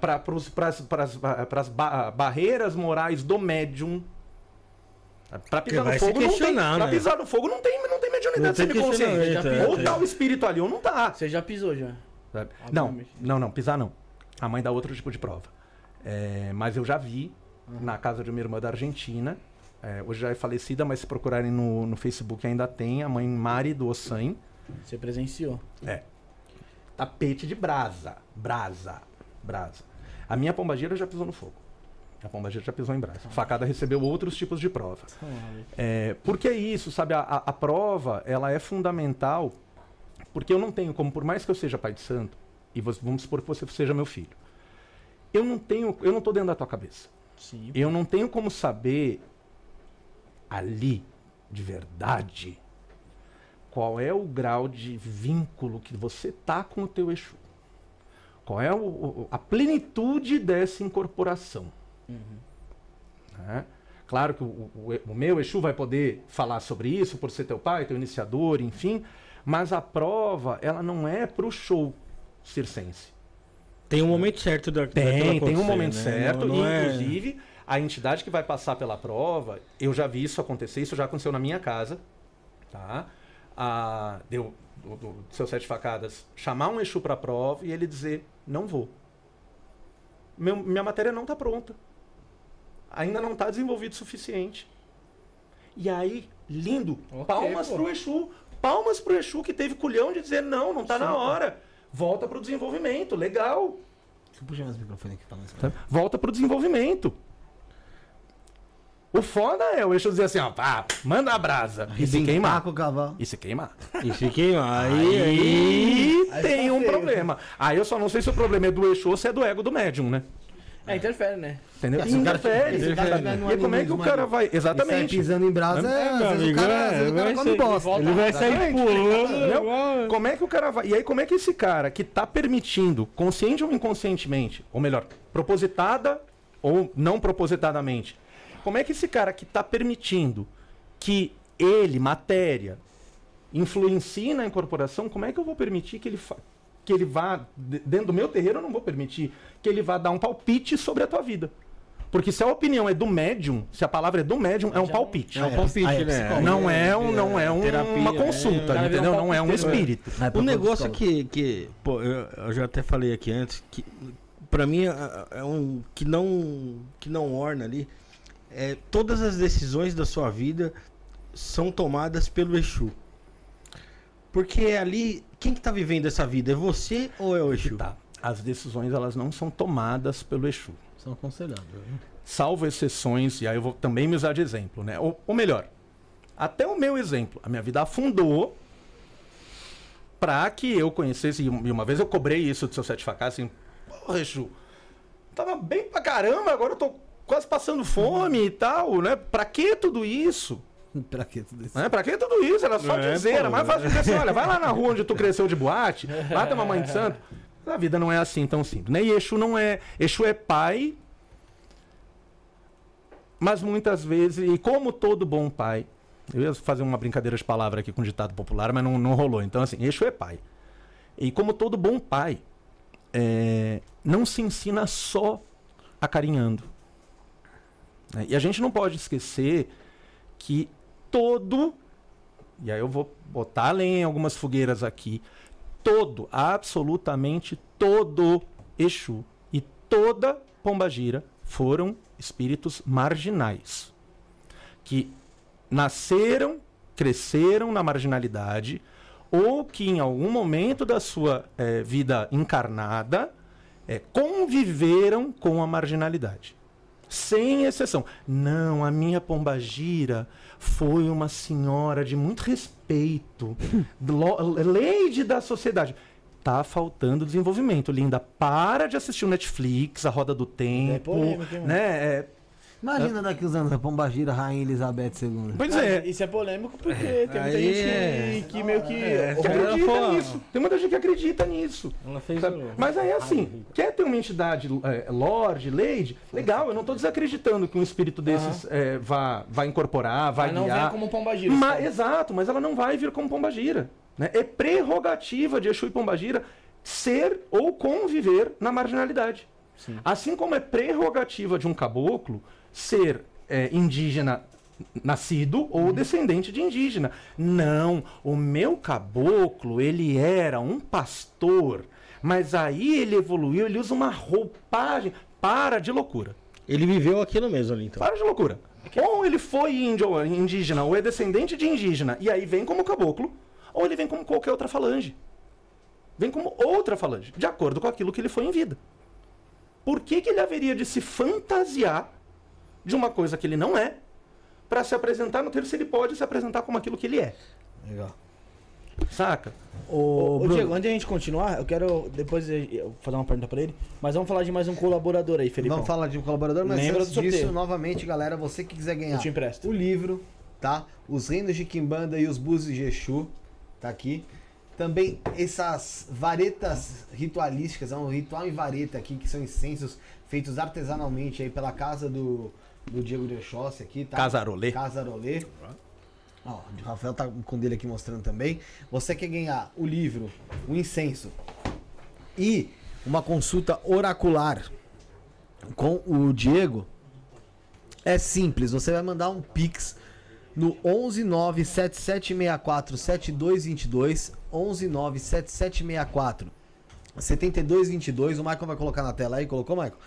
para as barreiras morais do médium. Pra pisar no fogo não tem. questionar, Pra né? pisar no fogo não tem, não tem Não mediunidade tem semiconsciente. questionamento, Ou é, tá é. o espírito ali ou não tá. Você já pisou já. Não, não, não, pisar não. A mãe dá outro tipo de prova. É, mas eu já vi na casa de uma irmã da Argentina. é, hoje já é falecida, mas se procurarem no, no Facebook ainda tem. A mãe Mari do Ossan. Você presenciou. É. Tapete de brasa. Brasa. Brasa. A minha pombagira já pisou no fogo. A pombagira já pisou em brasa. Facada recebeu outros tipos de prova. É, porque é isso, sabe? A, a- a prova, ela é fundamental, porque eu não tenho como, por mais que eu seja pai de santo, e vamos supor que você seja meu filho, eu não tenho, eu não tô dentro da tua cabeça. Sim. Eu não tenho como saber ali, de verdade, qual é o grau de vínculo que você tá com o teu Exu. Qual é o- o- a plenitude dessa incorporação. né? Claro que o, o- o meu Exu vai poder falar sobre isso por ser teu pai, teu iniciador, enfim, mas a prova, ela não é pro show circense. Tem um momento certo da Tem, tem um momento né? certo. Não- não é- inclusive, a entidade que vai passar pela prova, eu já vi isso acontecer, isso já aconteceu na minha casa. Tá? A, deu do, do seu sete facadas chamar um Exu pra prova e ele dizer: não vou. Meu- minha matéria não tá pronta. Ainda não tá desenvolvido o suficiente. E aí, lindo. Ok, palmas pô. pro Exu. Palmas pro Exu que teve culhão de dizer: não, não tá na hora. Volta pro desenvolvimento. Legal. Deixa eu puxar mais o microfone aqui pra nós. Volta pro desenvolvimento. O foda é o Exu dizer assim, ó, pá, manda a brasa. E se queimar. com o cavalo. E se queimar. E se queima, aí, Aí, aí... Tem tá um feio. problema. Aí eu só não sei se o problema é do Exu ou se é do ego do médium, né? É, interfere, né? Entendeu? É, cara- Interfere. cara tiver no E como é que o cara vai... E sai Exatamente. pisando em brasa, é, É, às vezes o amigo, cara, é, às vezes o cara vai come ser- bosta. Ele vai sair Exatamente. pulando. Como é que o cara vai. E aí, como é que esse cara que tá permitindo, consciente ou inconscientemente, ou melhor, propositada ou não propositadamente, como é que esse cara que tá permitindo que ele, matéria, influencie na incorporação, como é que eu vou permitir que ele, fa- que ele vá. de- Dentro do meu terreiro, eu não vou permitir que ele vá dar um palpite sobre a tua vida. Porque se a opinião é do médium, se a palavra é do médium, é um palpite. É um palpite, é né? Não é, um, não é um- terapia, uma é, consulta, cara vira um entendeu? Não é um é. espírito. O negócio que, que pô, eu, eu já até falei aqui antes, que pra mim é, é um que não que não orna ali, é todas as decisões da sua vida são tomadas pelo Exu. Porque ali, quem que tá vivendo essa vida? É você ou é o Exu? Tá. As decisões elas não são tomadas pelo Exu. São aconselhados. né? Salvo exceções, e aí eu vou também me usar de exemplo, né? Ou, ou melhor, até o meu exemplo, a minha vida afundou pra que eu conhecesse. E uma vez eu cobrei isso do seu sete facas, assim, porra, Exu, tava bem pra caramba, agora eu tô quase passando fome e tal, né? Pra que tudo isso? *laughs* pra que tudo isso? Né? Pra que tudo isso? Era só É, dizer, era mais fácil dizer assim, olha, vai lá na rua onde tu cresceu de boate, lá tem uma mãe de santo. A vida não é assim tão simples, né? E Exu não é... Exu é pai, mas muitas vezes, e como todo bom pai, eu ia fazer uma brincadeira de palavra aqui com ditado popular, mas não, não rolou. Então, assim, Exu é pai. E como todo bom pai, é, não se ensina só acarinhando. né? E a gente não pode esquecer que todo, e aí eu vou botar além algumas fogueiras aqui, todo, absolutamente todo Exu e toda Pombagira foram espíritos marginais que nasceram, cresceram na marginalidade ou que em algum momento da sua eh, vida encarnada eh, conviveram com a marginalidade. Sem exceção. Não, a minha pombagira foi uma senhora de muito respeito, *clears throat* lady da sociedade. Tá faltando desenvolvimento, linda. Para de assistir o Netflix, a Roda do Tempo, polêmico, hein, mano? né? É, Imagina daqui os anos a Pombagira, Rainha Elizabeth II. pois Ah, é. Isso é polêmico porque tem muita Aí gente é- que, que meio que. É, que Ela acredita foi- nisso. Tem muita gente que acredita nisso. Ela fez sabe? o- Mas aí assim, quer ter uma entidade é, Lorde, Lady, legal, eu não estou desacreditando que um espírito desses é, vá, vá incorporar, vai Mas não guiar. vem como pombagira. Ma- exato, mas ela não vai vir como pombagira. Né? É prerrogativa de Exu e Pombagira ser ou conviver na marginalidade. Assim como é prerrogativa de um caboclo ser é, indígena nascido ou descendente de indígena. Não, o meu caboclo, ele era um pastor, mas aí ele evoluiu, ele usa uma roupagem. Para de loucura. Ele viveu aquilo mesmo ali, então. Para de loucura. Ou ele foi índio, ou indígena, ou é descendente de indígena, e aí vem como caboclo, ou ele vem como qualquer outra falange. Vem como outra falange, de acordo com aquilo que ele foi em vida. Por que, que ele haveria de se fantasiar de uma coisa que ele não é, para se apresentar no terço, ele pode se apresentar como aquilo que ele é. Legal. Saca? Ô, ô. Diego, antes de a gente continuar, eu quero depois eu fazer uma pergunta pra ele, mas vamos falar de mais um colaborador aí, Felipe. Vamos falar de um colaborador, mas Lembra antes disso, sorteio. novamente, galera, você que quiser ganhar Eu te empresto. o livro, tá? Os Reinos de Kimbanda e os Búzios de Exu, tá aqui. Também essas varetas ritualísticas, é um ritual em vareta aqui, que são incensos feitos artesanalmente aí pela casa do, do Diego de Oxóssi aqui, tá? Casarolê. Casarolê. Ó, o Rafael tá com o dele aqui mostrando também. Você quer ganhar o livro, o incenso e uma consulta oracular com o Diego, é simples. Você vai mandar um pix no 11977647222, 1197764 7222. O Michael vai colocar na tela aí, colocou, Michael?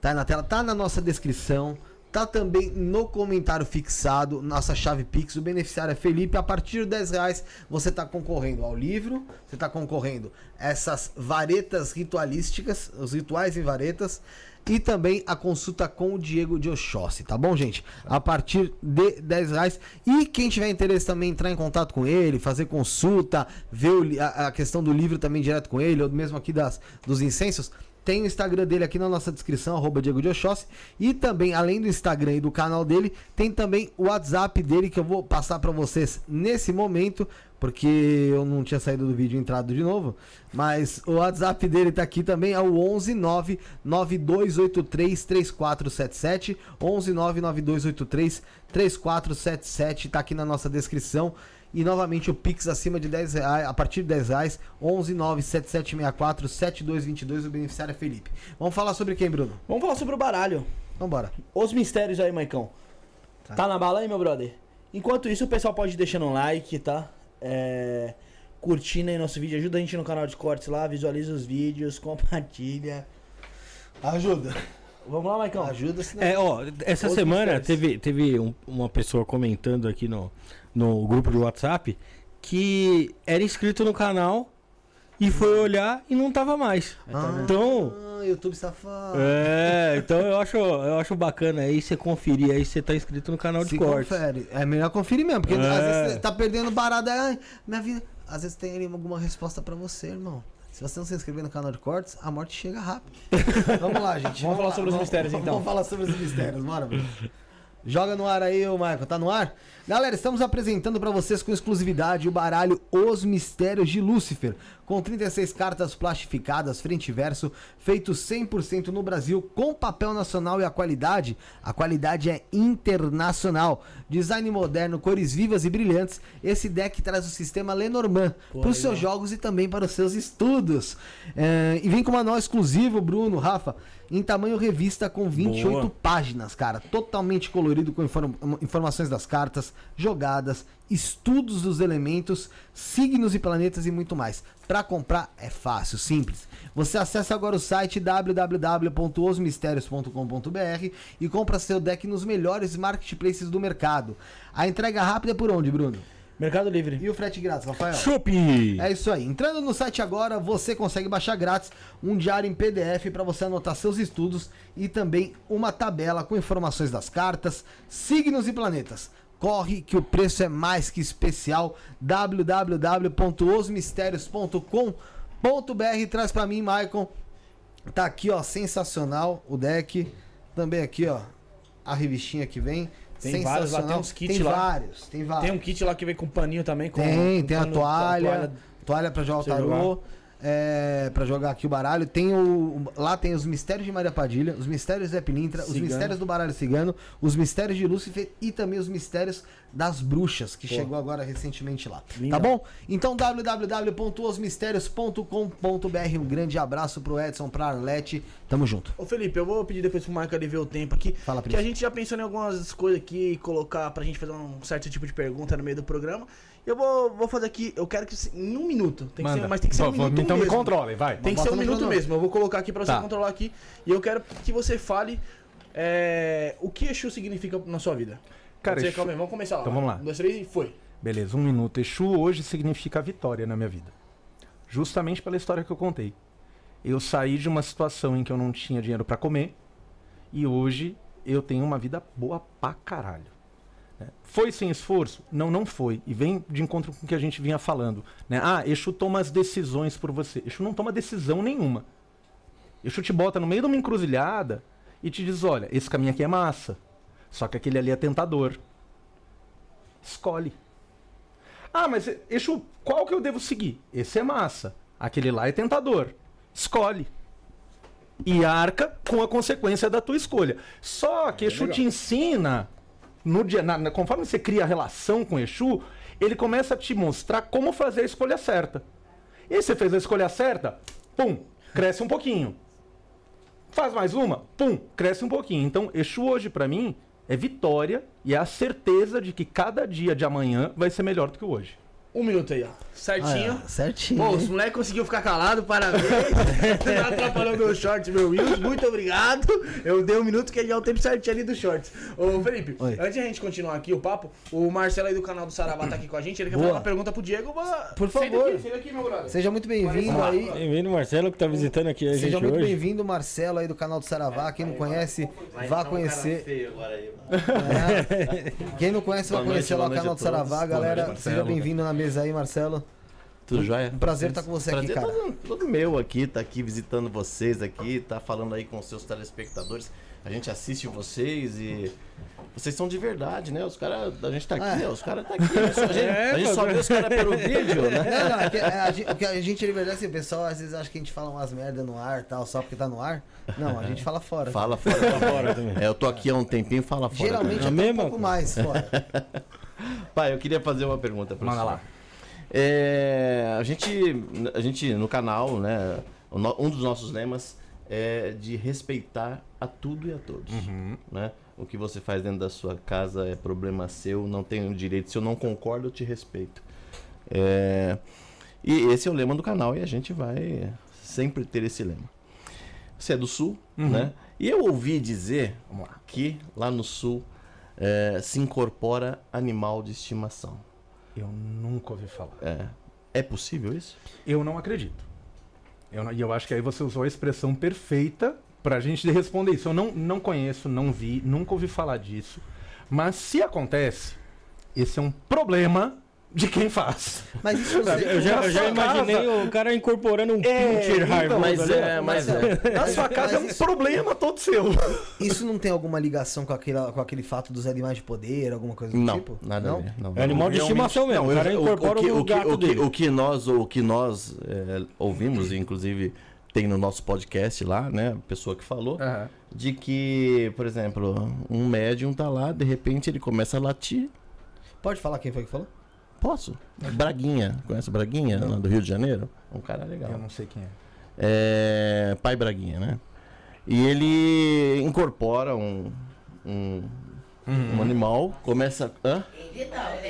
Tá aí na tela, tá na nossa descrição. Tá também no comentário fixado, nossa chave Pix. O beneficiário é Felipe. A partir de 10 reais você tá concorrendo ao livro, você tá concorrendo essas varetas ritualísticas, os rituais em varetas, e também a consulta com o Diego de Oxóssi, tá bom, gente? A partir de 10 reais. E quem tiver interesse também entrar em contato com ele, fazer consulta, ver a questão do livro também direto com ele, ou mesmo aqui das, dos incensos, tem o Instagram dele aqui na nossa descrição, arroba Diego de Oxóssi. E também, além do Instagram e do canal dele, tem também o WhatsApp dele que eu vou passar pra vocês nesse momento, porque eu não tinha saído do vídeo e entrado de novo. Mas o WhatsApp dele tá aqui também, é o 11 9 9283 3477. 11 9 9283 3477, tá aqui na nossa descrição. E novamente o Pix acima de 10 reais, a partir de 10 reais, 11 97764 7222, o beneficiário é Felipe. Vamos falar sobre quem, Bruno? Vamos falar sobre o baralho. Vambora. Os mistérios aí, Maicão. Tá. na bala aí, meu brother? Enquanto isso, o pessoal pode ir deixando um like, tá? É... Curtindo aí nosso vídeo. Ajuda a gente no canal de cortes lá, visualiza os vídeos, *laughs* compartilha. Ajuda. Vamos lá, Maicão? Ajuda, senão... É, ó, essa Outros semana mistérios. teve, teve um- uma pessoa comentando aqui no, no grupo do WhatsApp que era inscrito no canal e foi olhar e não tava mais. Ah, Então, YouTube safado. é, então eu acho, eu acho bacana aí você conferir aí se você tá inscrito no canal de Se cortes. confere. É melhor conferir mesmo, porque É. às vezes você tá perdendo barada. Ai, minha vida. às vezes tem ali alguma resposta pra você, irmão. Se você não se inscrever no canal de cortes, a morte chega rápido. *laughs* vamos lá, gente. Vamos falar lá, sobre os mistérios, então. Vamos falar sobre os mistérios, bora, Bruno. Joga no ar aí, ô Michael. Tá no ar? Galera, estamos apresentando pra vocês com exclusividade o baralho Os Mistérios de Lúcifer, com 36 cartas plastificadas frente e verso, feito 100% no Brasil, com papel nacional e a qualidade, a qualidade é internacional. Design moderno, cores vivas e brilhantes. Esse deck traz o sistema Lenormand para os seus jogos e também para os seus estudos. É, e vem com manual exclusivo, Bruno, Rafa, em tamanho revista com 28 Boa. páginas, cara. Totalmente colorido com inform- informações das cartas, jogadas, estudos dos elementos, signos e planetas e muito mais. Para comprar é fácil, simples. Você acessa agora o site www.osmistérios.com.br e compra seu deck nos melhores marketplaces do mercado. A entrega rápida é por onde, Bruno? Mercado Livre. E o frete grátis, Rafael? Chupi! É isso aí. Entrando no site agora, você consegue baixar grátis um diário em PDF para você anotar seus estudos e também uma tabela com informações das cartas, signos e planetas. Corre que o preço é mais que especial. www.osmistérios.com.br traz para mim, Maicon. Tá aqui, ó, sensacional o deck. Também aqui, ó, a revistinha que vem. Tem vários lá, tem uns kits tem lá. vários, tem vários. Tem um kit lá que vem com paninho também. Com, Tem, com tem a pano- toalha, toalha pra jogar o tarô, é, pra jogar aqui o baralho. Tem o, lá tem os mistérios de Maria Padilha, os mistérios de Zé Pilintra, os Cigano. mistérios do baralho cigano, os mistérios de Lúcifer e também os mistérios das bruxas, que Pô. chegou agora recentemente lá. Tá bom? Então www.osmistérios.com.br Um grande abraço pro Edson, pra Arlete. Tamo junto. Ô Felipe, eu vou pedir depois pro Marco ali ver o tempo aqui. Fala, Que a gente já pensou em algumas coisas aqui, colocar pra gente fazer um certo tipo de pergunta no meio do programa. Eu vou, vou fazer aqui, eu quero que em um minuto. Tem que ser, mas tem que ser um Vou- minuto Então mesmo. me controlem, vai. Tem que ser um minuto cronômetro. mesmo. Eu vou colocar aqui pra você Tá. controlar aqui. E eu quero que você fale é, o que Exu significa na sua vida. Cara, Exu- calma aí, vamos começar lá. Então vamos lá. Um, dois, três e foi. Beleza, um minuto. Exu hoje significa vitória na minha vida. Justamente pela história que eu contei. Eu saí de uma situação em que eu não tinha dinheiro pra comer e hoje eu tenho uma vida boa pra caralho. Foi sem esforço? Não, não foi. E vem de encontro com o que a gente vinha falando. Né? Ah, Exu toma as decisões por você. Exu não toma decisão nenhuma. Exu te bota no meio de uma encruzilhada e te diz: olha, esse caminho aqui é massa. Só que aquele ali é tentador. Escolhe. Ah, mas Exu, qual que eu devo seguir? Esse é massa. Aquele lá é tentador. Escolhe. E arca com a consequência da tua escolha. Só que Exu te ensina, no dia, na- conforme você cria a relação com Exu, ele começa a te mostrar como fazer a escolha certa. E você fez a escolha certa, pum, cresce um pouquinho. Faz mais uma, pum, cresce um pouquinho. Então, Exu hoje pra mim é vitória e é a certeza de que cada dia de amanhã vai ser melhor do que hoje. Um minuto aí, ó. Certinho. Ah, certinho. Pô, hein? os moleques conseguiu ficar calado, parabéns. *laughs* Não atrapalhou meu short, meu Reels, muito obrigado. Eu dei um minuto que é o tempo certinho ali dos shorts. Ô, Felipe, Oi. antes de a gente continuar aqui o papo, o Marcelo aí do canal do Saravá tá aqui com a gente, ele quer Boa. fazer uma pergunta pro Diego. Vá- Por favor. aqui, senta aqui, meu brother. Seja muito bem-vindo aí. Bem-vindo, Marcelo, que tá visitando aqui a gente Seja muito bem-vindo, Marcelo, aí do canal do Saravá. Quem não conhece, vá conhecer. É. Quem não conhece, vai conhecer lá o canal do Saravá, galera. Seja bem-vindo na mesa aí, Marcelo. Tudo jóia? Um prazer estar com você aqui, Prazer cara. todo, todo meu aqui, tá aqui visitando vocês aqui, tá falando aí com os seus telespectadores. A gente assiste vocês e vocês são de verdade, né? Os caras, a gente tá aqui, É. né? Os caras tá aqui. A gente, *laughs* a gente só vê os caras pelo vídeo, né? Não, não, é que, é, a, gente, o que a gente, de verdade, assim, o pessoal às vezes acha que a gente fala umas merda no ar tal, só porque tá no ar. Não, a gente fala fora. Fala fora, *laughs* fala fora também. É, eu tô aqui há um tempinho, fala fora. Geralmente É um pouco mais fora. *laughs* Pai, eu queria fazer uma pergunta pra Manda você. lá. É, a gente, a gente no canal, né? Um dos nossos lemas é de respeitar a tudo e a todos, né? O que você faz dentro da sua casa é problema seu, não tenho direito. Se eu não concordo, eu te respeito. É, e esse é o lema do canal e a gente vai sempre ter esse lema. Você é do sul, né? E eu ouvi dizer lá. que lá no sul é, se incorpora animal de estimação. Eu nunca ouvi falar. É, é possível isso? Eu não acredito. Eu não- e eu acho que aí você usou a expressão perfeita pra gente responder isso. Eu não, não conheço, não vi, nunca ouvi falar disso. Mas se acontece, esse é um problema de quem faz. Mas isso Eu já, eu já imaginei o cara incorporando um É, pincher então, Mas ali, é, mas é. Na sua casa é um isso- problema todo seu. Isso não tem alguma ligação com aquele, com aquele fato dos animais de poder, alguma coisa do Não, tipo? nada não? É animal de estimação mesmo. Não, o cara incorpora o, que, o, gato o, que, dele. o que nós, o que nós é, ouvimos, inclusive tem no nosso podcast lá, né? A pessoa que falou, de que, por exemplo, um médium tá lá, de repente ele começa a latir. Pode falar quem foi que falou? Posso? Braguinha. Conhece o Braguinha, lá do Rio de Janeiro? Um cara legal. Eu não sei quem é. É, pai Braguinha, né? E ele incorpora um, um, um animal, começa. Hã?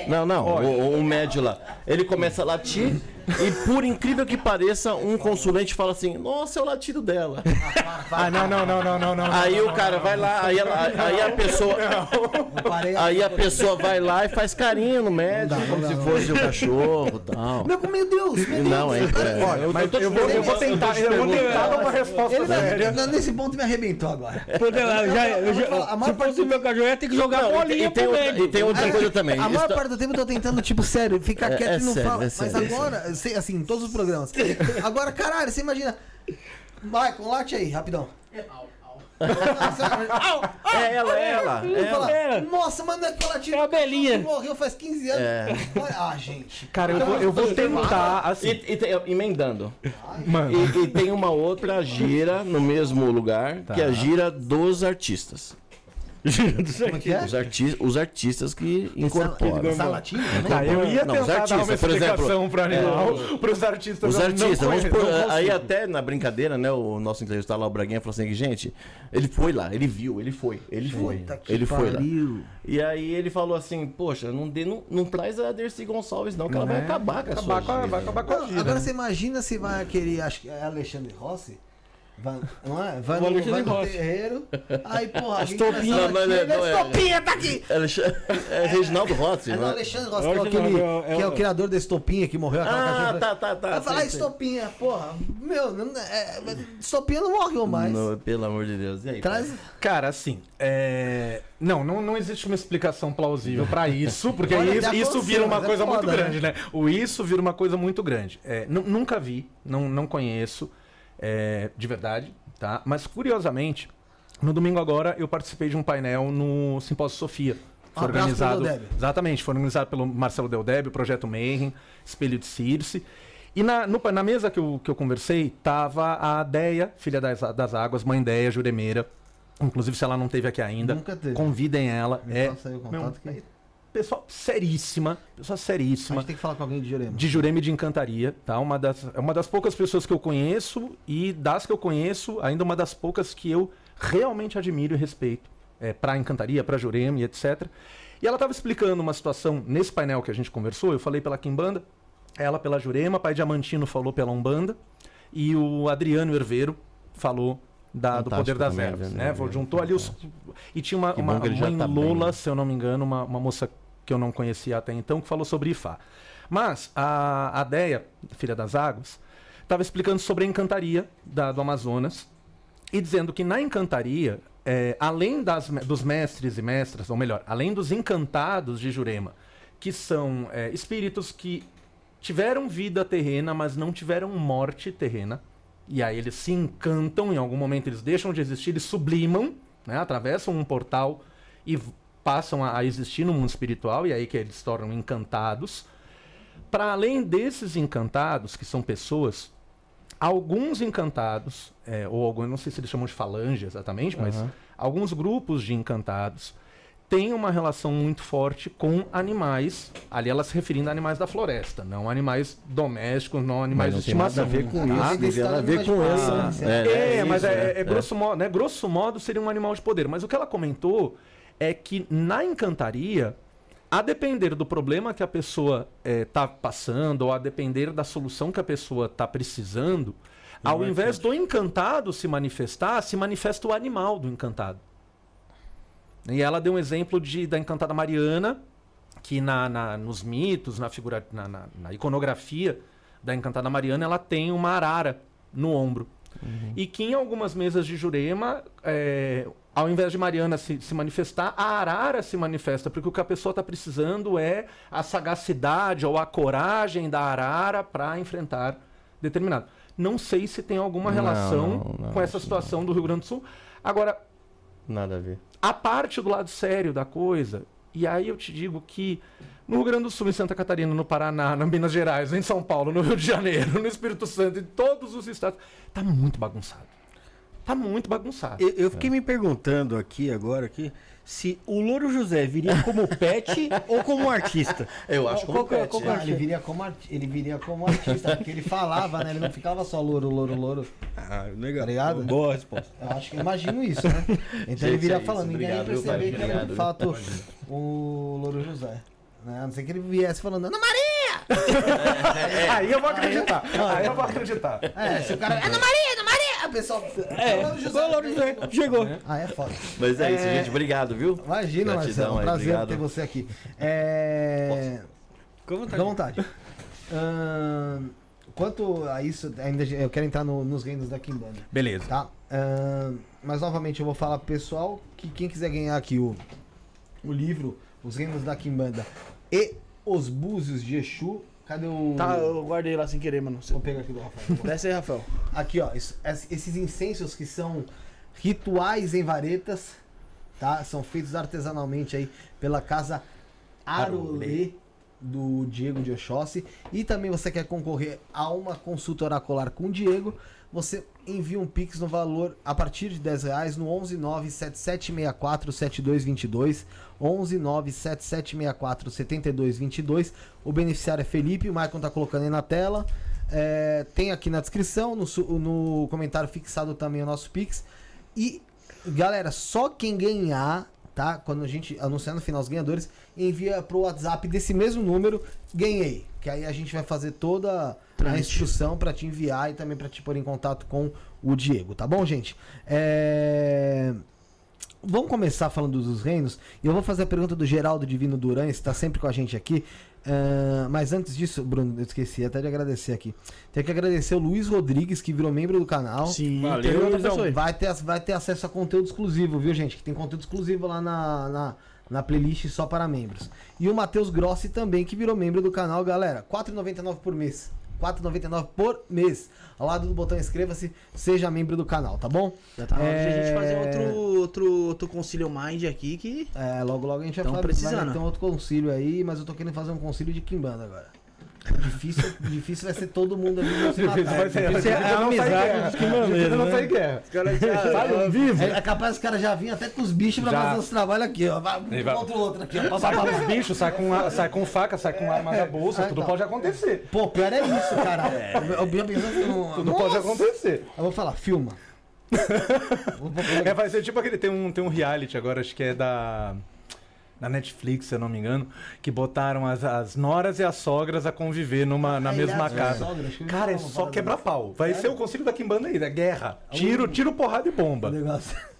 Não, não, o, o- um médio lá. Ele começa a latir e, por incrível que pareça, um consulente fala assim: Nossa, é o latido dela. Ah, não, não, não, não, não, não. Aí o cara vai lá, aí, ela- aí a pessoa. Aí a pessoa vai lá e faz carinho no médico, como não se fosse um cachorro e tal. Meu, meu Deus, meu Deus. Não, é. é. Olha, mas eu, vou, eu vou tentar, eu vou tentar dar uma resposta Ele séria. nesse ponto me arrebentou agora. Se parte fosse o do- meu cachorro, ia ter que jogar e bolinha e tem pro outra- médico. e tem outra coisa também. A maior Isso- parte do tempo eu tô tentando, tipo, sério, ficar É- quieto é e não falar. Mas agora, assim, em todos os programas. Agora, caralho, você imagina. Michael, late aí, rapidão. É *laughs* ela, é ela. É fala, É. Nossa, mano, aquela tia É a Belinha. morreu faz 15 anos. É. Ah, gente. Cara, eu vou, eu vou tentar, assim. E, e emendando. Mano, E, e tem uma outra gira no mesmo lugar, que é a gira dos artistas. Como é que é? Os, arti os artistas que incorporam. Salatinho? tá, eu ia Não, tentar os dar uma artistas, por exemplo, pro animal, pros artistas. Os não artistas, vamos não aí até na brincadeira, né, o nosso entrevistado lá, o Braguinha, falou assim, gente, ele foi lá, ele viu, ele foi, ele foi, que ele foi lá. pariu. E aí ele falou assim, poxa, não, dê, não, não traz a Dercy Gonçalves não, que ela vai É, acabar com a acabar sua com a- vai acabar com a Não, gira. agora você imagina se vai aquele, acho que é Alexandre Rossi. Vai, não é? Vai O no, Alexandre vai no Rossi. terreiro. Aí, porra, As alguém começa a topinhas. latir, Não, não, ele, não, é- Estopinha, tá aqui! Alex- É Reginaldo Rossi, É do né? Alexandre Rossi, É é, aquele, é o- que é o criador desse Estopinha que morreu. Aquela Ah, cachorra- tá, tá, tá. Vai falar sei. Estopinha, porra. Meu, não, é, Estopinha não morreu mais. No- pelo amor de Deus. E aí, Traz. Cara, assim, é... não, não, não existe uma explicação plausível pra *laughs* isso, porque Olha, isso, isso vira uma é coisa muito foda, né? grande, né? O isso vira uma coisa muito grande. É, nu- nunca vi, não, não conheço, é, de verdade, tá? Mas curiosamente, no domingo agora eu participei de um painel no Simpósio Sofia. Foi Um organizado, exatamente, foi organizado pelo Marcelo Deldébio, o Projeto Mayhem, Espelho de Circe. E na, no- na mesa que eu, que eu conversei, tava a Deia, filha das, das águas, mãe Deia, juremeira. Inclusive, se ela não teve aqui ainda, Nunca teve. convidem ela. Me É, passa aí o meu, contato que... pessoal seríssima, pessoa A seríssima gente tem que falar com alguém de Jurema. de Jurema e de Encantaria, tá? Uma das, é uma das poucas pessoas que eu conheço e das que eu conheço, ainda uma das poucas que eu realmente admiro e respeito. É, pra Encantaria, pra Jurema e etc. E ela estava explicando uma situação nesse painel que a gente conversou, eu falei pela Kimbanda, ela pela Jurema, Pai Diamantino falou pela Umbanda e o Adriano Herveiro falou da- do Poder das também, Ervas, né? né? Juntou ali os... E tinha uma, Que uma mãe tá bem, Lola, né? se eu não me engano, uma, uma moça que eu não conhecia até então, que falou sobre Ifá. Mas a, a Deia, filha das águas, estava explicando sobre a encantaria da- do Amazonas e dizendo que na encantaria, é, além das dos mestres e mestras, ou melhor, além dos encantados de Jurema, que são é, espíritos que tiveram vida terrena, mas não tiveram morte terrena, e aí eles se encantam, em algum momento eles deixam de existir, eles sublimam, né, atravessam um portal e passam a, a existir no mundo espiritual, e aí que eles se tornam encantados. Para além desses encantados, que são pessoas, alguns encantados, é, ou alguns, não sei se eles chamam de falange exatamente, mas alguns grupos de encantados têm uma relação muito forte com animais, ali elas se referindo a animais da floresta, não animais domésticos, não animais Mas de não tem nada estimação. a ver com Ah, isso, não tem nada a ver com Ah, essa. É, é mas isso, é, é é. grosso modo, né? Grosso modo seria um animal de poder. Mas o que ela comentou é que na encantaria, a depender do problema que a pessoa está passando, ou a depender da solução que a pessoa está precisando, ao invés do encantado se manifestar, se manifesta o animal do encantado. E ela deu um exemplo de, da encantada Mariana, que na, na- nos mitos, na, figura, na, na- na iconografia da encantada Mariana, ela tem uma arara no ombro. E que em algumas mesas de Jurema, é, ao invés de Mariana se, se manifestar, a Arara se manifesta, porque o que a pessoa está precisando é a sagacidade ou a coragem da Arara para enfrentar determinado. Não sei se tem alguma relação não, não, com essa situação do Rio Grande do Sul. Agora, Nada a ver. a parte do lado sério da coisa, e aí eu te digo que no Rio Grande do Sul, em Santa Catarina, no Paraná, na Minas Gerais, em São Paulo, no Rio de Janeiro, *laughs* no Espírito Santo, em todos os estados, tá muito bagunçado. Tá muito bagunçado. Eu, eu fiquei me perguntando aqui agora aqui se o Louro José viria como pet *laughs* ou como artista. Eu acho Qual como que é- pet, qual que é. é? Ah, ele, viria como ele viria como artista, porque ele falava, né? Ele não ficava só louro, louro, louro. Ah, legal. Tá ligado? Boa resposta. Eu acho que eu imagino isso, né? Então ele Gente, viria é falando, ninguém ia Obrigado, perceber que era Obrigado, de fato o Louro José. Né? A não ser que ele viesse falando, Ana Maria! *laughs* Aí eu vou acreditar. Aí eu vou acreditar. É, se o cara. Ana Maria, Ana Maria! Pessoal. É, foi o Louro José. Chegou. Ah, é foda. Mas é, isso, É. gente. Obrigado, viu? Imagina, Gratidão Marcelo. É um prazer obrigado. ter você aqui. É. Fica à vontade. Ahn, quanto a isso, ainda eu quero entrar no- nos reinos da Kimbanda. Beleza. Tá? Mas novamente eu vou falar pro pessoal que quem quiser ganhar aqui o, o livro, Os Reinos da Kimbanda e Os Búzios de Exu. Cadê o. Tá, eu guardei lá sem querer, mano. Vou pegar aqui do Rafael. Desce aí, Rafael. Aqui, ó, isso- es- esses incensos que são rituais em varetas, tá? São feitos artesanalmente aí pela casa Arolê do Diego de Oxóssi. E também você quer concorrer a uma consulta oracular com o Diego, você envia um Pix no valor a partir de 10 reais no 11977647222 11977647222 O beneficiário é Felipe, o Maicon tá colocando aí na tela. É, tem aqui na descrição, no, no comentário fixado também o nosso Pix. E, galera, só quem ganhar, tá? Quando a gente anunciar no final os ganhadores, envia pro WhatsApp desse mesmo número, ganhei. Que aí a gente vai fazer toda a instrução pra te enviar e também pra te pôr em contato com o Diego, tá bom, gente? É... Vamos começar falando dos reinos. E eu vou fazer a pergunta do Geraldo Divino Duran, que está sempre com a gente aqui. Ah, mas antes disso, Bruno, eu esqueci até de agradecer aqui. Tenho que agradecer o Luiz Rodrigues, que virou membro do canal. Sim, Valeu, aí. Vai ter, vai ter acesso a conteúdo exclusivo, viu, gente? Que tem conteúdo exclusivo lá na, na, na playlist só para membros. E o Matheus Grossi também, que virou membro do canal, galera. R$ 4,99 por mês. R$ 4,99 por mês. Ao lado do botão inscreva-se, seja membro do canal, tá bom? Já tá na hora de a gente É. fazer outro, outro, outro concílio mind aqui que. É, logo logo a gente vai Tão falar precisando. vai ter um outro concílio aí, mas eu tô querendo fazer um concílio de Kimbanda agora. Difícil, difícil vai ser todo mundo ali não se matar. Vai ser, Isso é a não sai amizade dos quimbandeiros, Não né? sai guerra. Os caras já. vivo. É, é capaz os caras já vinham até com os bichos pra Já. fazer os trabalhos aqui, ó. Vai, um vai. contra o outro aqui, ó. Sai com os bichos, sai com, a- sai com faca, sai com arma da bolsa, Ah, tudo tá. pode acontecer. Pô, pior é isso, cara. Eu, eu, que não- Tudo pode acontecer. Eu vou falar, filma. *laughs* É, vai ser tipo aquele. Tem um, tem um reality agora, acho que é da. Na Netflix, se eu não me engano, que botaram as, as noras e as sogras a conviver numa, na Ah, mesma é, casa. sogra, Cara, é só quebra-pau. Vai ser o conselho da Kimbanda aí, é guerra. Tiro, tiro, porrada e bomba. negócio. *laughs*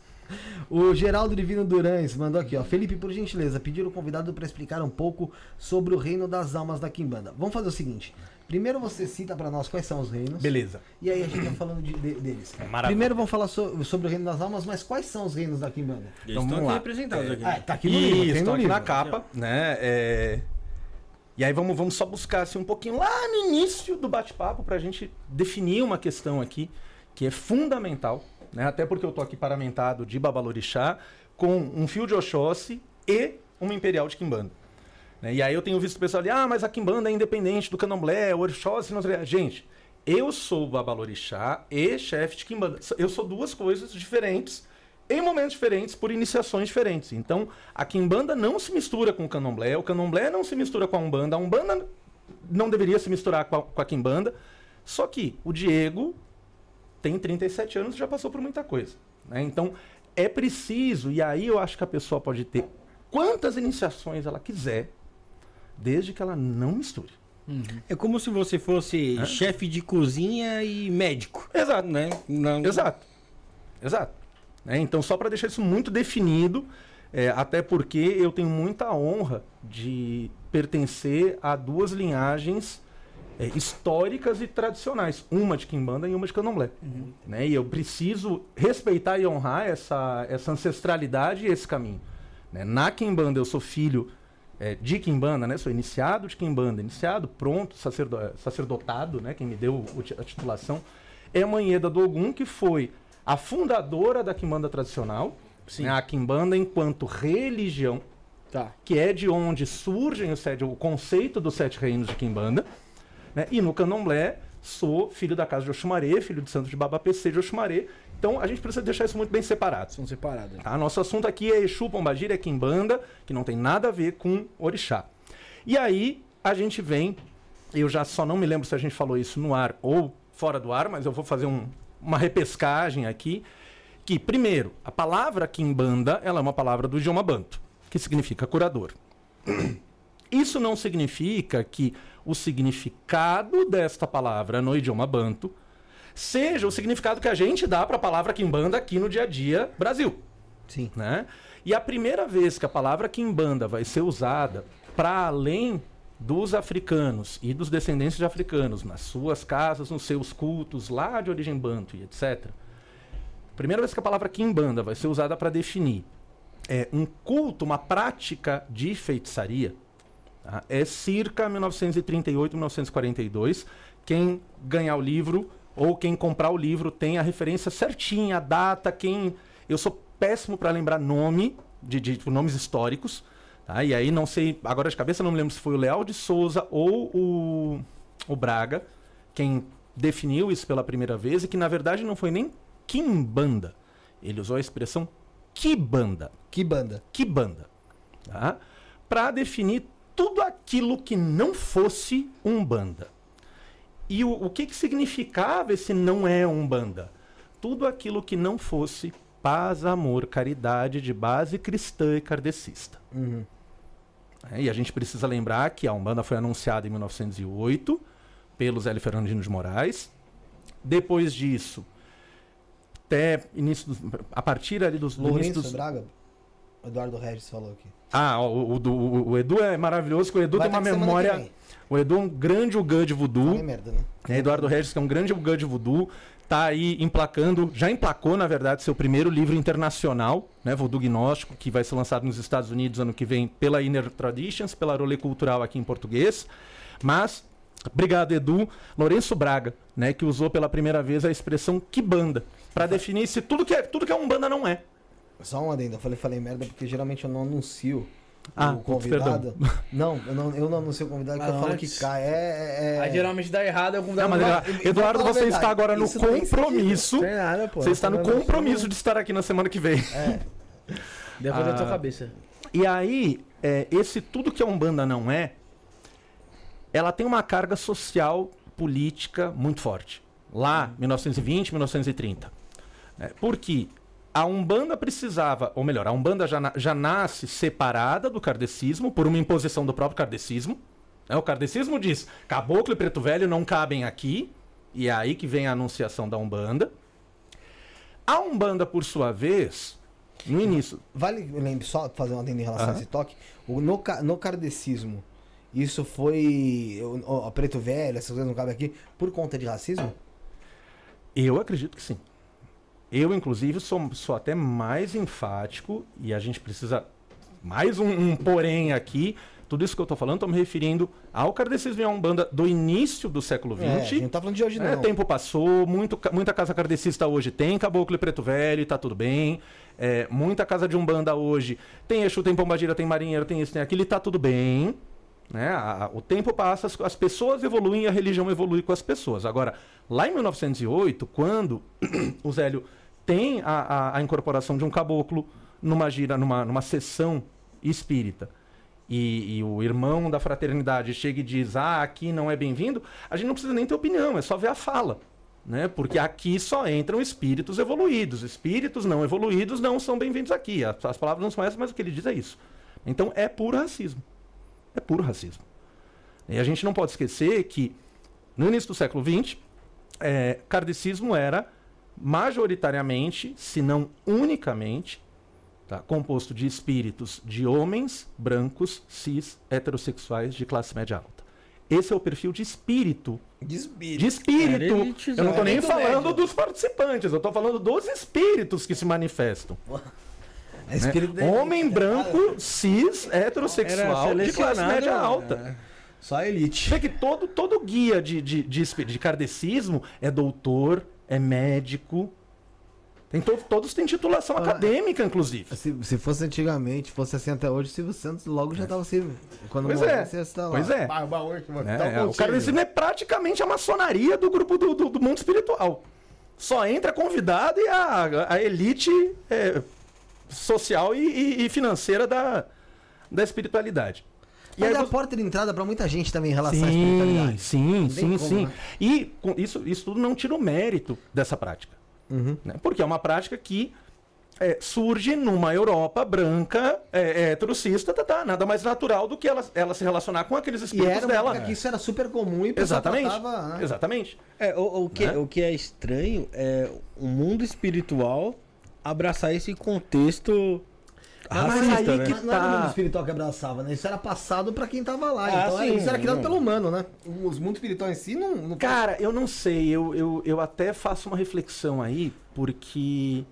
O Geraldo Divino Durães mandou aqui, ó. Felipe, por gentileza, pediram o convidado para explicar um pouco sobre o reino das almas da Kimbanda. Vamos fazer o seguinte. Primeiro você cita para nós quais são os reinos. Beleza. E aí a gente vai falando de- de- deles. Maravilha. Primeiro vamos falar so- sobre o reino das almas, mas quais são os reinos da Kimbanda? Eles Então, estão vamos aqui lá. representados aqui. Ah, tá aqui no livro, Isso, tem no estão aqui livro. na capa, né? é, E aí vamos, vamos só buscar assim, um pouquinho lá no início do bate-papo pra gente definir uma questão aqui que é fundamental, né? Até porque eu tô aqui paramentado de Babalorixá com um fio de Oxóssi e uma Imperial de Kimbanda. Né? E aí eu tenho visto o pessoal ali, ah, mas a Kimbanda é independente do Candomblé, o Oxóssi, não sei. Gente, eu sou Babalorixá e chefe de Kimbanda. Eu sou duas coisas diferentes em momentos diferentes, por iniciações diferentes. Então, a Kimbanda não se mistura com o Candomblé, o Candomblé não se mistura com a Umbanda, a Umbanda não deveria se misturar com a, com a. Só que o Diego tem 37 anos e já passou por muita coisa. né? Então, é preciso, e aí eu acho que a pessoa pode ter quantas iniciações ela quiser, desde que ela não misture. É como se você fosse Hã? chefe de cozinha e médico. Exato. Né? Não- Exato. Exato. Né, então, só para deixar isso muito definido, é, até porque eu tenho muita honra de pertencer a duas linhagens é, históricas e tradicionais. Uma de Kimbanda e uma de Candomblé. Uhum. Né? E eu preciso respeitar e honrar essa, essa ancestralidade e esse caminho. Né? Na Kimbanda eu sou filho é, de Kimbanda, né? Sou iniciado de Kimbanda, iniciado, pronto, sacerdo, é, sacerdotado, né? Quem me deu a titulação é Manheda do Ogum, que foi a fundadora da Kimbanda tradicional, Sim. né? a Kimbanda enquanto religião, Tá. que é de onde surgem o, sete, o conceito dos sete reinos de Kimbanda. Né? E no Candomblé, sou filho da casa de Oxumaré, filho de santo de Babapc de Oxumaré. Então a gente precisa deixar isso muito bem separado. São separadas. Tá? Nosso assunto aqui é Exu, Pombagira, é Kimbanda, que não tem nada a ver com Orixá. E aí a gente vem, eu já só não me lembro se a gente falou isso no ar ou fora do ar, mas eu vou fazer um- uma repescagem aqui, que primeiro, a palavra Kimbanda, ela é uma palavra do idioma banto, que significa curador. *clears throat* Isso não significa que o significado desta palavra no idioma banto seja o significado que a gente dá para a palavra Kimbanda aqui no dia a dia Brasil Sim. né? E a primeira vez que a palavra quimbanda vai ser usada para além dos africanos e dos descendentes de africanos nas suas casas, nos seus cultos lá de origem banto e etc. Primeira vez que a palavra quimbanda vai ser usada para definir é, um culto, uma prática de feitiçaria, tá? é circa 1938, 1942. Quem ganhar o livro ou quem comprar o livro tem a referência certinha, a data, quem. Eu sou péssimo para lembrar nome, de, de- tipo, nomes históricos. Tá? E aí não sei, agora de cabeça não me lembro se foi o Leal de Souza ou o, o Braga quem definiu isso pela primeira vez e que na verdade não foi nem Kimbanda. Ele usou a expressão Kibanda. Que banda? Kibanda. Tá? Para definir tudo aquilo que não fosse Umbanda. E o, o que, que significava esse não é Umbanda? Tudo aquilo que não fosse paz, amor, caridade de base cristã e kardecista. Uhum. É, e a gente precisa lembrar que a Umbanda foi anunciada em 1908 pelo Zélio Fernandino de Moraes. Depois disso, até início dos, a partir ali dos, Lourenço dos, Braga? Eduardo Regis falou aqui. ah, o, o, o- o Edu é maravilhoso, que o Edu Vai tem uma que memória. O Edu é um grande Ugã de voodoo. Falei merda, né? né? Eduardo Regis, que é um grande Ugã de voodoo, tá aí emplacando, já emplacou, na verdade, seu primeiro livro internacional, né? Voodoo Gnóstico, que vai ser lançado nos Estados Unidos ano que vem pela Inner Traditions, pela Rolê Cultural aqui em português. Mas, obrigado, Edu. Lourenço Braga, né? Que usou pela primeira vez a expressão Kibanda, para definir se tudo que é, tudo que é Umbanda não é. Só um adendo, eu falei, falei merda porque geralmente eu não anuncio Ah, o convidado. Não, eu não, eu não anuncio o convidado, porque Mas eu falo antes- que cai. É, é, é... Aí geralmente dá errado, eu Não, convidado mas, não Eduardo, e Eduardo, você verdade, está agora no isso não tem compromisso. tem nada, pô. Você está no Não, não, compromisso de estar aqui na semana que vem. É, Depois da tua Ah. cabeça. E aí, é, esse tudo que a Umbanda não é, ela tem uma carga social, política muito forte. Lá, 1920, 1930. É, porque a Umbanda precisava, ou melhor, a Umbanda já, na- já nasce separada do kardecismo por uma imposição do próprio kardecismo. né? o kardecismo diz, caboclo e preto velho não cabem aqui, e é aí que vem a anunciação da Umbanda. A Umbanda, por sua vez, no início, vale, eu lembro, só fazer uma adendo em relação Aham. a esse toque. O, no, no kardecismo, isso foi. O, o preto velho, essas coisas não cabem aqui, por conta de racismo? Eu acredito que sim. Eu, inclusive, sou, sou até mais enfático e a gente precisa. Mais um, um porém aqui. Tudo isso que eu tô falando, tô me referindo ao kardecismo e à Umbanda do início do século É, a XX. gente não tá falando de hoje, É, não. tempo passou, muito, muita casa kardecista hoje tem caboclo e preto velho e tá tudo bem. É, muita casa de Umbanda hoje tem Exu, tem Pombagira, tem Marinheiro, tem isso, tem aquilo e tá tudo bem. Né? A- a- o tempo passa, as, as pessoas evoluem e a religião evolui com as pessoas. Agora, lá em 1908, quando *clears throat* o Zélio tem a, a- a incorporação de um caboclo numa gira, numa, numa sessão espírita, e, e o irmão da fraternidade chega e diz: Ah, aqui não é bem-vindo, a gente não precisa nem ter opinião, é só ver a fala. Né? Porque aqui só entram espíritos evoluídos. Espíritos não evoluídos não são bem-vindos aqui. As, as palavras não são essas, mas o que ele diz é isso. Então é puro racismo. É puro racismo. E a gente não pode esquecer que no início do século XX, é, kardecismo era majoritariamente, se não unicamente, tá, composto de espíritos de homens brancos, cis, heterossexuais de classe média alta. Esse é o perfil de espírito. De espírito. De espírito. Elitizado. Eu não tô nem falando médio. dos participantes, eu tô falando dos espíritos que se manifestam. É da Homem branco, cis, heterossexual, de classe média é. alta. Só elite. Vê que todo, todo guia de, de, de, espi- de kardecismo é doutor, é médico. Tem to- todos têm titulação Ah, acadêmica, inclusive. Se, se fosse antigamente, fosse assim até hoje, o Silvio Santos logo já tava assim. Quando Pois morresse, é. estar lá. Pois é. Barba né? tá É, o contigo. kardecismo é praticamente a maçonaria do grupo do, do, do mundo espiritual. Só entra convidado e a, a elite é, social e, e- e financeira da, da espiritualidade. E Mas aí é a você- porta de entrada pra muita gente também em relação à Sim, espiritualidade. sim, sim, como, sim. né? E com isso, isso tudo não tira o mérito dessa prática. Uhum. né? Porque é uma prática que é, surge numa Europa branca, é, heterocista, tá, tá, nada mais natural do que ela, ela se relacionar com aqueles E espíritos era uma dela. época que isso era super comum e Exatamente. tratava, né? Exatamente. É, o, o que, Né? o que é estranho é o mundo espiritual abraçar esse contexto mas racista, aí né? que Mas não era o tá. mundo espiritual que abraçava, né? Isso era passado pra quem tava lá. Ah, então sim, isso era criado não. pelo humano, né? Os mundos espirituais em si não. não Cara, eu não sei, eu, eu, eu até faço uma reflexão aí, porque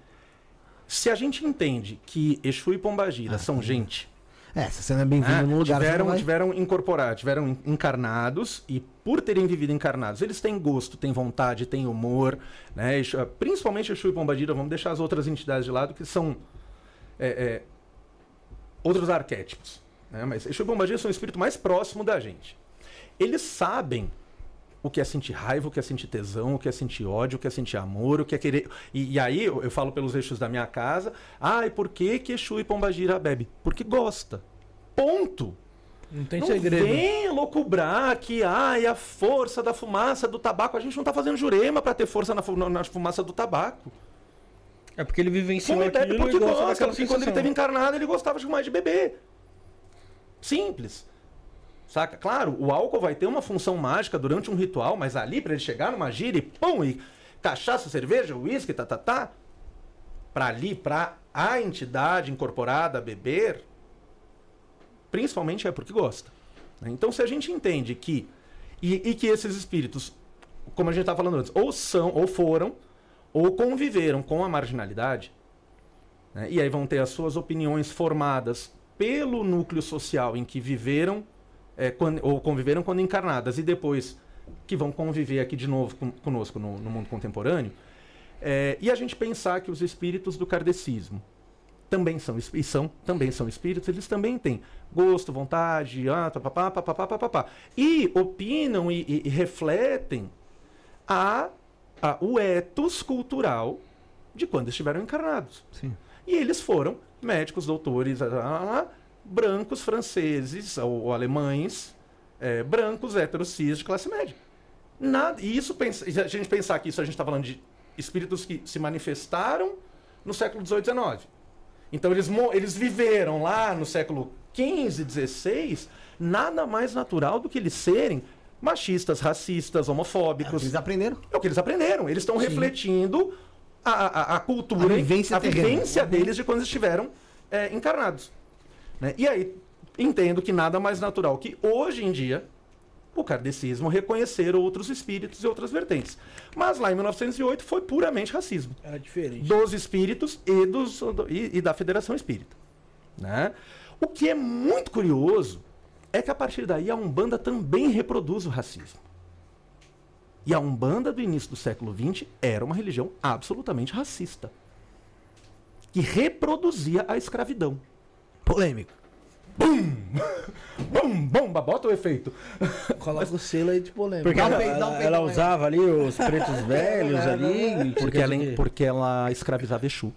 se a gente entende que Exu e Pombagira são gente, É, se você não é bem-vindo né, num lugar, você tiveram, vai... tiveram incorporados, tiveram en- encarnados, e por terem vivido encarnados, eles têm gosto, têm vontade, têm humor, né? Exu- principalmente Exu e Pombagira, vamos deixar as outras entidades de lado, que são é, é, outros arquétipos. Né? Mas Exu e Pombagira são o espírito mais próximo da gente. Eles sabem o que é sentir raiva, o que é sentir tesão, o que é sentir ódio, o que é sentir amor, o que é querer. E, e aí eu, eu falo pelos eixos da minha casa. Ah, e por que, que Exu e Pombagira bebe? Porque gosta. Ponto. Não tem não segredo. vem loucubrar que ai, a força da fumaça do tabaco. A gente não tá fazendo jurema para ter força na- na fumaça do tabaco. É porque ele vivenciou Fuma e bebe porque gosta porque quando ele teve encarnado, ele gostava de mais de beber. Simples. Saca? Claro, o álcool vai ter uma função mágica durante um ritual, mas ali, para ele chegar numa gira e pum, e cachaça, cerveja, uísque, tá, tá, tá. Pra ali, pra a entidade incorporada beber, principalmente é porque gosta. Então, se a gente entende que. E, e que esses espíritos, como a gente estava falando antes, ou são, ou foram, ou conviveram com a marginalidade, né? e aí vão ter as suas opiniões formadas pelo núcleo social em que viveram é, quando- ou conviveram quando encarnadas, e depois que vão conviver aqui de novo com- conosco no, no mundo contemporâneo, é, e a gente pensar que os espíritos do kardecismo também são, e são, também são espíritos, eles também têm gosto, vontade, ah, papapá, papapá, papapá, e opinam e, e- e refletem a, a- o ethos cultural de quando estiveram encarnados. Sim. E eles foram médicos, doutores, ah, ah, ah, brancos, franceses ou, ou alemães, eh, brancos, héteros, cis de classe média. Nada, e isso, pensa- e a gente pensar que isso a gente está falando de espíritos que se manifestaram no século XVIII, XIX. Então eles, eles viveram lá no século XV, XVI, nada mais natural do que eles serem machistas, racistas, homofóbicos. Eles aprenderam. É o que eles aprenderam. Eles estão refletindo a, a, a cultura, A vivência a vivência deles de quando estiveram é, encarnados. né? E aí, entendo que nada mais natural que hoje em dia o kardecismo reconhecer outros espíritos e outras vertentes. Mas lá em 1908 foi puramente racismo Era diferente. dos espíritos e, dos, e, e da Federação Espírita. Né? O que é muito curioso é que a partir daí a Umbanda também reproduz o racismo. E a Umbanda do início do século XX era uma religião absolutamente racista. Que reproduzia a escravidão. Polêmico. Bum, *laughs* bomba, bota o efeito. Coloca o selo aí de polêmica. Porque ela, ela- ela usava ali os pretos velhos *laughs* ali. Porque ela, porque ela escravizava Exu.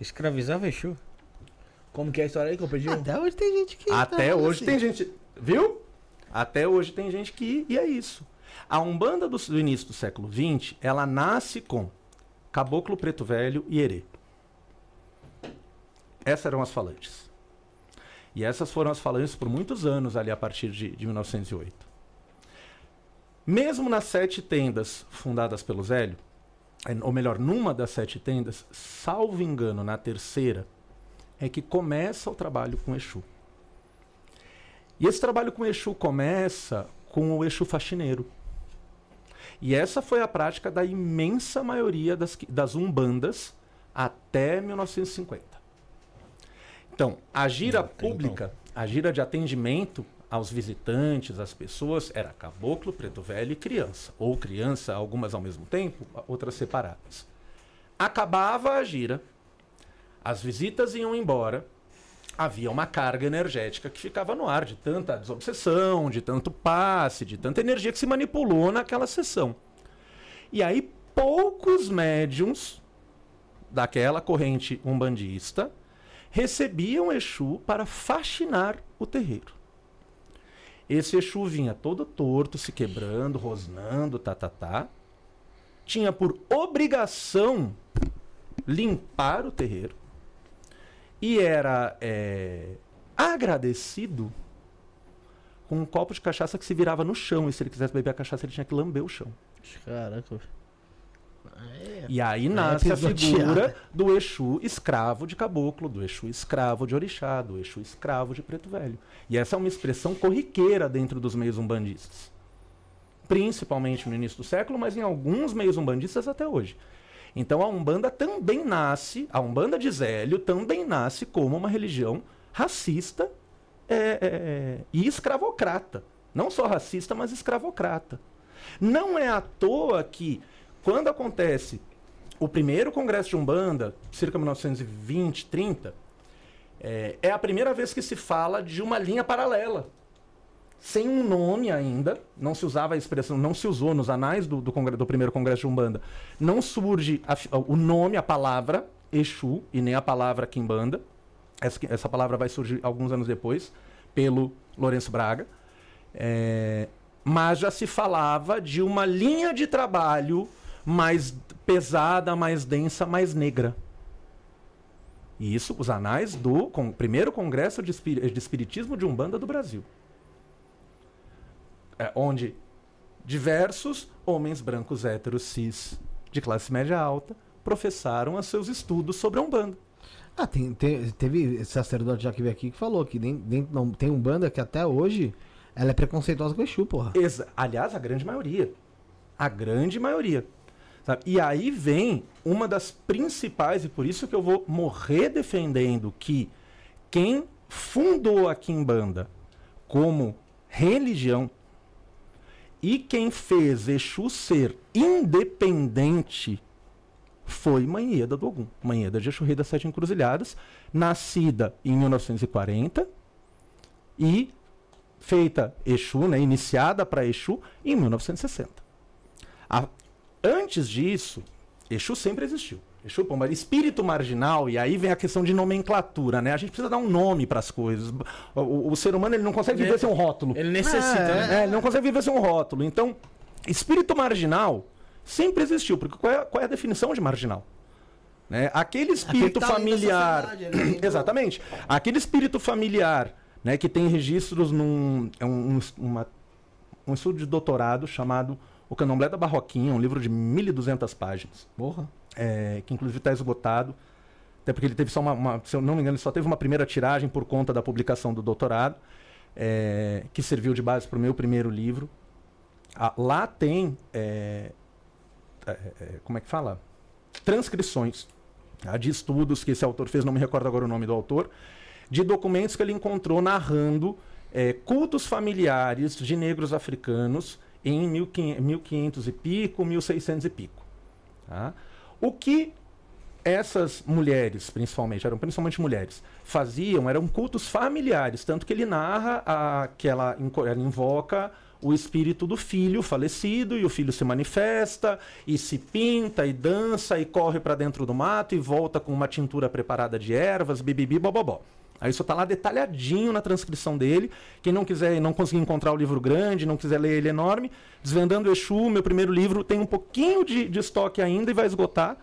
Escravizava Exu. Como que é a história aí que eu perdi? Até hoje tem gente que. Até tá hoje assim. tem gente. Viu? Até hoje tem gente que. E é isso. A Umbanda do, do início do século XX, ela nasce com Caboclo Preto Velho e Herê. Essas eram as falanges. E essas foram as falanges por muitos anos ali a partir de, de 1908. Mesmo nas sete tendas fundadas pelo Zélio, eh, ou melhor, numa das sete tendas, salvo engano, na terceira, é que começa o trabalho com Exu. E esse trabalho com Exu começa com o Exu faxineiro. E essa foi a prática da imensa maioria das, das umbandas até 1950. Então, a gira pública, a gira de atendimento aos visitantes, às pessoas, era caboclo, preto velho e criança. Ou criança, algumas ao mesmo tempo, outras separadas. Acabava a gira, as visitas iam embora, havia uma carga energética que ficava no ar, de tanta desobsessão, de tanto passe, de tanta energia que se manipulou naquela sessão. E aí, poucos médiums daquela corrente umbandista recebiam Exu para faxinar o terreiro. Esse Exu vinha todo torto, se quebrando, rosnando, tá, tá, tá. Tinha por obrigação limpar o terreiro e era é, agradecido com um copo de cachaça que se virava no chão. E se ele quisesse beber a cachaça, ele tinha que lamber o chão. Caraca. E aí nasce a pisotear. figura do Exu escravo de caboclo, do Exu escravo de orixá, do Exu escravo de preto velho. E essa é uma expressão corriqueira dentro dos meios umbandistas. Principalmente no início do século, mas em alguns meios umbandistas até hoje. Então a Umbanda também nasce, a Umbanda de Zélio também nasce como uma religião racista é, é, é, e escravocrata. Não só racista, mas escravocrata. Não é à toa que, quando acontece o primeiro congresso de Umbanda, cerca de 1920, 30, é, é a primeira vez que se fala de uma linha paralela. Sem um nome ainda, não se usava a expressão, não se usou nos anais do, do, congre- do primeiro congresso de Umbanda, não surge a o nome, a palavra Exu, e nem a palavra Kimbanda. Essa, essa palavra vai surgir alguns anos depois, pelo Lourenço Braga. É, mas já se falava de uma linha de trabalho mais pesada, mais densa, mais negra. E isso, os anais do con- primeiro congresso de, de espiritismo de Umbanda do Brasil. É, onde diversos homens brancos héteros cis de classe média alta professaram os seus estudos sobre a Umbanda. Ah, tem, tem- teve esse sacerdote já que veio aqui que falou que não, tem um banda que até hoje ela é preconceituosa com o Exu, porra. Exa- Aliás, a grande maioria. A grande maioria. sabe? E aí vem uma das principais, e por isso que eu vou morrer defendendo que quem fundou a Kimbanda como religião e quem fez Exu ser independente foi Manheda do Ogum. Manheda de Exu Rei das Sete Encruzilhadas, nascida em 1940 e feita Exu, né, iniciada para Exu em 1960. A- antes disso, Exu sempre existiu. Exu, pomba, espírito marginal, e aí vem a questão de nomenclatura, né? A gente precisa dar um nome para as coisas. O, o- o ser humano ele não consegue viver sem um rótulo. Ele necessita, É, né? É, ele não consegue viver sem um rótulo. Então, espírito marginal sempre existiu, porque qual é, qual é a definição de marginal? Né? Aquele espírito tá familiar. ele é dentro- Exatamente. Aquele espírito familiar, né, que tem registros num. É um, uma- um estudo de doutorado chamado O Candomblé da Barroquinha, um livro de 1.200 páginas Porra. É, que inclusive está esgotado. Até porque ele teve só uma, uma- se eu não me engano, ele só teve uma primeira tiragem por conta da publicação do doutorado, é, que serviu de base para o meu primeiro livro. Ah, lá tem, é, é, é, como é que fala? Transcrições tá, de estudos que esse autor fez, não me recordo agora o nome do autor, de documentos que ele encontrou narrando é, cultos familiares de negros africanos em 1500, 1500 e pico, 1600 e pico. Tá? O que essas mulheres, principalmente, eram principalmente mulheres, faziam eram cultos familiares, tanto que ele narra que ela invoca o espírito do filho falecido e o filho se manifesta e se pinta e dança e corre para dentro do mato e volta com uma tintura preparada de ervas, bibibi, bobobó. Aí isso tá lá detalhadinho na transcrição dele. Quem não quiser, não conseguir encontrar o livro grande, não quiser ler ele enorme, Desvendando o Exu, meu primeiro livro, tem um pouquinho de, de estoque ainda e vai esgotar.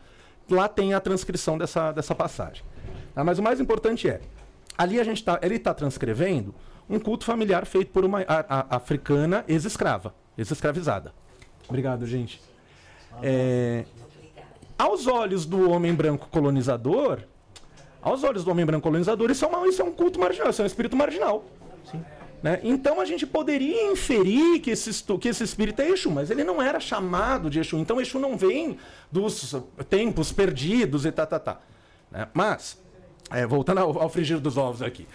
Lá tem a transcrição dessa, dessa passagem. Ah, mas o mais importante é, ali a gente tá, ele está transcrevendo um culto familiar feito por uma a- a- africana ex-escrava, ex-escravizada. Obrigado, gente. É, aos olhos do homem branco colonizador, aos olhos do homem branco colonizador, isso é, uma- isso é um culto marginal, isso é um espírito marginal. Né? Então a gente poderia inferir que esse, que esse espírito é Exu, mas ele não era chamado de Exu. Então Exu não vem dos tempos perdidos e tá, tá, tá. Né? Mas, é, voltando ao, ao frigir dos ovos aqui.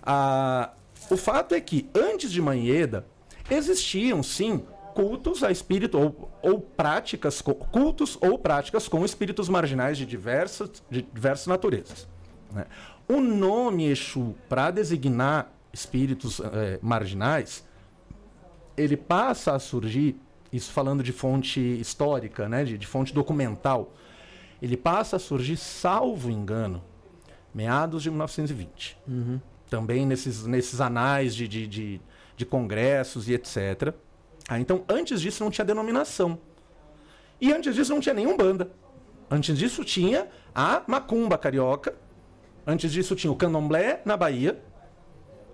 Ah, o fato é que antes de Manheda existiam sim cultos a espírito ou, ou práticas cultos ou práticas com espíritos marginais de diversas de diversas naturezas. Né? O nome Exu para designar espíritos eh, marginais ele passa a surgir isso falando de fonte histórica, né, de, de fonte documental, ele passa a surgir, salvo engano, meados de 1920 também nesses, nesses anais de, de, de, de congressos e etc. Ah, então, antes disso não tinha denominação. E antes disso não tinha nenhum banda. Antes disso tinha a macumba carioca. Antes disso tinha o candomblé na Bahia.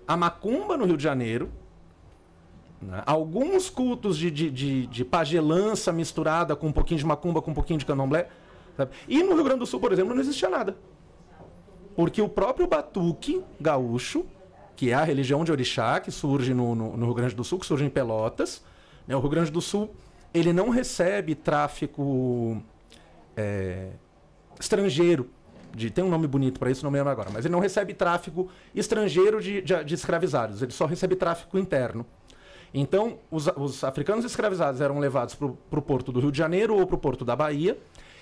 A macumba no Rio de Janeiro. né? Alguns cultos de, de, de, de pagelança misturada com um pouquinho de macumba, com um pouquinho de candomblé. sabe? E no Rio Grande do Sul, por exemplo, não existia nada. Porque o próprio batuque gaúcho, que é a religião de orixá, que surge no, no- no Rio Grande do Sul, que surge em Pelotas, né? o Rio Grande do Sul ele não recebe tráfico é, estrangeiro. De, tem um nome bonito para isso, não me lembro agora, mas ele não recebe tráfico estrangeiro de, de, de escravizados, ele só recebe tráfico interno. Então, os, os africanos escravizados eram levados para o porto do Rio de Janeiro ou para o porto da Bahia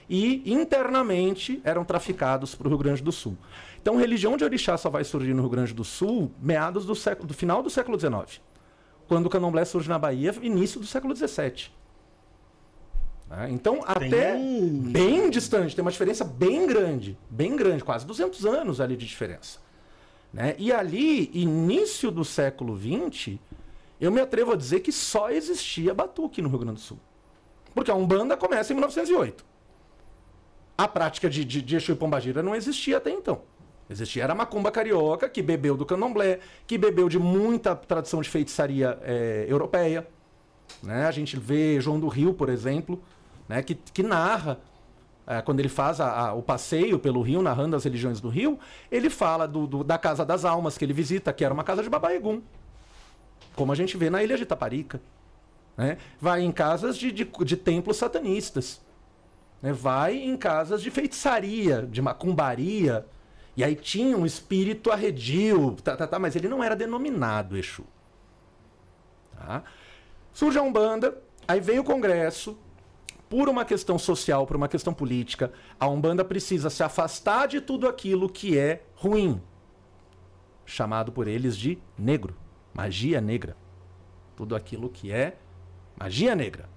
e internamente eram traficados para o Rio Grande do Sul. Então, religião de orixá só vai surgir no Rio Grande do Sul meados do, século, do final do século XIX, quando o candomblé surge na Bahia, início do século XVII. Né? Então, até um- bem distante, tem uma diferença bem grande, bem grande, quase 200 anos ali de diferença. Né? E ali, início do século XX, eu me atrevo a dizer que só existia batuque no Rio Grande do Sul. Porque a Umbanda começa em 1908. A prática de, de, de Exu e Pombagira não existia até então. Existia era a macumba carioca, que bebeu do candomblé, que bebeu de muita tradição de feitiçaria eh, europeia. Né? A gente vê João do Rio, por exemplo, né? que, que narra, eh, quando ele faz a- a- o passeio pelo Rio, narrando as religiões do Rio, ele fala do, do- da Casa das Almas que ele visita, que era uma casa de Babaegum, como a gente vê na ilha de Taparica. né? Vai em casas de, de, de templos satanistas. né? Vai em casas de feitiçaria, de macumbaria. E aí tinha um espírito arredio, tá, tá, tá, mas ele não era denominado Exu. Tá? Surge a Umbanda, aí vem o Congresso, por uma questão social, por uma questão política, a Umbanda precisa se afastar de tudo aquilo que é ruim, chamado por eles de negro, magia negra. Tudo aquilo que é magia negra.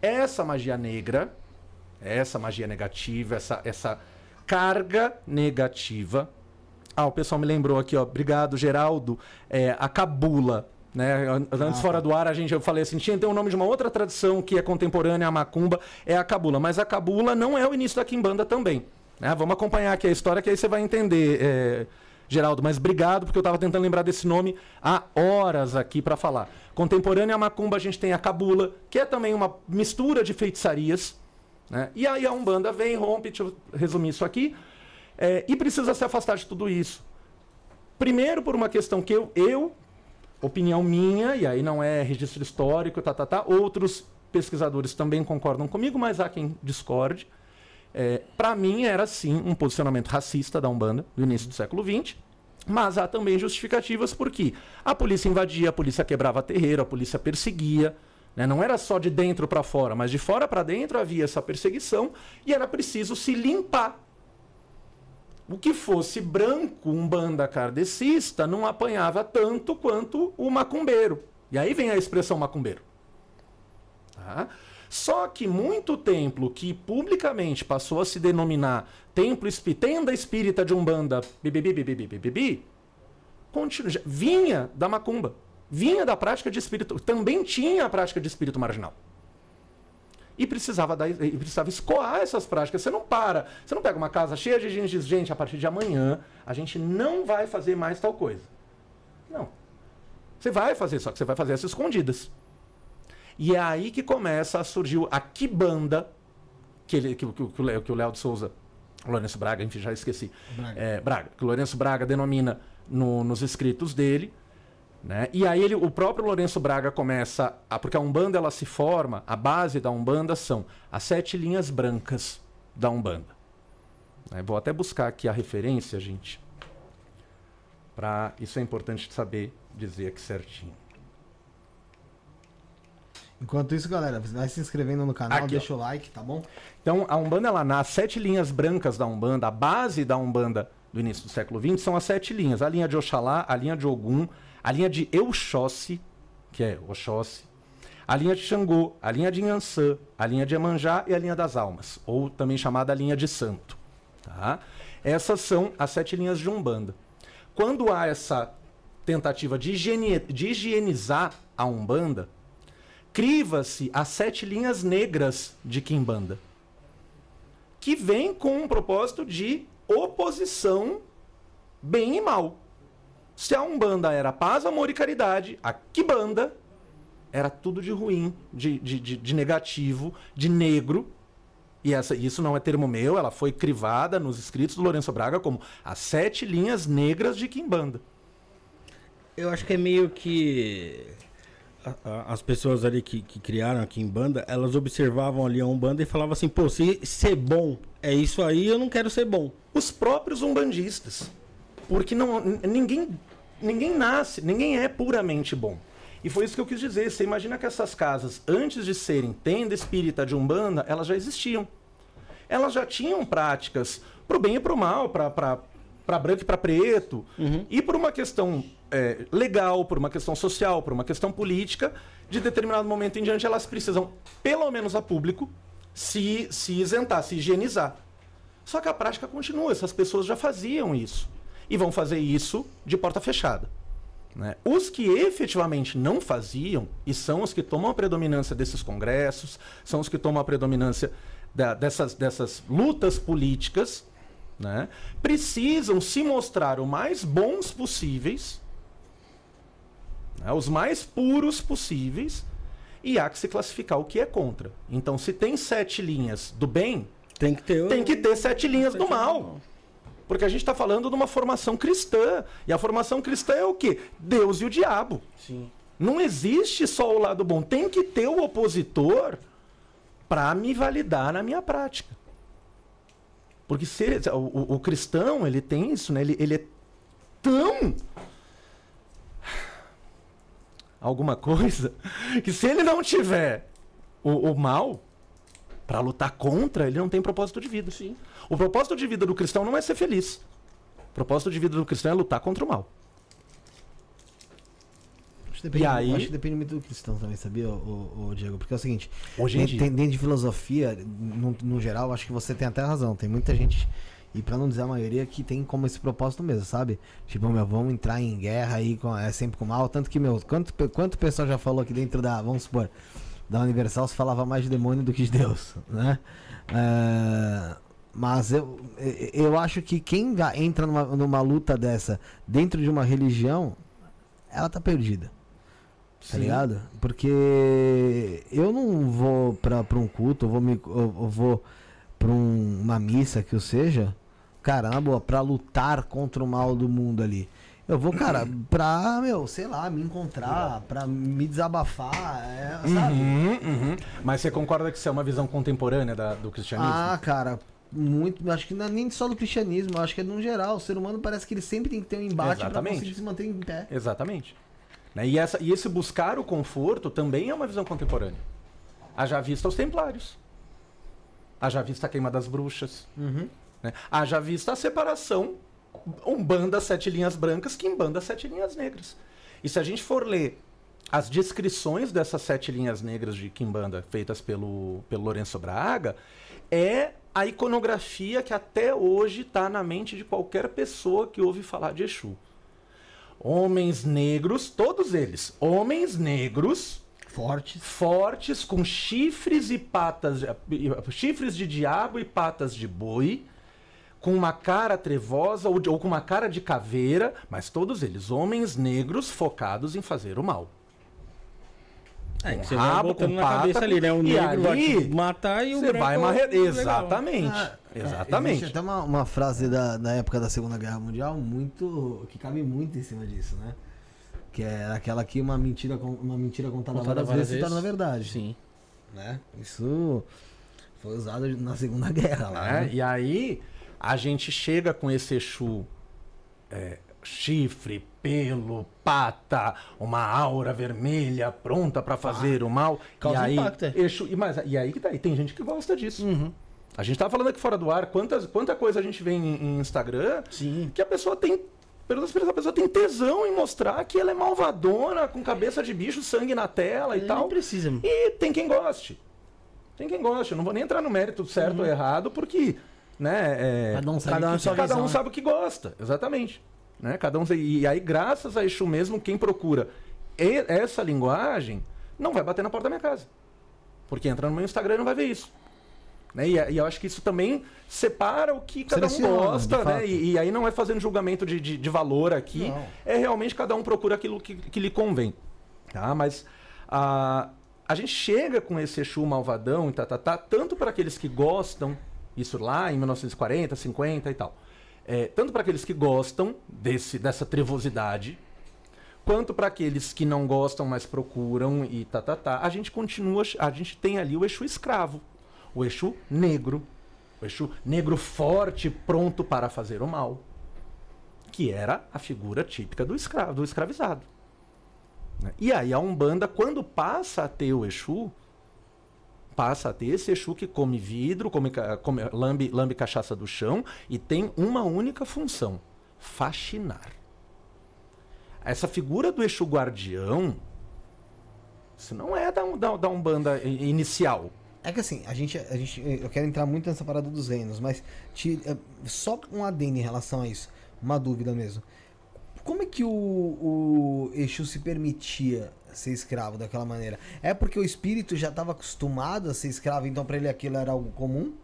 Essa magia negra, essa magia negativa, essa, essa carga negativa. Ah, o pessoal me lembrou aqui, ó. Obrigado, Geraldo. É, a cabula. Né? An- Antes, fora do ar, a gente, eu falei assim: tinha tem o nome de uma outra tradição que é contemporânea à macumba, é a cabula. Mas a cabula não é o início da quimbanda também. né? Vamos acompanhar aqui a história que aí você vai entender, é, Geraldo. Mas obrigado, porque eu estava tentando lembrar desse nome há horas aqui para falar. Contemporânea à macumba, a gente tem a cabula, que é também uma mistura de feitiçarias. Né? E aí a Umbanda vem, rompe, deixa eu resumir isso aqui, é, e precisa se afastar de tudo isso. Primeiro, por uma questão que eu, eu, opinião minha, e aí não é registro histórico, tá, tá, tá, outros pesquisadores também concordam comigo, mas há quem discorde. É, Para mim, era sim um posicionamento racista da Umbanda, no início do século XX. Mas há também justificativas porque a polícia invadia, a polícia quebrava terreiro, a polícia perseguia. né? Não era só de dentro para fora, mas de fora para dentro havia essa perseguição e era preciso se limpar. O que fosse branco, um banda kardecista, não apanhava tanto quanto o macumbeiro. E aí vem a expressão macumbeiro. Tá? Só que muito templo que publicamente passou a se denominar templo espí- tenda espírita de Umbanda, bibibi, bibibi, bibibi, continua, já- vinha da macumba, vinha da prática de espírito, também tinha a prática de espírito marginal. E precisava, dar, e precisava escoar essas práticas. Você não para, você não pega uma casa cheia de gente e diz, gente, a partir de amanhã a gente não vai fazer mais tal coisa. Não. Você vai fazer, só que você vai fazer essas escondidas. E é aí que começa a surgir a Kibanda, que, ele, que, que, que o Léo- que de Souza, o Lourenço Braga, enfim, já esqueci. Braga. É, Braga, que o Lourenço Braga denomina no- nos escritos dele, Né? E aí ele, o próprio Lourenço Braga começa, a, porque a Umbanda ela se forma, a base da Umbanda são as sete linhas brancas da Umbanda. Né? Vou até buscar aqui a referência, gente. Pra, isso é importante saber dizer aqui certinho. Enquanto isso, galera, vai se inscrevendo no canal, Aqui, deixa o like, tá bom? Então, a Umbanda, ela nasce, sete linhas brancas da Umbanda, a base da Umbanda do início do século XX são as sete linhas. A linha de Oxalá, a linha de Ogum, a linha de Euxóssi, que é Oxóssi, a linha de Xangô, a linha de Inhansã, a linha de Emanjá e a linha das Almas, ou também chamada linha de Santo. Tá? Essas são as sete linhas de Umbanda. Quando há essa tentativa de, higiene- de higienizar a Umbanda, criva-se as sete linhas negras de Kimbanda, que vem com um propósito de oposição bem e mal. Se a Umbanda era paz, amor e caridade, a Kibanda era tudo de ruim, de, de, de, de negativo, de negro. E essa, isso não é termo meu, ela foi crivada nos escritos do Lourenço Braga como as sete linhas negras de Kimbanda. Eu acho que é meio que as pessoas ali que, que criaram aqui em banda, elas observavam ali a Umbanda e falavam assim, pô, se ser bom é isso aí, eu não quero ser bom. os próprios umbandistas. Porque não, ninguém, ninguém nasce, ninguém é puramente bom. E foi isso que eu quis dizer. Você imagina que essas casas, antes de serem tenda espírita de Umbanda, elas já existiam. Elas já tinham práticas pro bem e pro mal, pra, pra branco e pra preto. E por uma questão é, legal, por uma questão social, por uma questão política, de determinado momento em diante, elas precisam, pelo menos a público, se, se isentar, se higienizar. Só que a prática continua, essas pessoas já faziam isso. E vão fazer isso de porta fechada. né? Os que efetivamente não faziam, e são os que tomam a predominância desses congressos, são os que tomam a predominância da- dessas, dessas lutas políticas, né? precisam se mostrar o mais bons possíveis, né? os mais puros possíveis, e há que se classificar o que é contra. Então, se tem sete linhas do bem, Tem que ter... tem que ter sete linhas do mal. Porque a gente está falando de uma formação cristã. E a formação cristã é o quê? Deus e o diabo. Sim. Não existe só o lado bom. Tem que ter o opositor para me validar na minha prática. Porque se, o, o- cristão, ele tem isso, né? Ele, ele é tão alguma coisa *laughs* que se ele não tiver o, o mal para lutar contra, ele não tem propósito de vida. Sim. O propósito de vida do cristão não é ser feliz. O propósito de vida do cristão é lutar contra o mal. Acho depende, E aí- acho que depende muito do cristão também, sabia, o, Diego? Porque é o seguinte, Hoje em dentro, dia. tem- dentro de filosofia, no, no geral, acho que você tem até razão. Tem muita gente, e pra não dizer a maioria, que tem como esse propósito mesmo, sabe? Tipo, meu, vamos entrar em guerra aí, com, é sempre com mal. Tanto que, meu, quanto, quanto pessoal já falou aqui dentro da, vamos supor, da Universal se falava mais de demônio do que de Deus, né? É, mas eu, eu acho que quem entra numa, numa luta dessa dentro de uma religião, ela tá perdida. Tá ligado? Porque eu não vou pra, pra um culto, eu vou, me, eu, eu vou pra um- uma missa que eu seja, caramba, pra lutar contra o mal do mundo ali. Eu vou, cara, pra, meu, sei lá, me encontrar, pra me desabafar, é, sabe? Uhum, uhum. Mas você concorda que isso é uma visão contemporânea da- do cristianismo? Ah, cara, muito. Acho que não é nem só do cristianismo, acho que é no geral. O ser humano parece que ele sempre tem que ter um embate pra Exatamente. conseguir se manter em pé. Exatamente. Né? E, essa, e esse buscar o conforto também é uma visão contemporânea. Haja vista os templários. Haja vista a queima das bruxas. Uhum. Né? Haja vista a separação Umbanda sete linhas brancas que Umbanda sete linhas negras. E se a gente for ler as descrições dessas sete linhas negras de Kimbanda feitas pelo, pelo Lourenço Braga, é a iconografia que até hoje está na mente de qualquer pessoa que ouve falar de Exu. Homens negros, todos eles, homens negros, Fortes. fortes, com chifres e patas, chifres de diabo e patas de boi, com uma cara trevosa ou, de- ou com uma cara de caveira, mas todos eles homens negros focados em fazer o mal. É, Com que você vai rabo, botando com na pata, cabeça ali, né? O e negro vai ali te matar e o Você branco vai é marrer. legal. Exatamente. Ah, é, Exatamente. existe até uma, uma frase da, da época da Segunda Guerra Mundial muito que cabe muito em cima disso, né? Que é aquela que uma mentira, uma mentira contada, Contada várias várias vezes se torna verdade. Sim. Né? Isso foi usado na Segunda *laughs* Guerra lá. né? né? E aí a gente chega com esse Exu é, chifre, pelo, pata, uma aura vermelha pronta pra fazer o mal. Causa e aí, impacto, é. Exu, e, mas, e aí que tá, e tem gente que gosta disso. A gente tava falando aqui fora do ar, quantas, quanta coisa a gente vê em, em Instagram Sim. que a pessoa tem. A pessoa tem tesão em mostrar que ela é malvadona, com cabeça de bicho, sangue na tela e Nem tal. precisa. E tem quem goste. Tem quem goste. Eu não vou nem entrar no mérito certo ou errado, porque. Né, é, Cada um sabe Cada um cada um sabe o que gosta. Exatamente. Né? Cada um, e aí, graças a Exu mesmo, quem procura e- essa linguagem não vai bater na porta da minha casa. Porque entra no meu Instagram e não vai ver isso. Né? E, e eu acho que isso também separa o que cada um Seleciona, gosta, de né? E, e aí não é fazendo julgamento de, de, de valor aqui. Não. É realmente cada um procura aquilo que, que lhe convém. Tá? Mas a, a gente chega com esse Exu malvadão e tá, tá, tá, tanto para aqueles que gostam, isso lá em 1940, 50 e tal. É, tanto para aqueles que gostam desse, dessa trevosidade, quanto para aqueles que não gostam, mas procuram e tá, tá, tá. A gente continua, a gente tem ali o Exu escravo, o Exu negro, o Exu negro forte, pronto para fazer o mal, que era a figura típica do escravo, do escravizado. E aí a Umbanda, quando passa a ter o Exu, passa a ter esse Exu que come vidro, come, come- lambe, lambe cachaça do chão e tem uma única função: faxinar. Essa figura do Exu guardião, isso não é da, da, da Umbanda inicial. É que assim, a gente, a gente. Eu quero entrar muito nessa parada dos reinos, mas te- é, só um adendo em relação a isso. Uma dúvida mesmo. Como é que o, o Exu se permitia ser escravo daquela maneira? É porque o espírito já estava acostumado a ser escravo, então pra ele aquilo era algo comum?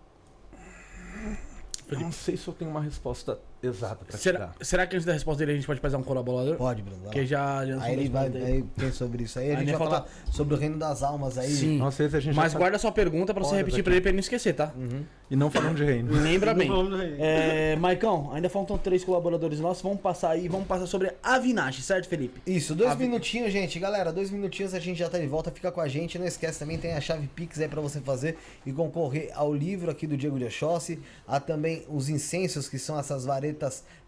Eu não sei se eu tenho uma resposta exata para te Será, será que antes da resposta dele a gente pode fazer um colaborador? Pode, Bruno. vai. Porque já, já Aí ele vai aí. aí tem sobre isso aí. A gente vai falta- falar sobre o reino das almas aí. Sim. Nossa, esse a gente já Mas tá- guarda sua pergunta pra você repetir daqui. pra ele pra ele não esquecer, tá? E não falando de reino. Lembra *laughs* bem. É, Maicão, ainda faltam três colaboradores nossos. Vamos passar aí, vamos passar sobre a Vinache, certo, Felipe? Isso, dois minutinhos, gente. Galera, dois minutinhos a gente já tá de volta. Fica com a gente. Não esquece também, tem a chave Pix aí pra você fazer e concorrer ao livro aqui do Diego de Oxóssi. Há também os incensos, que são essas varetas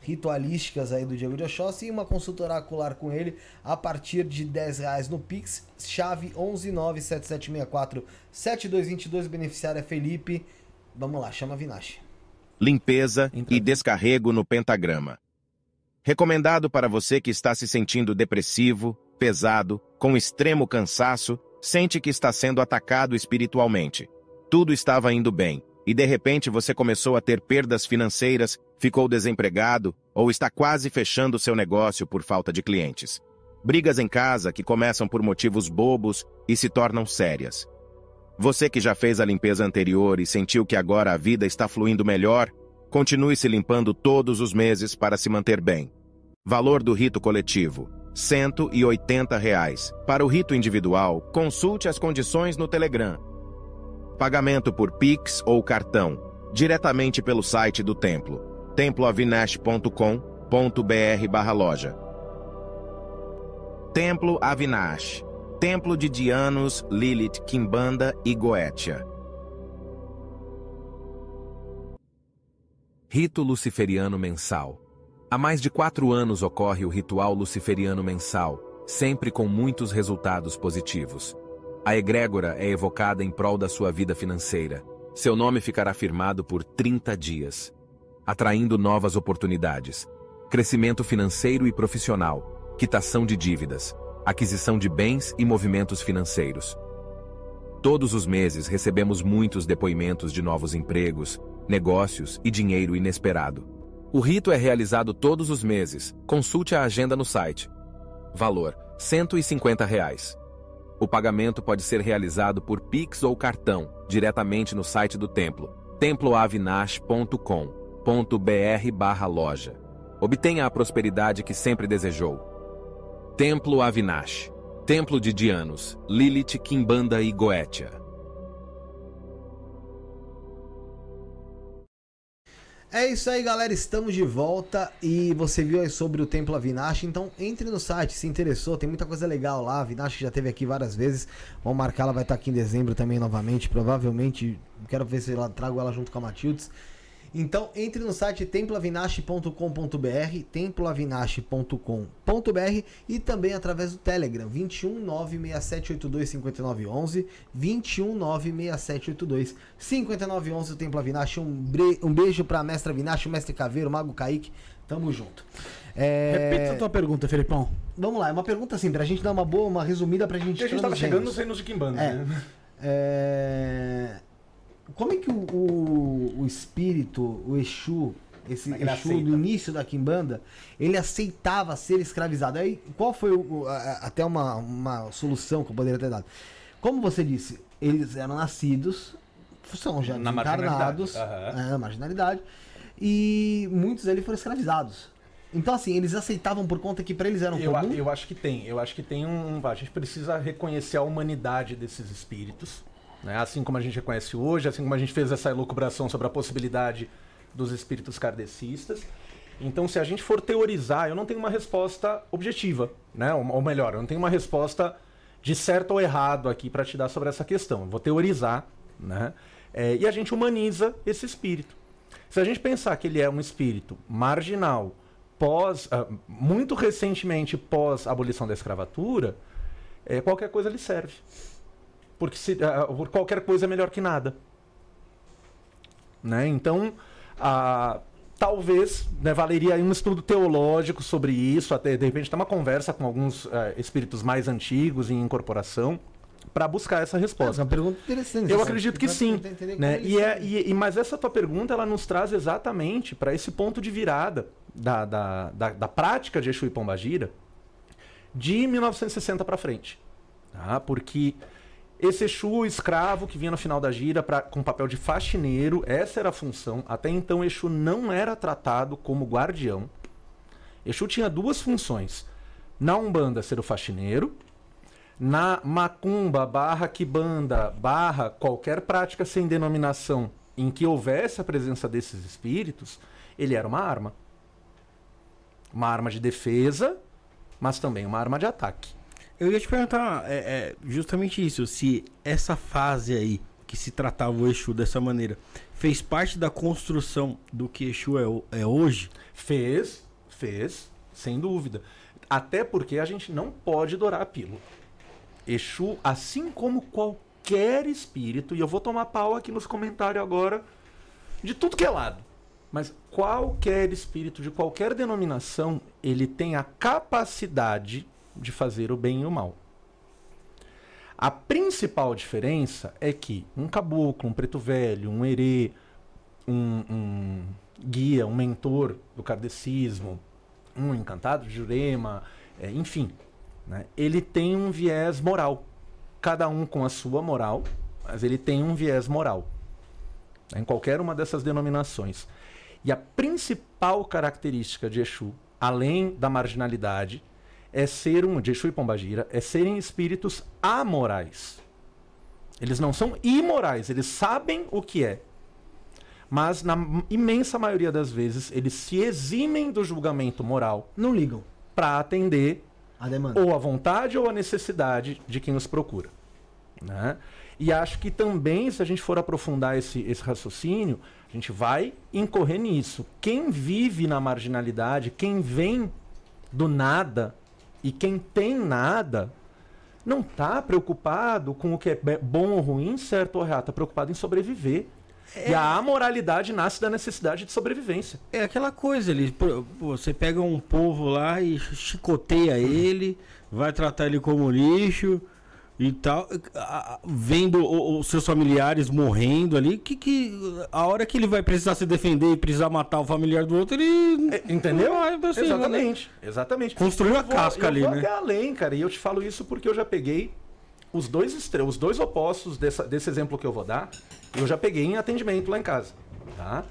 ritualísticas aí do Diego de Oxóssi. E uma consulta oracular com ele a partir de 10 reais no Pix. Chave 11977647222. O beneficiário é Felipe. Vamos lá, chama a Vinache. limpeza Entra. e descarrego no pentagrama. Recomendado para você que está se sentindo depressivo, pesado, com extremo cansaço, sente que está sendo atacado espiritualmente. Tudo estava indo bem, e de repente você começou a ter perdas financeiras, ficou desempregado ou está quase fechando seu negócio por falta de clientes. Brigas em casa que começam por motivos bobos e se tornam sérias. Você que já fez a limpeza anterior e sentiu que agora a vida está fluindo melhor, continue se limpando todos os meses para se manter bem. Valor do rito coletivo: 180 reais. Para o rito individual, consulte as condições no Telegram. Pagamento por Pix ou cartão, diretamente pelo site do templo, temploavinash.com.br/loja. Templo Avinash Templo de Dianos, Lilith, Kimbanda e Goetia. Rito Luciferiano Mensal Há mais de quatro anos ocorre o ritual luciferiano mensal, sempre com muitos resultados positivos. A egrégora é evocada em prol da sua vida financeira. Seu nome ficará firmado por 30 dias, atraindo novas oportunidades, crescimento financeiro e profissional, quitação de dívidas, aquisição de bens e movimentos financeiros. Todos os meses recebemos muitos depoimentos de novos empregos, negócios e dinheiro inesperado. O rito é realizado todos os meses. Consulte a agenda no site. Valor: 150 reais. O pagamento pode ser realizado por Pix ou cartão, diretamente no site do templo, temploavinash.com.br/loja. Obtenha a prosperidade que sempre desejou. Templo Avinash, Templo de Dianos, Lilith, Kimbanda e Goetia. É isso aí, galera. Estamos de volta e você viu aí sobre o Templo Avinash. Então entre no site, se interessou, tem muita coisa legal lá. A Avinash já esteve aqui várias vezes. Vamos marcar, ela vai estar aqui em dezembro também novamente. Provavelmente, quero ver se ela trago ela junto com a Matildes. Então entre no site templavinash.com.br, templavinash.com.br e também através do Telegram 21 96782 5911, 21 96782 5911 o Templo Avinash. Um, bre- um beijo pra mestra Avinash, o mestre Caveiro, o Mago Kaique. Tamo junto. É, Repita a tua pergunta, Felipão. Vamos lá, é uma pergunta assim, pra gente dar uma boa, uma resumida pra gente Porque a gente tava chegando gêneros. nos Kimbanda, É. né? É, Como é que o, o, o espírito, o Exu, esse Exu aceita. do início da Kimbanda, ele aceitava ser escravizado? Aí, qual foi o- a- até uma, uma solução que eu poderia ter dado? Como você disse, eles eram nascidos, são já Na encarnados, marginalidade. Aham. na marginalidade, e muitos deles foram escravizados. Então, assim, eles aceitavam por conta que pra eles eram Eu, comum? eu acho que tem. Eu acho que tem um. A gente precisa reconhecer a humanidade desses espíritos. Né? Assim como a gente reconhece hoje, assim como a gente fez essa elucubração sobre a possibilidade dos espíritos kardecistas. Então, se a gente for teorizar, eu não tenho uma resposta objetiva, né? Ou, melhor, eu não tenho uma resposta de certo ou errado aqui para te dar sobre essa questão. Eu vou teorizar, né? É, e a gente humaniza esse espírito. Se a gente pensar que ele é um espírito marginal, pós, ah, muito recentemente pós abolição da escravatura, é, qualquer coisa lhe serve. Porque se, ah, por qualquer coisa é melhor que nada. Né? Então, ah, talvez né, valeria um estudo teológico sobre isso, até de repente ter uma conversa com alguns ah, espíritos mais antigos em incorporação, para buscar essa É resposta. uma pergunta interessante. Eu sabe? acredito que sim. Né? E é, e, e- mas essa tua pergunta ela nos traz exatamente para esse ponto de virada da, da, da, da prática de Exu e Pombagira de 1960 para frente. Tá? Porque esse Exu escravo que vinha no final da gira pra, com papel de faxineiro, essa era a função. Até então, Exu não era tratado como guardião. Exu tinha duas funções. Na Umbanda, ser o faxineiro. Na macumba, barra quibanda, barra qualquer prática sem denominação em que houvesse a presença desses espíritos, ele era uma arma. Uma arma de defesa, mas também uma arma de ataque. Eu ia te perguntar é, é, justamente isso, se essa fase aí, que se tratava o Exu dessa maneira, fez parte da construção do que Exu é, é hoje? Fez, fez, sem dúvida. Até porque a gente não pode dourar a pílula. Exu, assim como qualquer espírito, e eu vou tomar pau aqui nos comentários agora de tudo que é lado. Mas qualquer espírito de qualquer denominação, ele tem a capacidade de fazer o bem e o mal. A principal diferença é que um caboclo, um preto velho, um herê, um, um guia, um mentor do kardecismo, um encantado de Jurema, é, enfim, né, ele tem um viés moral. Cada um com a sua moral, mas ele tem um viés moral. né, Em qualquer uma dessas denominações. E a principal característica de Exu, além da marginalidade, é ser um, Exu e Pombagira, é serem espíritos amorais. Eles não são imorais, eles sabem o que é. Mas, na imensa maioria das vezes, eles se eximem do julgamento moral Não ligam para atender a demanda. ou a vontade ou a necessidade de quem os procura. Né? E acho que também, se a gente for aprofundar esse, esse raciocínio, a gente vai incorrer nisso. Quem vive na marginalidade, quem vem do nada e quem tem nada, não está preocupado com o que é bom ou ruim, certo ou errado, está preocupado em sobreviver. E a amoralidade nasce da necessidade de sobrevivência. É aquela coisa, ele, você pega um povo lá e chicoteia ele, vai tratar ele como lixo e tal, vendo os seus familiares morrendo ali, que, que a hora que ele vai precisar se defender e precisar matar o familiar do outro, ele É, Entendeu? Vai pra cima, né? exatamente, exatamente. Construiu a vou- casca ali, vou né? até além, cara, e eu te falo isso porque eu já peguei os dois estre- os dois opostos dessa- desse exemplo que eu vou dar, eu já peguei em atendimento lá em casa, tá?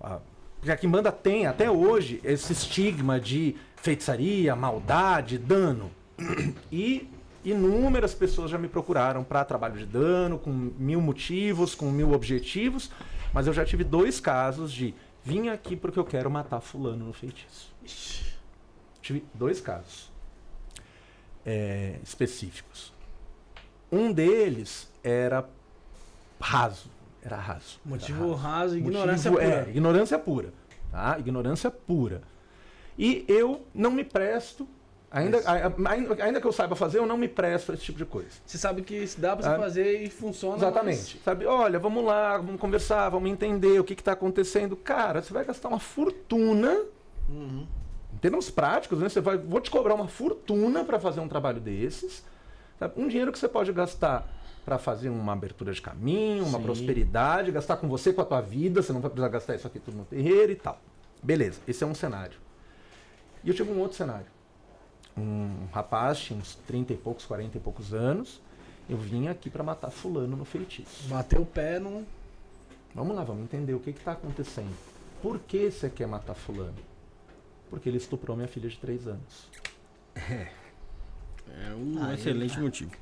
Ah, Porque a Kimbanda tem até hoje esse estigma de feitiçaria, maldade, dano. *clears throat* E inúmeras pessoas já me procuraram para trabalho de dano, com mil motivos, com mil objetivos, mas eu já tive dois casos de Vim aqui porque eu quero matar fulano no feitiço. Tive dois casos é, específicos. Um deles era raso. Era raso. era Motivo raso, Motivo- ignorância é, pura. ignorância pura. Tá? Ignorância pura. E eu não me presto, ainda, a- ainda, ainda que eu saiba fazer, eu não me presto para esse tipo de coisa. Você sabe que dá pra você Ah. fazer e funciona. Exatamente. Sabe, olha, vamos lá, vamos conversar, vamos entender o que está acontecendo. Cara, você vai gastar uma fortuna. Em termos práticos, né? Você vai, vou te cobrar uma fortuna para fazer um trabalho desses. sabe? Um dinheiro que você pode gastar para fazer uma abertura de caminho, uma Sim. prosperidade, gastar com você, com a tua vida. Você não vai precisar gastar isso aqui tudo no terreiro e tal. Beleza, esse é um cenário. E eu tive um outro cenário. Um rapaz, tinha uns 30 e poucos, 40 e poucos anos. Eu vim aqui para matar fulano no feitiço. Bateu o pé no. Vamos lá, vamos entender o que está acontecendo. Por que você quer matar fulano? Porque ele estuprou minha filha de 3 anos. É um Aí, excelente motivo.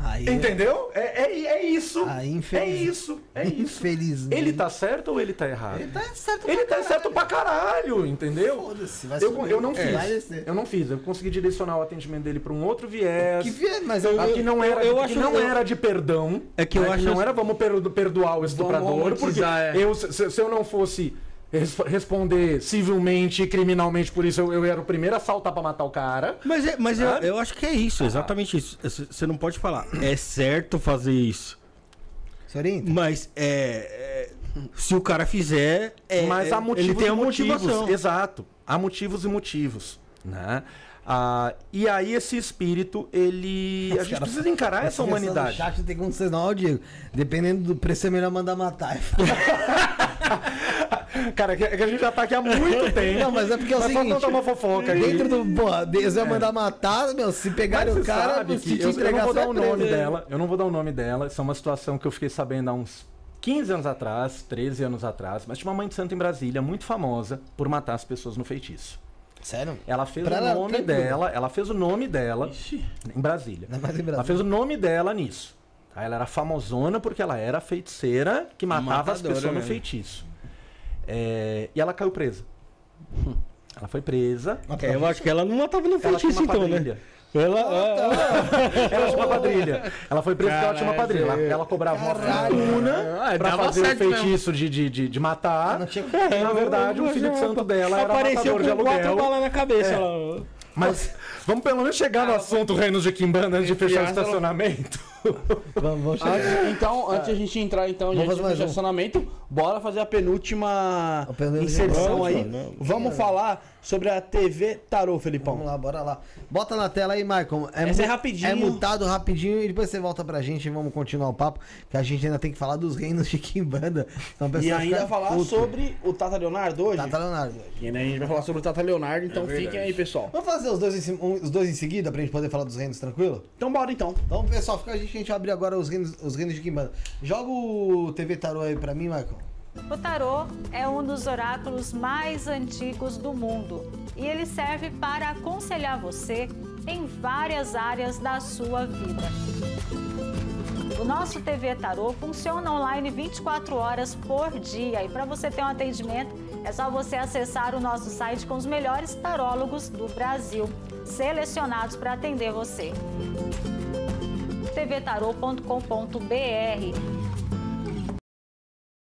Aí, Entendeu? É, é, é isso. Aí, é infeliz- isso. É isso. Infelizmente. Ele tá certo ou ele tá errado? Ele tá certo Ele pra tá certo pra caralho, entendeu? Foda-se, vai Eu, subir. eu não É. fiz. Vai descer. Eu não fiz. Eu consegui direcionar o atendimento dele para um outro viés. Que vier, mas eu, Aqui não era, eu aqui acho- não eu- era de perdão. É que eu né? acho não era vamos perdo- perdoar o estuprador, porque romantizar, é. eu, se, se eu não fosse responder civilmente e criminalmente por isso, eu, eu era o primeiro a saltar pra matar o cara. Mas, é, mas eu, Sabe? eu acho que é isso, exatamente isso. Você não pode falar, é certo fazer isso. Se orienta. Mas é, é, se o cara fizer, é, Mas há motivos ele tem e a motivos. motivação. Exato. Há motivos e motivos. Né? Ah, e aí esse espírito, ele. A gente precisa encarar essa humanidade. No chat tem como vocês não, Diego. Dependendo do preço, é melhor mandar matar. *laughs* *laughs* Cara, é que é que a gente já tá aqui há muito tempo. Não, mas é porque é o Mas só seguinte, contar uma fofoca. Dentro do. Porra, Deus vai mandar matar, meu. Se pegarem o cara, sabe se que te eu, eu não entregar, vou dar é o nome dela. Eu não vou dar o nome dela. Isso é uma situação que eu fiquei sabendo há uns 15 anos atrás, 13 anos atrás. Mas tinha uma mãe de santo em Brasília, muito famosa por matar as pessoas no feitiço. Sério? Ela fez Pra o ela, nome tranquilo. dela, ela fez o nome dela em Brasília. Não é em Ela Brasília. fez o nome dela nisso. Tá? Ela era famosona porque ela era feiticeira que matava as Matadora pessoas no feitiço. É, e ela caiu presa. Ela foi presa. É, eu acho que ela não matava no Ela tinha feitiço, uma então, né? Ela, ah, Ela tinha uma quadrilha. Ela foi presa porque ela tinha uma quadrilha. Ela, ela cobrava uma fortuna Ah, pra fazer o feitiço de, de, de, de matar. Tinha- E, na verdade, o filho de santo dela era apareceu matador de com quatro aluguel. balas na cabeça. É. Ela... Mas vamos pelo menos chegar no assunto Reinos de Kimbanda antes de fechar o estacionamento. *laughs* Vamos, vamos chegar. Antes- então, antes de a gente entrar então, no um. estacionamento, bora fazer a penúltima A penúltima inserção aí. vamos. Vamos falar sobre a TV Tarô, Felipão. Vamos lá, bora lá. Bota na tela aí, Maicon. Essa é mu- rapidinho. É mutado rapidinho e depois você volta pra gente e vamos continuar o papo. Que a gente ainda tem que falar dos reinos de Kimbanda. Então, E ainda falar puto. sobre o Tata Leonardo hoje. Tata Leonardo. E ainda a gente vai falar sobre o Tata Leonardo, então fiquem aí, pessoal. Vamos fazer os dois, em, cima- um- os dois em seguida pra gente poder falar dos reinos tranquilo? Então bora então. Então, pessoal, fica a gente, a gente abrir agora os reinos, os reinos de Kimbanda. Joga o TV Tarô aí pra mim, Maicon. O tarô é um dos oráculos mais antigos do mundo e ele serve para aconselhar você em várias áreas da sua vida. O nosso TV Tarô funciona online 24 horas por dia e para você ter um atendimento é só você acessar o nosso site com os melhores tarólogos do Brasil, selecionados para atender você. tvtarô.com.br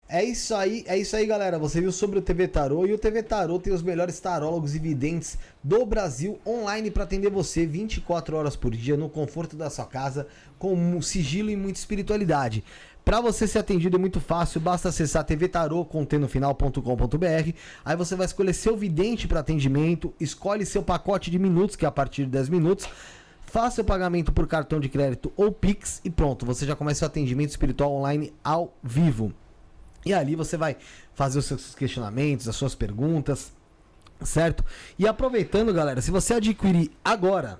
É isso aí, é isso aí, galera. Você viu sobre o TV Tarô e o TV Tarô tem os melhores tarólogos e videntes do Brasil online para atender você 24 horas por dia no conforto da sua casa, com sigilo e muita espiritualidade. Para você ser atendido é muito fácil, basta acessar tvtarô.final.com.br. Aí você vai escolher seu vidente para atendimento, escolhe seu pacote de minutos, que é a partir de 10 minutos. Faça o pagamento por cartão de crédito ou Pix e pronto, você já começa o atendimento espiritual online ao vivo. E ali você vai fazer os seus questionamentos, as suas perguntas, certo? E aproveitando, galera, se você adquirir agora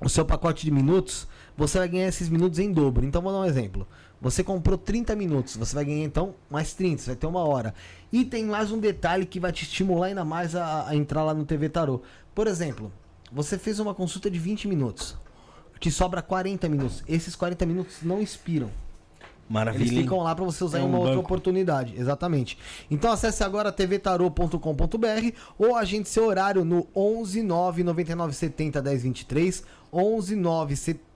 o seu pacote de minutos, você vai ganhar esses minutos em dobro. Então, vou dar um exemplo. Você comprou 30 minutos, você vai ganhar então mais 30, você vai ter uma hora. E tem mais um detalhe que vai te estimular ainda mais a, a entrar lá no TV Tarô. Por exemplo, você fez uma consulta de 20 minutos, te sobra 40 minutos. Esses 40 minutos não expiram. Maravilha, Eles ficam lá para você usar É em um uma outra banco. oportunidade. Exatamente. Então acesse agora tvtarô.com.br ou agende seu horário no 11 9 99 70 10 23, 11 9 se- 99 70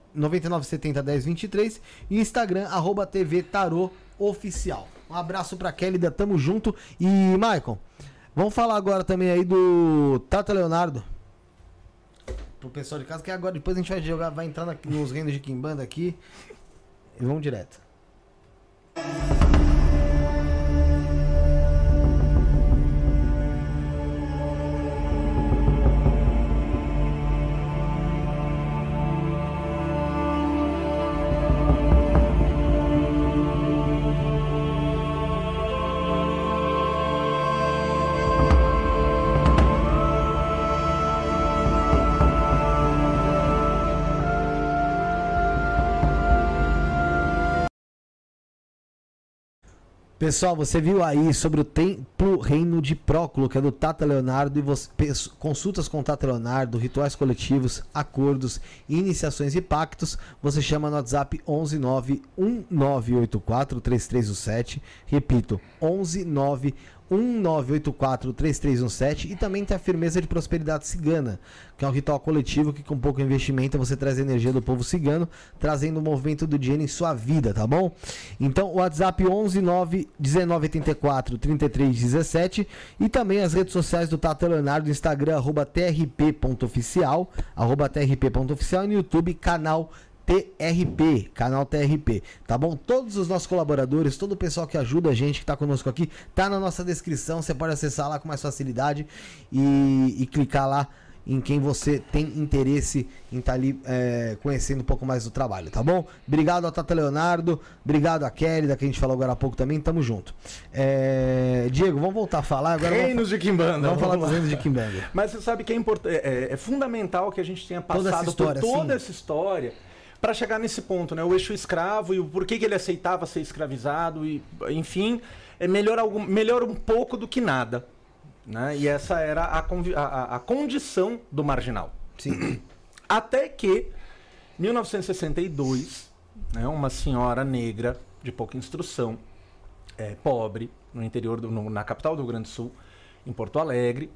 10 23 e Instagram arroba TV Tarô Oficial. Um abraço pra Kélida, tamo junto. E, Maicon, vamos falar agora também aí do Tata Leonardo. Pro pessoal de casa, que agora depois a gente vai jogar, vai entrar na- nos reinos de Kimbanda aqui. E vamos direto. Pessoal, você viu aí sobre o Templo Reino de Próculo, que é do Tata Leonardo, e você, consultas com o Tata Leonardo, rituais coletivos, acordos, iniciações e pactos, você chama no WhatsApp 11919843317, repito, 11919843317 e também tem a firmeza de prosperidade cigana, que é um ritual coletivo que com pouco investimento você traz a energia do povo cigano, trazendo o movimento do dinheiro em sua vida, tá bom? Então, o WhatsApp 11 9 1984 3317 e também as redes sociais do Tata Leonardo, Instagram, arroba trp.oficial, arroba trp.oficial e no YouTube, canal TRP, canal TRP, tá bom? Todos os nossos colaboradores, todo o pessoal que ajuda a gente, que tá conosco aqui, tá na nossa descrição, você pode acessar lá com mais facilidade e, e clicar lá em quem você tem interesse em estar ali é, conhecendo um pouco mais do trabalho, tá bom? Obrigado ao Tata Leonardo, obrigado a Kelly, da que a gente falou agora há pouco também, tamo junto. É, Diego, vamos voltar a falar agora. vamos Reinos de Kimbanda. Vamos falar lá. dos reinos de Kimbanda. Mas você sabe que é, import... é, é- é fundamental que a gente tenha Toda essa passado história, por toda sim. essa história para chegar nesse ponto, né? O eixo escravo e o porquê que ele aceitava ser escravizado e, enfim, é melhor, algum... melhor um pouco do que nada. Né? E essa era a, a- a condição do marginal. Sim. *clears throat* Até que, 1962, né, uma senhora negra de pouca instrução, é, pobre, no interior, do, no- na capital do Rio Grande do Sul, em Porto Alegre,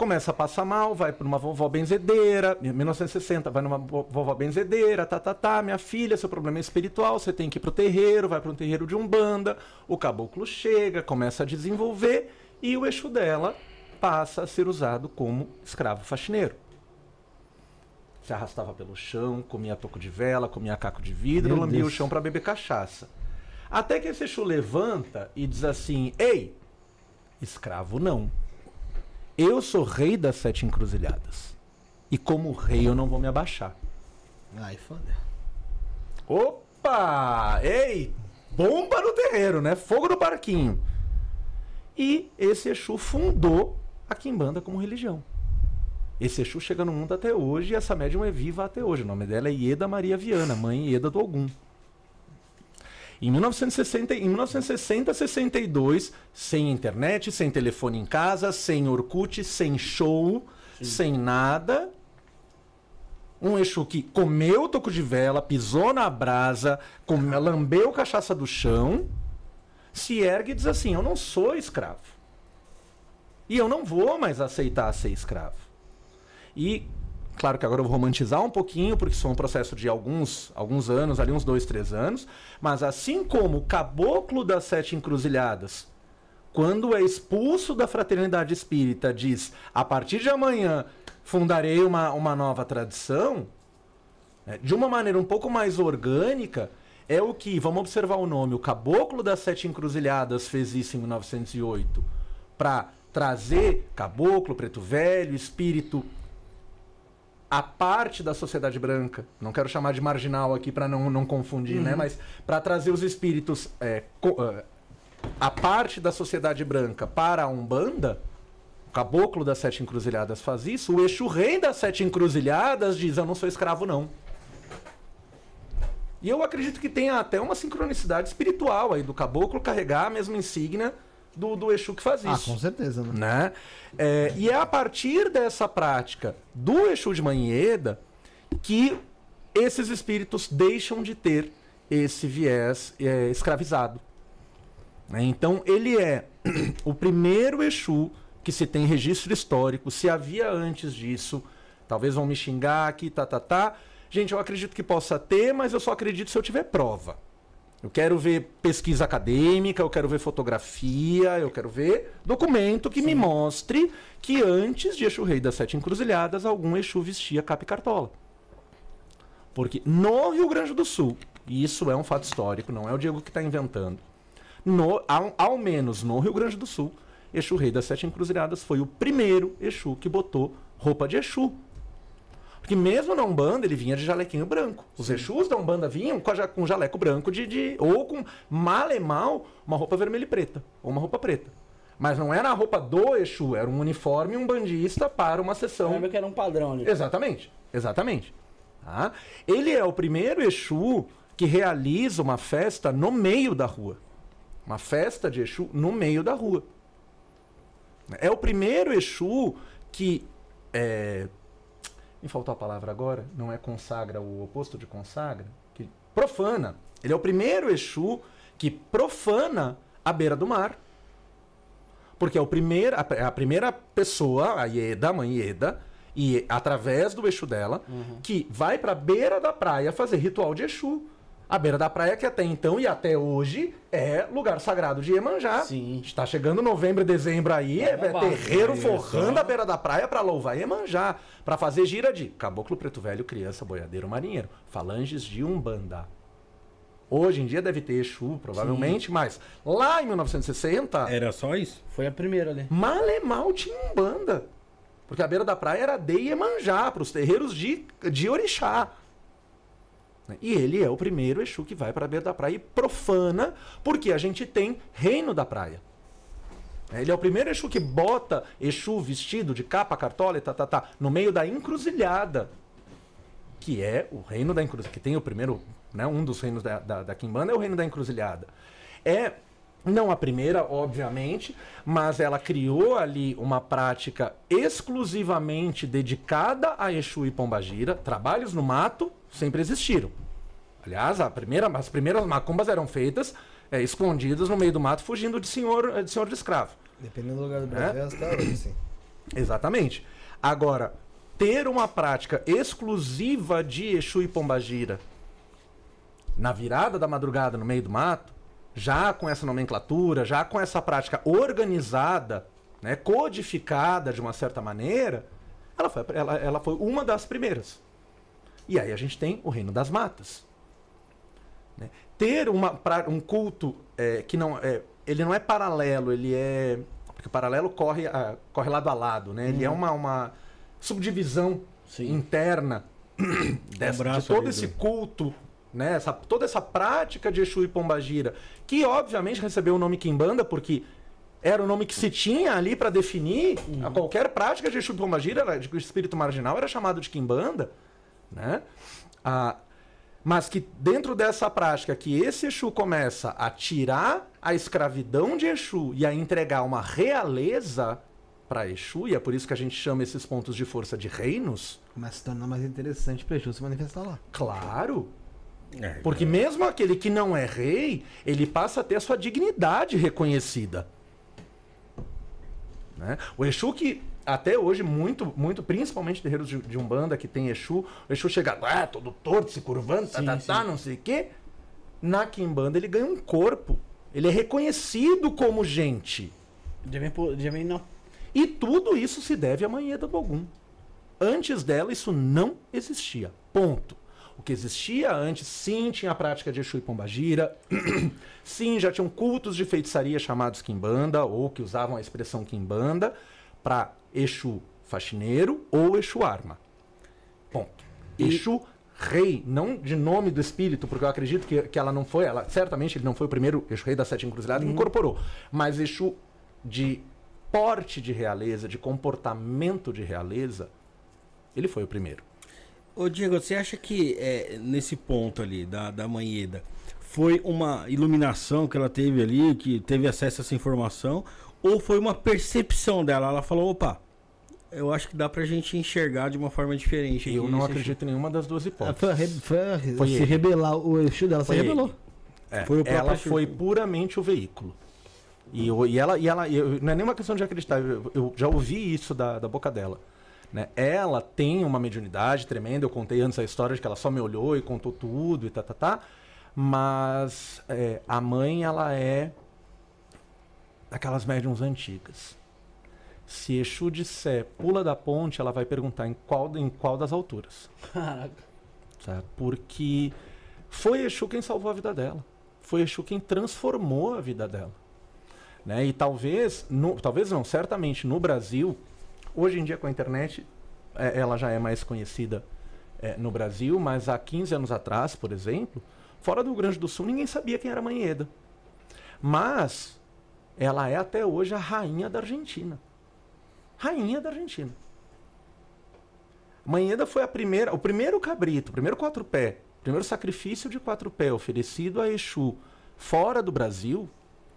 começa a passar mal, vai para uma vovó benzedeira, em 1960, vai numa vo- vovó benzedeira, tá, tá, tá, minha filha, seu problema é espiritual, você tem que ir pro terreiro, vai para um terreiro de Umbanda, o caboclo chega, começa a desenvolver, e o eixo dela passa a ser usado como escravo faxineiro se arrastava pelo chão, comia toco de vela, comia caco de vidro, Meu lambia Deus. o chão para beber cachaça. Até que esse Exu levanta e diz assim: Ei, escravo não. Eu sou rei das sete encruzilhadas. E como rei eu não vou me abaixar. Ai, foda. Opa! Ei! Bomba no terreiro, né? Fogo no barquinho. E esse Exu fundou a Quimbanda como religião. Esse Exu chega no mundo até hoje e essa médium é viva até hoje. O nome dela é Ieda Maria Viana, mãe Ieda do Ogum. Em 1960, em 1960, 62, sem internet, sem telefone em casa, sem Orkut, sem show, sem nada, um Exu que comeu o toco de vela, pisou na brasa, come- lambeu cachaça do chão, se ergue e diz assim: Eu não sou escravo. E eu não vou mais aceitar ser escravo. E, claro que agora eu vou romantizar um pouquinho, porque isso é um processo de alguns, alguns anos, ali uns dois, três anos, mas assim como o caboclo das sete encruzilhadas quando é expulso da fraternidade espírita, diz: a partir de amanhã fundarei uma, uma nova tradição, né, de uma maneira um pouco mais orgânica, é o que, vamos observar o nome, o Caboclo das Sete Encruzilhadas fez isso em 1908, para trazer caboclo, preto velho, espírito a parte da sociedade branca, não quero chamar de marginal aqui para não, não confundir, né? Mas para trazer os espíritos é, é, a parte da sociedade branca para a Umbanda, o caboclo das sete encruzilhadas faz isso, o Exu rei das sete encruzilhadas diz: Eu não sou escravo, não. E eu acredito que tenha até uma sincronicidade espiritual aí do caboclo carregar a mesma insígnia do, do Exu que faz Ah, isso com certeza, né? né? É, e é a partir dessa prática do Exu de Manheda que esses espíritos deixam de ter esse viés é, escravizado. Né? Então, ele é *clears throat* o primeiro Exu que se tem registro histórico. Se havia antes disso, talvez vão me xingar aqui, tá, tá, tá. Gente, eu acredito que possa ter, mas eu só acredito se eu tiver prova. Eu quero ver pesquisa acadêmica, eu quero ver fotografia, eu quero ver documento que Sim. me mostre que antes de Exu Rei das Sete Encruzilhadas, algum Exu vestia capa e cartola. Porque no Rio Grande do Sul, e isso é um fato histórico, não é o Diego que está inventando, no, ao, ao, menos no Rio Grande do Sul, Exu Rei das Sete Encruzilhadas foi o primeiro Exu que botou roupa de Exu. Porque mesmo na Umbanda, ele vinha de jalequinho branco. Os Sim. Exus da Umbanda vinham com, com jaleco branco de, de, ou com mal e mal uma roupa vermelha e preta. Ou uma roupa preta. Mas não era a roupa do Exu, era um uniforme um bandista para uma sessão. Lembra que era um padrão ali. Exatamente, exatamente. Tá? Ele é o primeiro Exu que realiza uma festa no meio da rua. Uma festa de Exu no meio da rua. É o primeiro Exu que. É... Me faltou a palavra agora, não é consagra o oposto de consagra? Que profana. Ele é o primeiro Exu que profana a beira do mar. Porque é o primeiro, a, a primeira pessoa, a Ieda, a mãe Ieda, e através do Exu dela, uhum. que vai para a beira da praia fazer ritual de Exu. A beira da praia, que até então e até hoje é lugar sagrado de Iemanjá. Sim. Está chegando novembro, dezembro aí, é, é terreiro forrando a beira da praia para louvar Iemanjá. Para fazer gira de caboclo preto velho, criança, boiadeiro, marinheiro. Falanges de Umbanda. Hoje em dia deve ter Exu, provavelmente, Sim. mas lá em 1960. Era só isso? Foi a primeira ali. Malemal tinha Umbanda. Porque a beira da praia era de Iemanjá, para os terreiros de, de Orixá. Né? E ele é o primeiro Exu que vai para a beira da praia e profana, porque a gente tem reino da praia. Ele é o primeiro Exu que bota Exu vestido de capa, cartola e tá, tá, tá, no meio da encruzilhada. Que é o reino da encruzilhada. Que tem o primeiro, né, um dos reinos da, da, da Kimbanda é o reino da encruzilhada. É não a primeira, obviamente, mas ela criou ali uma prática exclusivamente dedicada a Exu e Pombagira. Trabalhos no mato sempre existiram. Aliás, primeira, as primeiras macumbas eram feitas é, escondidas no meio do mato, fugindo de senhor de, senhor de escravo. Dependendo do lugar do Brasil, é? até hoje, sim. Exatamente. Agora, ter uma prática exclusiva de Exu e Pombagira na virada da madrugada no meio do mato, já com essa nomenclatura, já com essa prática organizada, né, codificada de uma certa maneira, ela foi, ela, ela foi uma das primeiras. E aí a gente tem o reino das matas. Né? Ter uma, pra, um culto é, que não é, ele não é paralelo, ele é porque o paralelo corre, a, corre lado a lado, né? Ele é uhum. uma, uma subdivisão Sim. interna dessa, um de todo esse culto né? Essa, toda essa prática de Exu e Pombagira, que obviamente recebeu o nome Kimbanda, porque era o nome que se tinha ali para definir uhum. qualquer prática de Exu e Pombagira, de espírito marginal, era chamado de Kimbanda, né? Ah, mas que dentro dessa prática que esse Exu começa a tirar a escravidão de Exu e a entregar uma realeza para Exu, e é por isso que a gente chama esses pontos de força de reinos. Começa a se tornar mais interessante para Exu se manifestar lá. Claro, é, Porque mesmo aquele que não é rei, ele passa a ter a sua dignidade reconhecida. Né? O Exu que até hoje, muito, muito principalmente terreiros de, de Umbanda que tem Exu, o Exu chega ah, todo torto, se curvando, tá, sim, tá, tá, não sei o quê. Na Kimbanda ele ganha um corpo. Ele é reconhecido como gente. Já vem, já vem não. E tudo isso se deve à Manheda do Ogum. Antes dela, isso não existia. Ponto. O que existia antes, sim, tinha a prática de Exu e Pombagira. *clears throat* sim, já tinham cultos de feitiçaria chamados Kimbanda, ou que usavam a expressão Kimbanda, para Exu faxineiro ou Exu arma. Ponto. E... Exu rei, não de nome do espírito, porque eu acredito que, que ela não foi, ela certamente ele não foi o primeiro Exu rei da Sete Encruzilhadas uhum. que incorporou, mas Exu de porte de realeza, de comportamento de realeza, ele foi o primeiro. Ô Diego, você acha que é, nesse ponto ali da, da Manheda foi uma iluminação que ela teve ali, que teve acesso a essa informação, ou foi uma percepção dela? Ela falou, opa, Eu acho que dá pra gente enxergar de uma forma diferente. Eu não acredito em nenhuma das duas Ela hipóteses. foi, foi, Foi se ele. rebelar, o Exu dela Foi se rebelou. É, Foi ela Exu. foi puramente o veículo. E, eu- e ela, e ela eu- não é nenhuma questão de acreditar, eu, eu já ouvi isso da, da boca dela. Né? Ela tem uma mediunidade tremenda, eu contei antes a história de que ela só me olhou e contou tudo e tá, tá, tá. Mas é, a mãe, ela é daquelas médiums antigas. Se Exu disser pula da ponte, ela vai perguntar em qual, em qual das alturas Caraca. sabe? Porque foi Exu quem salvou a vida dela. Foi Exu quem transformou a vida dela. Né? E talvez, no- talvez não, certamente no Brasil, hoje em dia com a internet, é, ela já é mais conhecida é, no Brasil, mas há 15 anos atrás, por exemplo, fora do Rio Grande do Sul, ninguém sabia quem era Manheda. Mas ela é até hoje a rainha da Argentina. Rainha da Argentina. Manheda foi a primeira, o primeiro cabrito, o primeiro quatro pé, o primeiro sacrifício de quatro pé oferecido a Exu fora do Brasil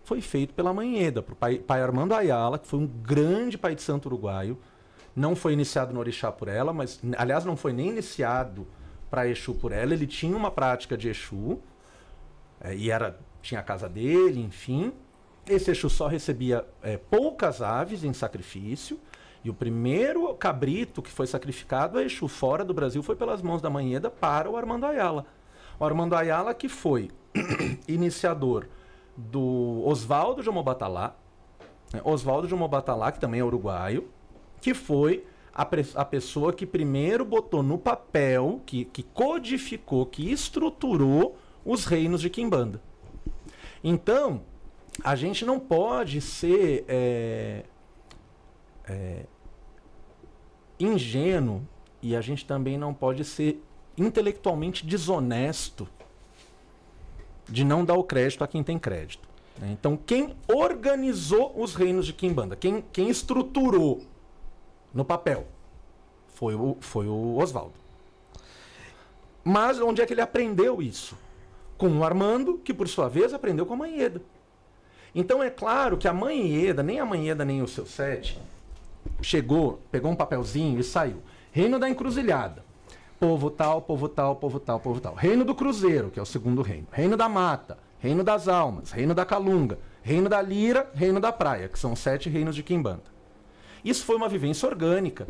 foi feito pela Manheda, o pai, pai Armando Ayala, que foi um grande pai de santo uruguaio. Não foi iniciado no Orixá por ela, mas, aliás, não foi nem iniciado para Exu por ela. Ele tinha uma prática de Exu, é, e era, tinha a casa dele, enfim. Esse Exu só recebia é, poucas aves em sacrifício. E o primeiro cabrito que foi sacrificado a Exu fora do Brasil foi pelas mãos da Manheda para o Armando Ayala. O Armando Ayala que foi *clears throat* iniciador do Oswaldo de Omobatalá, né? Oswaldo de Omobatalá, que também é uruguaio, que foi a, a pessoa que primeiro botou no papel, que, que codificou, que estruturou os reinos de Quimbanda. Então, a gente não pode ser é, é, ingênuo e a gente também não pode ser intelectualmente desonesto de não dar o crédito a quem tem crédito. né? Então, quem organizou os reinos de Quimbanda, quem, quem estruturou no papel, foi o, foi o Oswaldo. Mas onde é que ele aprendeu isso? Com o Armando, que por sua vez aprendeu com a Manheda. Então é claro que a Manheda, nem a Manheda nem o seu sete, chegou, pegou um papelzinho e saiu. Reino da Encruzilhada. Povo tal, povo tal, povo tal, povo tal. Reino do Cruzeiro, que é o segundo reino. Reino da Mata, Reino das Almas, Reino da Calunga, Reino da Lira, Reino da Praia, que são os sete reinos de Quimbanda. Isso foi uma vivência orgânica.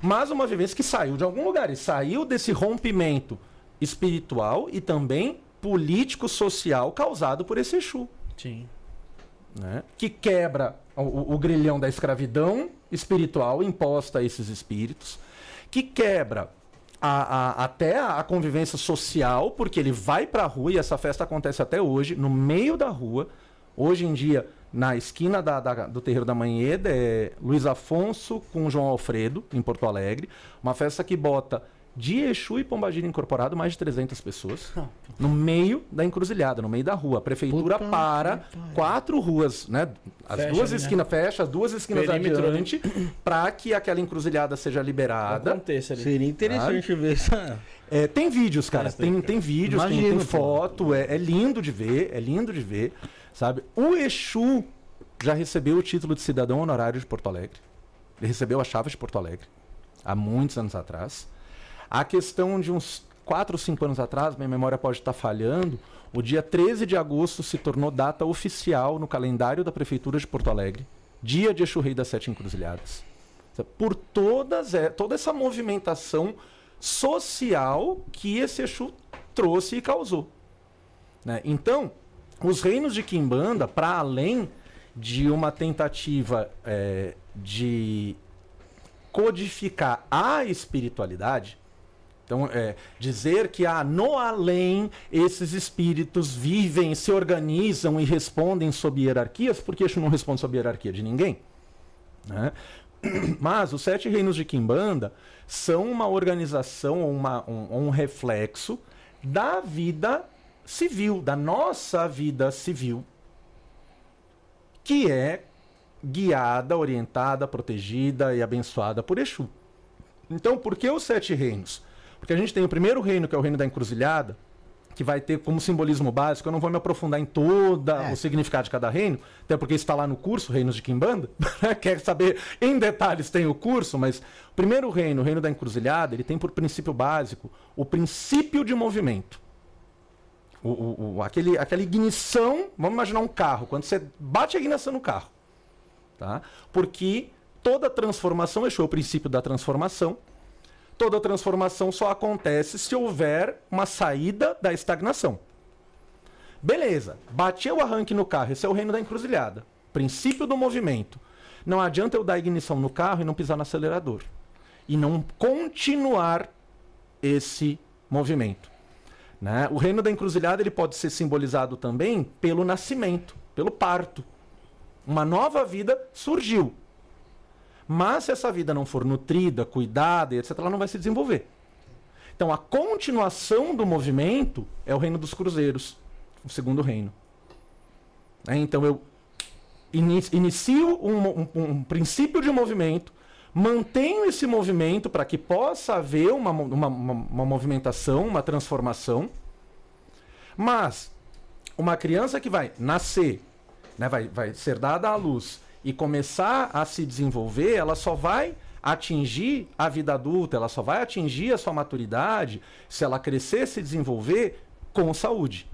Mas uma vivência que saiu de algum lugar. E saiu desse rompimento espiritual e também político-social causado por esse Exu Sim. Né, que quebra o, o- grilhão da escravidão espiritual imposta a esses espíritos, que quebra a- a- até a, a convivência social, porque ele vai para a rua e essa festa acontece até hoje, no meio da rua. Hoje em dia, na esquina da- da- do Terreiro da Manheda, é Luiz Afonso com João Alfredo, em Porto Alegre. Uma festa que bota de Exu e Pombagira incorporado mais de 300 pessoas. No meio da encruzilhada, no meio da rua. A prefeitura Puta para quatro ruas, né? As Fecha duas né? esquinas fecha, as duas esquinas Perímetro, né? adiante, para que aquela encruzilhada seja liberada. Aconteça ali. Seria interessante ver essa. É, tem vídeos, cara. Tem, Tem, tem vídeos, tem, Imagino, tem pô. foto. É, é lindo de ver, é lindo de ver, sabe? O Exu já recebeu o título de cidadão honorário de Porto Alegre. Ele recebeu a chave de Porto Alegre há muitos anos atrás. A questão de uns 4 ou 5 anos atrás, minha memória pode estar falhando, o dia 13 de agosto se tornou data oficial no calendário da Prefeitura de Porto Alegre, dia de Exu Rei das Sete Encruzilhadas. Por todas, toda essa movimentação social que esse Exu trouxe e causou. né? Então, os reinos de Quimbanda, para além de uma tentativa é, de codificar a espiritualidade, então, é, dizer que ah, no além esses espíritos vivem, se organizam e respondem sob hierarquias, porque Exu não responde sob hierarquia de ninguém. Né? *clears throat* Mas os sete reinos de Quimbanda são uma organização, uma, um, um reflexo da vida civil, da nossa vida civil, que é guiada, orientada, protegida e abençoada por Exu. Então, por que os sete reinos? Porque a gente tem o primeiro reino, que é o reino da encruzilhada, que vai ter como simbolismo básico, eu não vou me aprofundar em toda É. o significado de cada reino, até porque está lá no curso, Reinos de Kimbanda. *laughs* Quer saber em detalhes, tem o curso, mas o primeiro reino, o reino da encruzilhada, ele tem por princípio básico o princípio de movimento. O, o- o- aquele, aquela ignição, vamos imaginar um carro, quando você bate a ignição no carro. Tá? Porque toda transformação, Exu é o princípio da transformação, toda transformação só acontece se houver uma saída da estagnação. Beleza, bati o arranque no carro, esse é o reino da encruzilhada. Princípio do movimento. Não adianta eu dar ignição no carro e não pisar no acelerador. E não continuar esse movimento. Né? O reino da encruzilhada ele pode ser simbolizado também pelo nascimento, pelo parto. Uma nova vida surgiu. Mas se essa vida não for nutrida, cuidada, etc., ela não vai se desenvolver. Então a continuação do movimento é o reino dos cruzeiros, o segundo reino. Né? Então eu ini- inicio um, um- um princípio de movimento, mantenho esse movimento para que possa haver uma, uma, uma, uma movimentação, uma transformação. Mas uma criança que vai nascer, né, vai, vai ser dada à luz e começar a se desenvolver, ela só vai atingir a vida adulta, ela só vai atingir a sua maturidade se ela crescer, se desenvolver com saúde.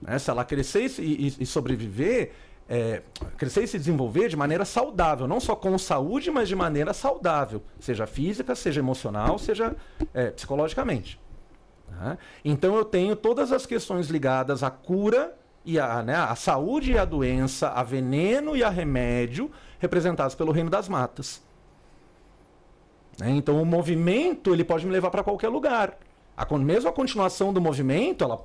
Né? Se ela crescer e, e- e sobreviver, é, crescer e se desenvolver de maneira saudável, não só com saúde, mas de maneira saudável, seja física, seja emocional, seja é, psicologicamente. Tá? Então eu tenho todas as questões ligadas à cura e à, né, à saúde e à doença, a veneno e a remédio, representados pelo reino das matas. Né? Então o movimento ele pode me levar para qualquer lugar. A, mesmo a continuação do movimento, ela,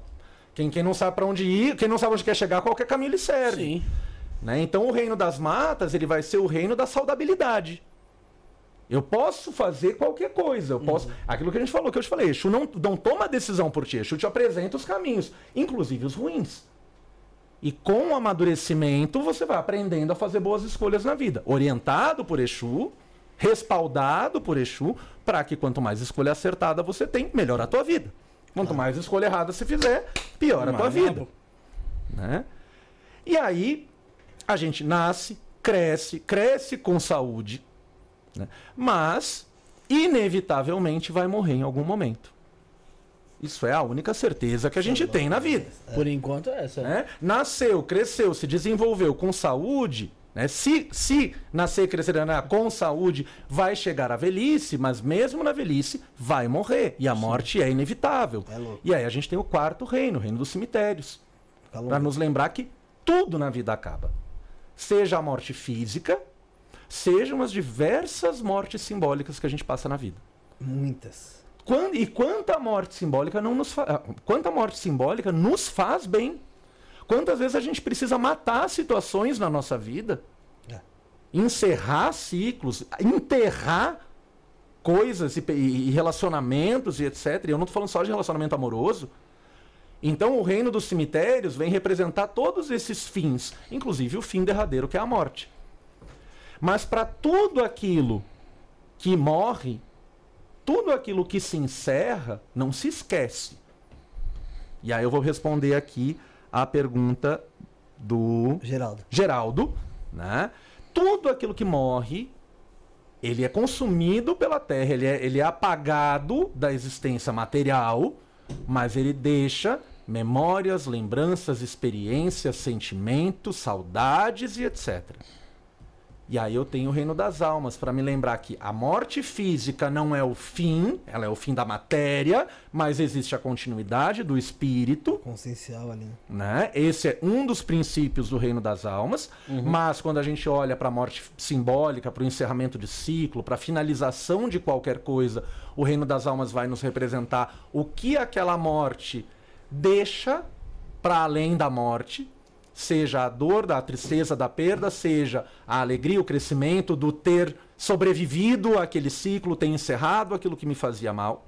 quem, quem não sabe para onde ir, quem não sabe onde quer chegar, qualquer caminho lhe serve. Sim. Né? Então o reino das matas ele vai ser o reino da saudabilidade. Eu posso fazer qualquer coisa. Eu posso. Aquilo que a gente falou, que eu te falei, Exu não, não toma decisão por ti. Exu te apresenta os caminhos, inclusive os ruins. E com o amadurecimento, você vai aprendendo a fazer boas escolhas na vida. Orientado por Exu, respaldado por Exu, para que quanto mais escolha acertada você tem, melhor a tua vida. Quanto mais escolha errada você fizer, pior a tua vida. Né? E aí, a gente nasce, cresce, cresce com saúde, né? mas, inevitavelmente, vai morrer em algum momento. Isso é a única certeza que a gente tem na vida. Por enquanto é essa. né? Nasceu, cresceu, se desenvolveu com saúde. Né? Se, se nascer e crescer né, com saúde, vai chegar à velhice, mas mesmo na velhice vai morrer. E a morte é inevitável. É. E aí a gente tem o quarto reino, o reino dos cemitérios. Fica Para nos lembrar que tudo na vida acaba. Seja a morte física, sejam as diversas mortes simbólicas que a gente passa na vida. Muitas. Quan- e quanta morte simbólica não nos fa... ah, quanta morte simbólica nos faz bem? Quantas vezes a gente precisa matar situações na nossa vida? É. Encerrar ciclos, enterrar coisas e, e relacionamentos e etc. E eu não estou falando só de relacionamento amoroso. Então o reino dos cemitérios vem representar todos esses fins, inclusive o fim derradeiro que é a morte. Mas para tudo aquilo que morre, tudo aquilo que se encerra, não se esquece. E aí eu vou responder aqui a pergunta do Geraldo. Geraldo, né? Tudo aquilo que morre, ele é consumido pela terra, ele é, ele é apagado da existência material, mas ele deixa memórias, lembranças, experiências, sentimentos, saudades e etc. E aí eu tenho o reino das almas para me lembrar que a morte física não é o fim, ela é o fim da matéria, mas existe a continuidade do espírito, Consciencial ali. né? Esse é um dos princípios do reino das almas, mas quando a gente olha para a morte simbólica, para o encerramento de ciclo, para a finalização de qualquer coisa, o reino das almas vai nos representar o que aquela morte deixa para além da morte, seja a dor, da tristeza, da perda, seja a alegria, o crescimento do ter sobrevivido àquele ciclo, ter encerrado aquilo que me fazia mal.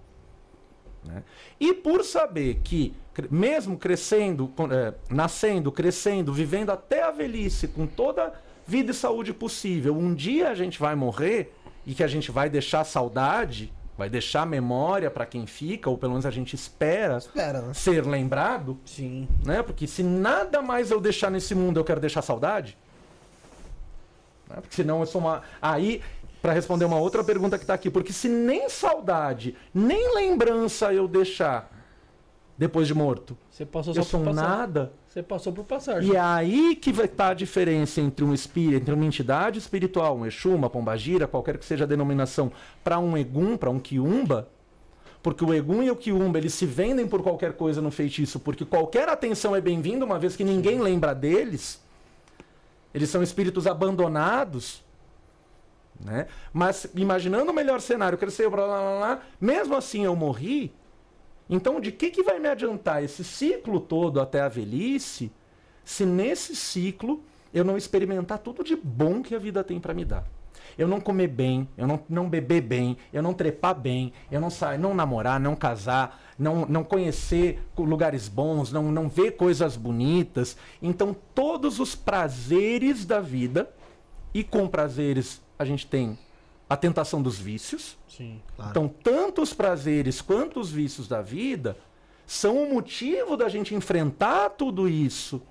né? E por saber que, mesmo crescendo, eh, nascendo, crescendo, vivendo até a velhice, com toda vida e saúde possível, um dia a gente vai morrer e que a gente vai deixar saudade, Vai deixar memória para quem fica, ou pelo menos a gente espera Espera, né? ser lembrado, Sim. né? Porque se nada mais eu deixar nesse mundo, eu quero deixar saudade. Né? Porque senão eu sou uma. Aí, para responder uma outra pergunta que tá aqui, porque se nem saudade, nem lembrança eu deixar depois de morto, Você passou só eu sou um passar. nada. Você passou por passagem. E é aí que vai estar a diferença entre um espírito, entre uma entidade espiritual, um Exu, uma pombagira, qualquer que seja a denominação, para um Egum, para um Quiumba. Porque o Egum e o Quiumba, eles se vendem por qualquer coisa no feitiço, porque qualquer atenção é bem-vinda, uma vez que ninguém lembra deles. Eles são espíritos abandonados. Né? Mas imaginando o melhor cenário, cresceu, blá, blá, blá, blá, mesmo assim eu morri, então, de que, que vai me adiantar esse ciclo todo até a velhice, se nesse ciclo eu não experimentar tudo de bom que a vida tem para me dar? Eu não comer bem, eu não, não beber bem, eu não trepar bem, eu não sair, não namorar, não casar, não, não conhecer lugares bons, não, não ver coisas bonitas. Então, todos os prazeres da vida, e com prazeres a gente tem a tentação dos vícios, Sim. Claro. então, tanto os prazeres quanto os vícios da vida são o motivo da gente enfrentar tudo isso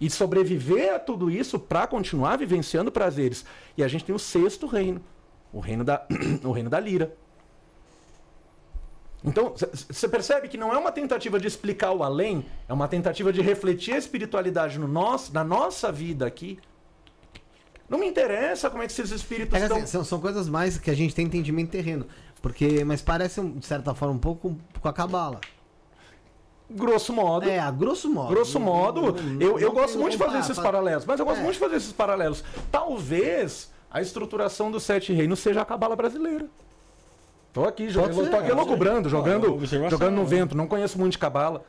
e sobreviver a tudo isso para continuar vivenciando prazeres. E a gente tem o sexto reino, o reino da, *clears throat* o reino da lira. Então, você percebe que não é uma tentativa de explicar o além, é uma tentativa de refletir a espiritualidade no nosso, na nossa vida aqui. Não me interessa como é que esses espíritos É estão. assim, são, são coisas mais que a gente tem entendimento terreno. Porque, mas parece, de certa forma, um pouco com a cabala. Grosso modo. É, grosso modo. Grosso modo, não- não- eu, eu não gosto muito de fazer esses paralelos, mas eu gosto É. muito de fazer esses paralelos. Talvez a estruturação dos sete reinos seja a cabala brasileira. Tô aqui, jogando, tô aqui loucubrando, jogando, jogando no né? vento, não conheço muito de cabala.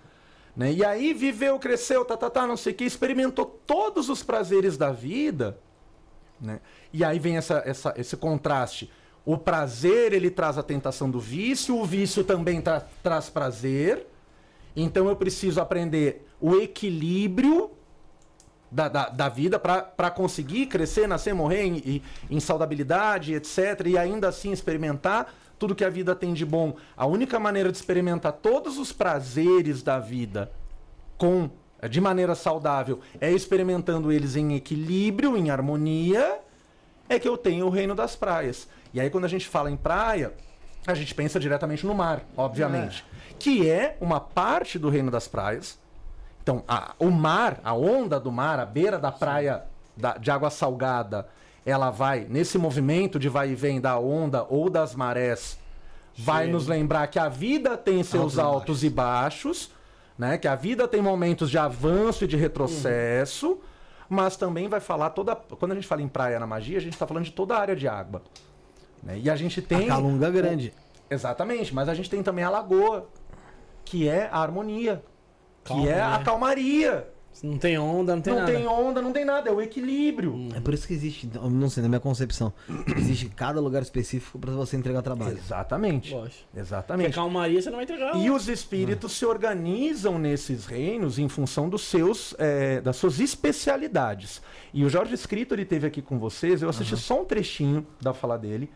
Né? E aí viveu, cresceu, tá, tá, tá, não sei o que, experimentou todos os prazeres da vida. Né? E aí vem essa, essa, esse contraste. O prazer, ele traz a tentação do vício, o vício também tra- traz prazer. Então eu preciso aprender o equilíbrio da, da, da vida para conseguir crescer, nascer, morrer em, em- em saudabilidade, etc. E ainda assim experimentar tudo que a vida tem de bom. A única maneira de experimentar todos os prazeres da vida com de maneira saudável é experimentando eles em equilíbrio, em harmonia, é que eu tenho o reino das praias. E aí quando a gente fala em praia, a gente pensa diretamente no mar, obviamente, que é uma parte do reino das praias. Então, a- o mar, a onda do mar, a beira da praia da- de água salgada, ela vai, nesse movimento de vai e vem da onda ou das marés, vai nos lembrar que a vida tem seus Altos altos e baixos, né? Que a vida tem momentos de avanço e de retrocesso, mas também vai falar toda. Quando a gente fala em praia na magia, a gente está falando de toda a área de água. né? E a gente A tem. calunga grande. Exatamente, mas a gente tem também a lagoa, que é a harmonia, que é a Calmaria. Não tem onda, não tem não nada. tem onda, não tem nada, é o equilíbrio. É por isso que existe, não sei, na minha concepção, *clears throat* existe cada lugar específico pra você entregar trabalho. Exatamente. Lógico. Porque Exatamente. calmaria você não vai entregar. E os espíritos se organizam nesses reinos em função dos seus, eh, das suas especialidades. E o Jorge Escrito ele teve aqui com vocês. Eu assisti só um trechinho da fala dele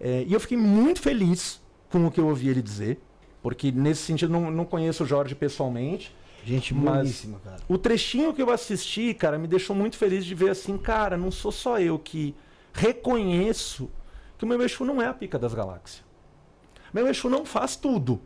eh, e eu fiquei muito feliz com o que eu ouvi ele dizer, porque nesse sentido não, não conheço o Jorge pessoalmente. Gente boníssima, cara. O trechinho que eu assisti, cara, me deixou muito feliz de ver assim, cara, não sou só eu que reconheço que o meu Exu não é a pica das galáxias. Meu Exu não faz tudo.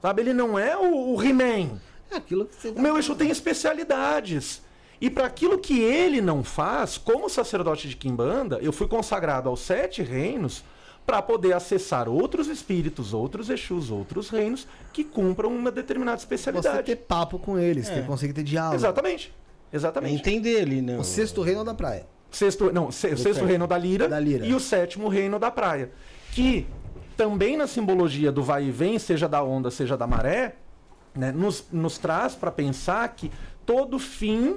Sabe, ele não é o, o He-Man. É aquilo que você O meu Exu tem especialidades. E para aquilo que ele não faz, como sacerdote de Kimbanda, eu fui consagrado aos sete reinos para poder acessar outros espíritos, outros Exus, outros reinos que cumpram uma determinada Você especialidade. ter papo com eles, É. ter, conseguir ter diálogo. Exatamente. É Exatamente. entender ali, né? O sexto reino da praia. Sexto, não, se- o sexto reino da lira, Da lira. e o sétimo reino da praia. Que também na simbologia do vai e vem, seja da onda, seja da maré, né, nos, nos traz para pensar que todo fim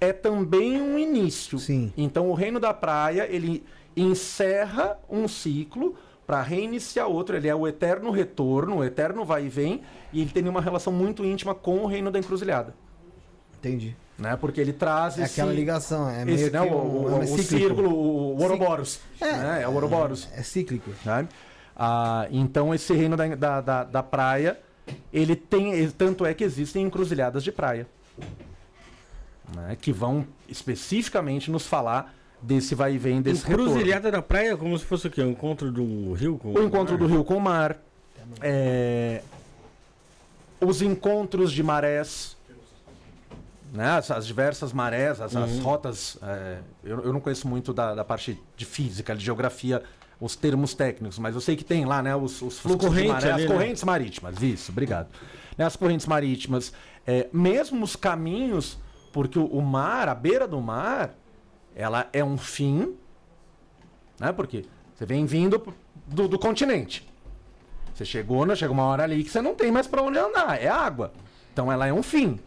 é também um início. Sim. Então o reino da praia, ele encerra um ciclo para reiniciar outro. Ele é o eterno retorno, o eterno vai e vem, e ele tem uma relação muito íntima com o reino da encruzilhada. Entendi. Né? Porque ele traz É esse, aquela ligação, é meio esse, que né, o, o- é o círculo, o, o Ouroboros. É, né? é o Ouroboros. É cíclico. sabe? Ah, então esse reino da, da, da, da praia, ele tem. ele- Tanto é que existem encruzilhadas de praia. né, que vão especificamente nos falar desse vai e vem desse retorno. Encruzilhada da praia, como se fosse o quê? O encontro de um rio com O encontro do rio com o mar. é, os encontros de marés. Né, as, as diversas marés, as, as Uhum. rotas. é, eu, eu não conheço muito da, da parte de física, de geografia, os termos técnicos, mas eu sei que tem lá né, os, os fluxos de correntes maré, ali, as né? correntes marítimas. Isso, obrigado. Né, as correntes marítimas, é, mesmo os caminhos, porque o, o mar, a beira do mar, ela é um fim, né? Porque você vem vindo do, do continente. Você chegou, né? chega uma hora ali que você não tem mais para onde andar, é água. Então ela é um fim.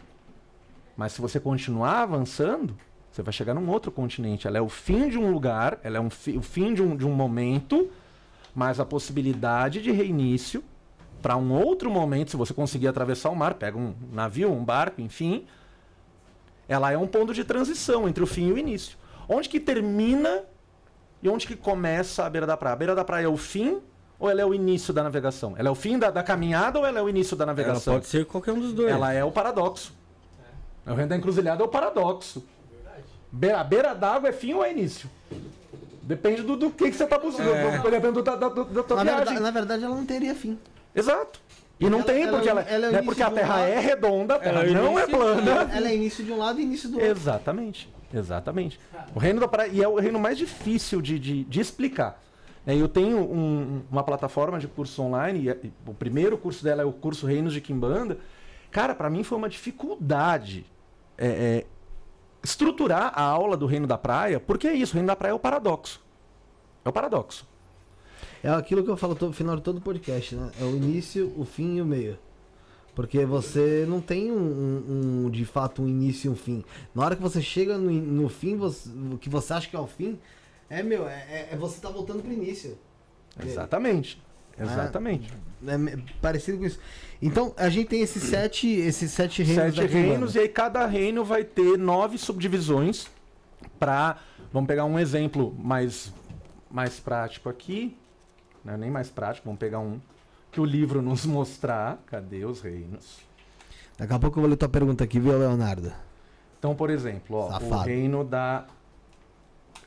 Mas se você continuar avançando, você vai chegar num outro continente. Ela é o fim de um lugar, ela é um fi- o fim de um, de um momento, mas a possibilidade de reinício para um outro momento, se você conseguir atravessar o mar, pega um navio, um barco, enfim, ela é um ponto de transição entre o fim e o início. Onde que termina e onde que começa a beira da praia? A beira da praia é o fim ou ela é o início da navegação? Ela é o fim da, da caminhada ou ela é o início da Ela navegação? pode ser qualquer um dos dois. Ela é o paradoxo. O reino da encruzilhada é o paradoxo. Be- a beira d'água é fim ou é início? Depende do, do que, que você está buscando. Depende da, da, da, da tua Na viagem. verdade, na verdade, ela não teria fim. Exato. E não Ela- tem, ela porque, é o- ela, ela é o né, início porque a um Terra lado. é redonda, a Terra Ela é não é início- plana. Ela é início de um lado e início do outro. Exatamente, exatamente. O reino da praia, e é o reino mais difícil de, de, de explicar. É, Eu tenho um- uma plataforma de curso online, é- e o primeiro curso dela é o curso Reinos de Quimbanda. Cara, para mim foi uma dificuldade é, é, estruturar a aula do reino da praia, porque é isso, o reino da praia é o paradoxo. É o paradoxo. É aquilo que eu falo no final de todo podcast, né? É o início, o fim e o meio. Porque você não tem um, um- um, de fato um início e um fim. Na hora que você chega no, no fim, você- o que você acha que é o fim, é meu, é, é- é você tá voltando pro início. Exatamente. Exatamente. É me- parecido com isso. Então, a gente tem esses sete, esses sete reinos Sete reinos, e aí cada reino vai ter nove subdivisões para Vamos pegar um exemplo mais, mais prático aqui. Não é nem mais prático, vamos pegar um que o livro nos mostrar. Cadê os reinos? Daqui a pouco eu vou ler tua pergunta aqui, viu, Leonardo? Então, por exemplo, ó, o reino da.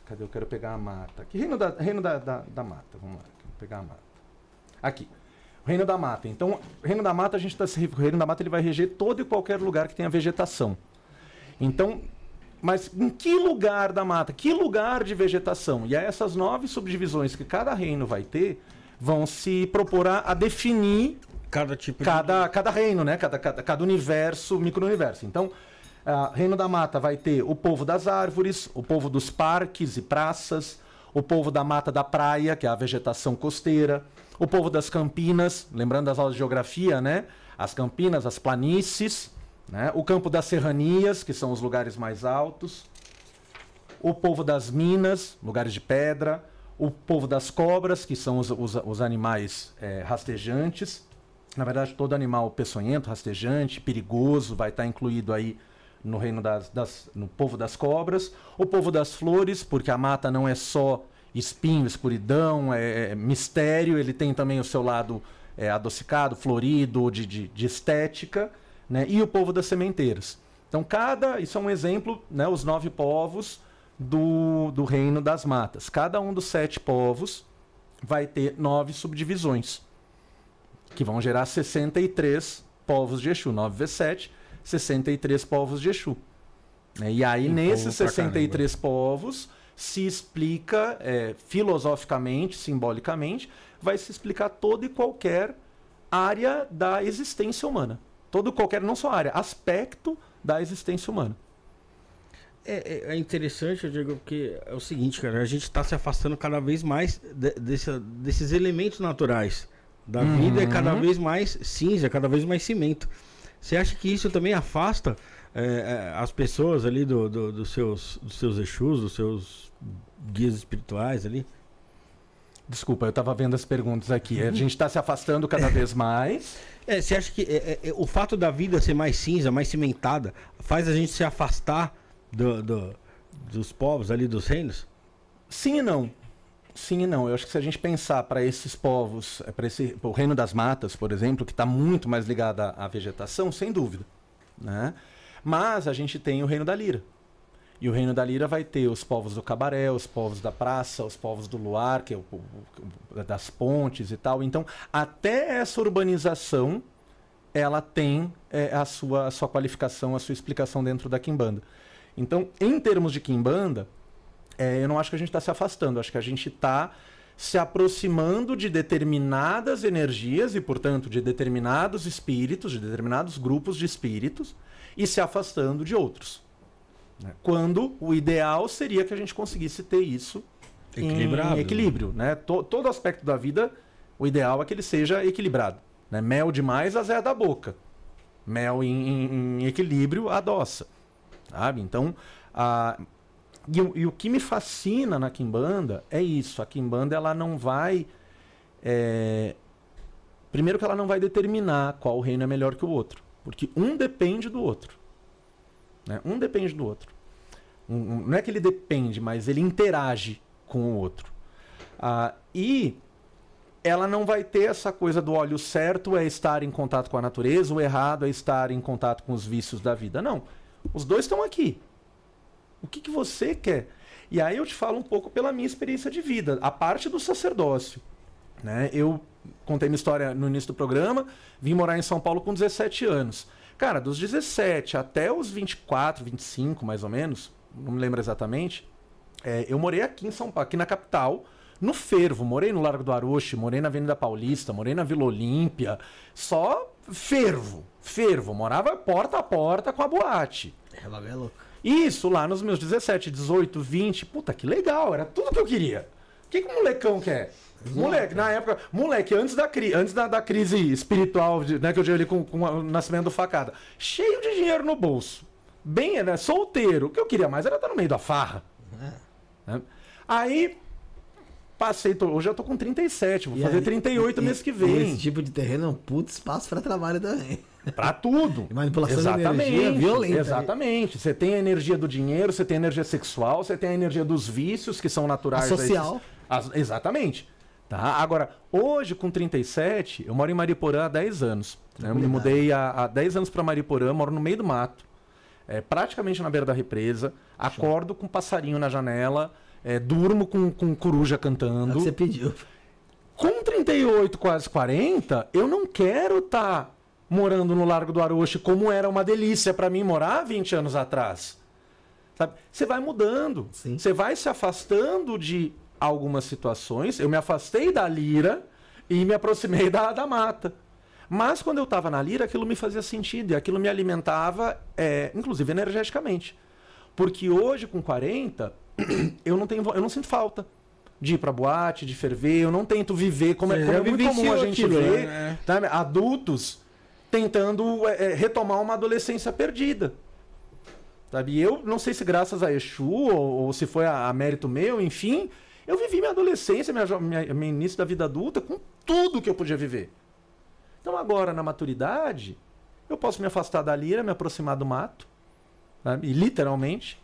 Cadê? Eu quero pegar a mata. Que reino da, reino da, da, da mata? Vamos lá, pegar a mata. Aqui. Reino da mata. Então, reino da mata, a gente está se. O reino da mata ele vai reger todo e qualquer lugar que tenha vegetação. Então, mas em que lugar da mata? Que lugar de vegetação? E aí essas nove subdivisões que cada reino vai ter vão se propor a, a definir Cada tipo cada, cada reino, né? Cada, cada, cada universo, micro-universo. Então, ah, Reino da Mata vai ter o povo das árvores, o povo dos parques e praças, o povo da mata da praia, que é a vegetação costeira, o povo das campinas, lembrando das aulas de geografia, né? As campinas, as planícies, né? O campo das serranias, que são os lugares mais altos, o povo das minas, lugares de pedra, o povo das cobras, que são os, os, os animais eh, rastejantes. Na verdade, todo animal peçonhento, rastejante, perigoso, vai estar incluído aí no reino das, das- no povo das cobras. O povo das flores, porque a mata não é só espinho, escuridão, é, é mistério, ele tem também o seu lado é, adocicado, florido, de, de, de estética, né? E o povo das sementeiras. Então, cada. Isso é um exemplo, né? Os nove povos do, do reino das matas. Cada um dos sete povos vai ter nove subdivisões que vão gerar 63 povos de Exu. 9 vezes 7, 63 povos de Exu. Né? E aí, Um nesses povo pra 63 povos, se explica é, filosoficamente, simbolicamente, vai se explicar toda e qualquer área da existência humana. Todo e qualquer, não só área, aspecto da existência humana. É, é- é interessante, eu digo, porque é o seguinte, cara, a gente está se afastando cada vez mais de- desse- desses elementos naturais da vida, é cada vez mais cinza, cada vez mais cimento. Você acha que isso também afasta é, é, as pessoas ali do, do- dos seus, dos seus Exus, dos seus guias espirituais ali? Desculpa, eu estava vendo as perguntas aqui. A gente está se afastando cada *laughs* vez mais. É, você acha que é, é, é, o fato da vida ser mais cinza, mais cimentada, faz a gente se afastar do, do- dos povos ali, dos reinos? Sim e não. Sim e não. Eu acho que se a gente pensar para esses povos, para esse o reino das matas, por exemplo, que está muito mais ligado à, à vegetação, sem dúvida, né? Mas a gente tem o reino da lira. E o reino da lira vai ter os povos do cabaré, os povos da praça, os povos do luar, que é o, o- o- das pontes e tal. Então, até essa urbanização, ela tem é, a, sua, a sua qualificação, a sua explicação dentro da Quimbanda. Então, em termos de Quimbanda, é, eu não acho que a gente está se afastando, acho que a gente está se aproximando de determinadas energias e, portanto, de determinados espíritos, de determinados grupos de espíritos e se afastando de outros. né? Quando o ideal seria que a gente conseguisse ter isso em- Equilibrado, em né? equilíbrio. Né? To- todo aspecto da vida, o ideal é que ele seja equilibrado. né? Mel demais azeda da boca. Mel em, em- em equilíbrio adoça. Sabe? Então, a, e, o- e o que me fascina na Kimbanda é isso. A Kimbanda ela não vai. é, primeiro que ela não vai determinar qual reino é melhor que o outro. Porque um depende do outro. né? Um depende do outro. Um- um- não é que ele depende, mas ele interage com o outro. Ah, e ela não vai ter essa coisa do olho certo é estar em contato com a natureza, o errado é estar em contato com os vícios da vida. Não. Os dois estão aqui. O que, que você quer? E aí eu te falo um pouco pela minha experiência de vida, a parte do sacerdócio. Né? Eu contei minha história no início do programa, vim morar em São Paulo com 17 anos. Cara, dos 17 até os 24, 25 mais ou menos, não me lembro exatamente, é, eu morei aqui em São Paulo, aqui na capital, no fervo. Morei no Largo do Aroche, morei na Avenida Paulista, morei na Vila Olímpia. Só fervo, fervo. Morava porta a porta com a boate. É, bagulho é louco. Isso, lá nos meus 17, 18, 20. Puta, que legal, era tudo que eu queria. O que, que um molecão quer? Moleque, na época, moleque, antes da, cri, antes da, da crise espiritual, de- né, que eu tive ali com, com o nascimento do facada, cheio de dinheiro no bolso, bem, né, solteiro, o que eu queria mais era estar no meio da farra. Né? Aí, passei, tô- hoje eu tô com 37, vou E fazer aí- 38 e- mês que vem. Esse tipo de terreno é um puto espaço pra trabalho também. Pra tudo. E manipulação de energia violenta. Exatamente. Você tem a energia do dinheiro, você tem a energia sexual, você tem a energia dos vícios que são naturais. A social. as- exatamente. Tá? Agora, hoje, com 37, eu moro em Mariporã há 10 anos. né? Eu me mudei há, há 10 anos para Mariporã, moro no meio do mato, é, praticamente na beira da represa. Acordo com um passarinho na janela, é, durmo com, com coruja É o cantando. que você pediu. Com 38, quase 40, eu não quero estar morando no Largo do Aroche como era uma delícia para mim morar 20 anos atrás. Sabe? Você vai mudando. Sim. Você vai se afastando de algumas situações. Eu me afastei da lira e me aproximei da, da mata. Mas quando eu estava na lira, aquilo me fazia sentido e aquilo me alimentava, é, inclusive energeticamente. Porque hoje, com 40, *clears throat* eu não, tenho, eu não sinto falta de ir pra boate, de ferver, eu não tento viver como, é, como é muito comum a gente aquilo, ver né? sabe, adultos tentando é, é, retomar uma adolescência perdida. Sabe? Eu não sei se graças a Exu ou, ou se foi a, a mérito meu, enfim, eu vivi minha adolescência, minha, minha, meu início da vida adulta com tudo que eu podia viver. Então agora, na maturidade, eu posso me afastar da lira, me aproximar do mato, sabe? e literalmente?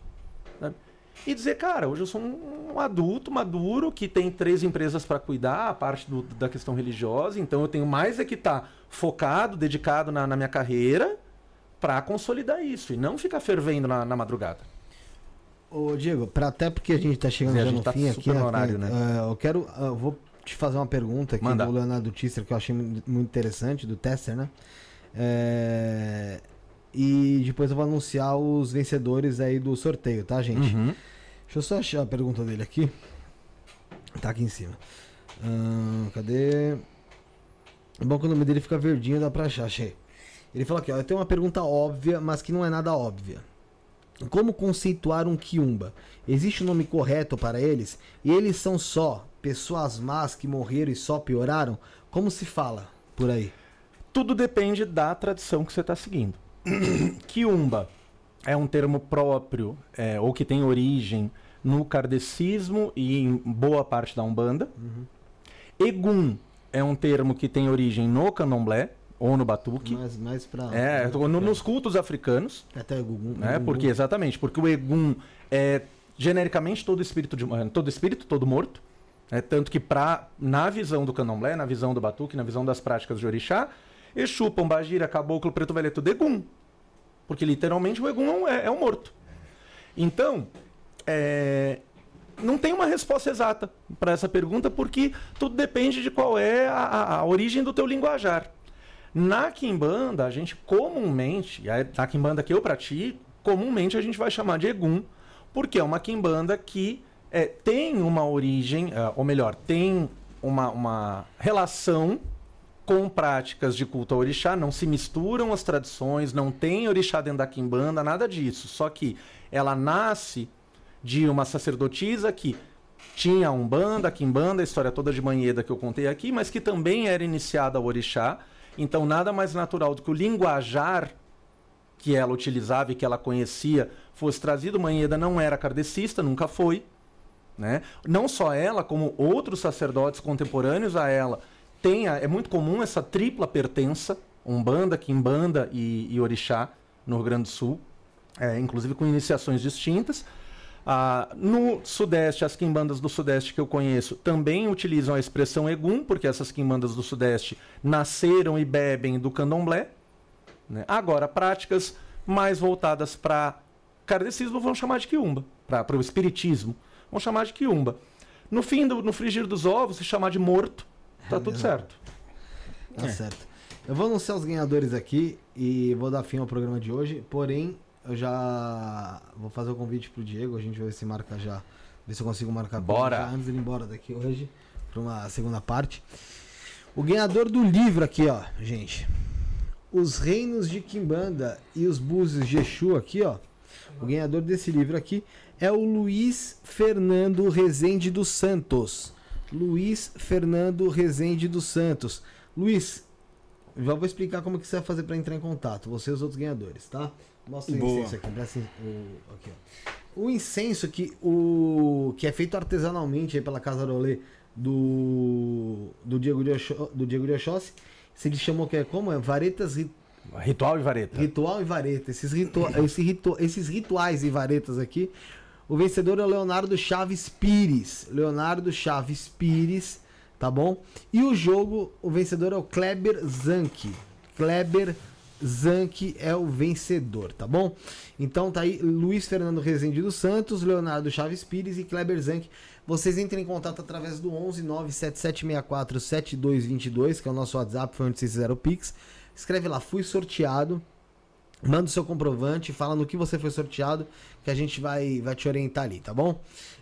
E dizer, cara, hoje eu sou um, adulto maduro que tem três empresas para cuidar, a parte do- da questão religiosa, então eu tenho mais é que estar focado, dedicado na, na minha carreira para consolidar isso e não ficar fervendo na, na madrugada. Ô, Diego, pra, até porque a gente tá chegando Sim, já no tá fim aqui, horário, né? eh, eu quero. Eu vou te fazer uma pergunta aqui Manda. do Leonardo Tisser que eu achei mu- muito interessante, do Tester, né? Eh, e depois eu vou anunciar os vencedores aí do sorteio, tá, gente? Uhum. Deixa eu só achar a pergunta dele aqui. Tá aqui em cima. Ahn, cadê? É bom que o nome dele fica verdinho, dá pra achar, achei. Ele falou aqui, ó, eu tenho uma pergunta óbvia, mas que não é nada óbvia. Como conceituar um quiumba? Existe um nome correto para eles? E eles são só pessoas más que morreram e só pioraram? Como se fala por aí? Tudo depende da tradição que você está seguindo. *clears throat* Quiumba é um termo próprio, é, ou que tem origem no kardecismo e em boa parte da Umbanda. Egum é um termo que tem origem no candomblé ou no batuque. Mais, mais pra. É, no- nos cultos africanos, Até o Gugu. né? Porque exatamente, porque o egum é genericamente todo espírito de eh, todo espírito, todo morto. É tanto que pra, na visão do candomblé, na visão do batuque, na visão das práticas de orixá, Exu, Pombagira, Caboclo, Preto Velho é tudo egum. Porque literalmente o egum é é, é um morto. Então, é, não tem uma resposta exata para essa pergunta, porque tudo depende de qual é a, a- origem do teu linguajar. Na Kimbanda, a gente comumente, a- Kimbanda que eu pratico, comumente a gente vai chamar de Egum, porque é uma Kimbanda que é, tem uma origem, ah, ou melhor, tem uma, uma relação com práticas de culto ao orixá, não se misturam as tradições, não tem orixá dentro da quimbanda, nada disso. Só que ela nasce de uma sacerdotisa que tinha a umbanda, a quimbanda, a história toda de Manheda que eu contei aqui, mas que também era iniciada ao orixá. Então nada mais natural do que o linguajar que ela utilizava e que ela conhecia fosse trazido. Manheda não era kardecista, nunca foi. Né? Não só ela, como outros sacerdotes contemporâneos a ela, é muito comum essa tripla pertença, Umbanda, Quimbanda e, e Orixá, no Rio Grande do Sul, é, inclusive com iniciações distintas. Ah, no Sudeste, as quimbandas do Sudeste que eu conheço também utilizam a expressão Egum, porque essas quimbandas do Sudeste nasceram e bebem do candomblé. né? Agora, práticas mais voltadas para kardecismo vão chamar de quiumba, para o espiritismo, vão chamar de quiumba. No fim, do, no frigir dos ovos, se chamar de morto, tá tudo certo. Tá certo. Eu vou anunciar os ganhadores aqui e vou dar fim ao programa de hoje. Porém, eu já vou fazer o convite pro Diego. A gente vai ver se marca já. Ver se eu consigo marcar ele Bora. já antes dele ir embora daqui hoje. Pra uma segunda parte. O ganhador do livro aqui, ó, gente. Os Reinos de Kimbanda e os Búzios de Exu aqui, ó. O ganhador desse livro aqui é o Luiz Fernando Rezende dos Santos. Luiz Fernando Rezende dos Santos. Luiz, já vou explicar como que você vai fazer para entrar em contato, você e os outros ganhadores, tá? Mostra o incenso aqui, presta o, aqui ó. o incenso que, o, que é feito artesanalmente aí pela Casa Rolê do, do Diego de, Oxó, do Diego de Oxóssi, se ele chamou que é como? É varetas ri- Ritual e vareta. Ritual e vareta. Esses, ritu esse ritu esses rituais e varetas aqui. O vencedor é o Leonardo Chaves Pires. Leonardo Chaves Pires, tá bom? E o jogo, o vencedor é o Kleber Zanck. Kleber Zanck é o vencedor, tá bom? Então tá aí Luiz Fernando Rezende dos Santos, Leonardo Chaves Pires e Kleber Zanck. Vocês entrem em contato através do 11 97764 7222, que é o nosso WhatsApp, foi onde vocês fizeram o Pix. Escreve lá, fui sorteado. Manda o seu comprovante, fala no que você foi sorteado, que a gente vai, vai te orientar ali, tá bom?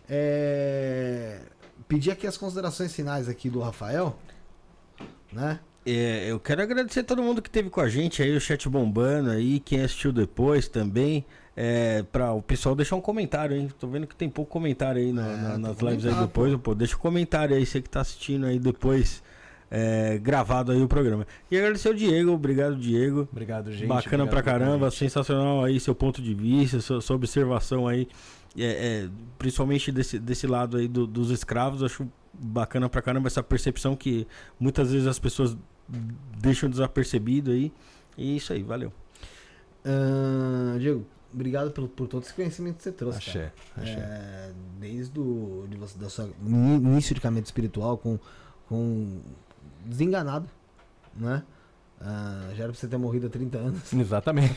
É... Pedir aqui as considerações finais aqui do Rafael, né? É, eu quero agradecer a todo mundo que esteve com a gente aí, o chat bombando aí, quem assistiu depois também. É, para o pessoal deixar um comentário, hein? Tô vendo que tem pouco comentário aí na- É, na- nas lives aí depois. Pô, deixa um comentário aí, você que tá assistindo aí depois, é, gravado aí o programa. E agradecer o Diego, obrigado, Diego. Obrigado, gente. Bacana Obrigado pra caramba, convite. sensacional aí seu ponto de vista, sua, sua observação aí, é, é, principalmente desse, desse lado aí do- dos escravos, acho bacana pra caramba essa percepção que muitas vezes as pessoas deixam desapercebido aí. E isso aí, valeu. Ahn, Diego, obrigado pelo, por todo esse conhecimento que você trouxe. Axé. É, desde o de você, da sua início de caminho espiritual com, com desenganado, né? Ah, já era pra você ter morrido há 30 anos. Exatamente.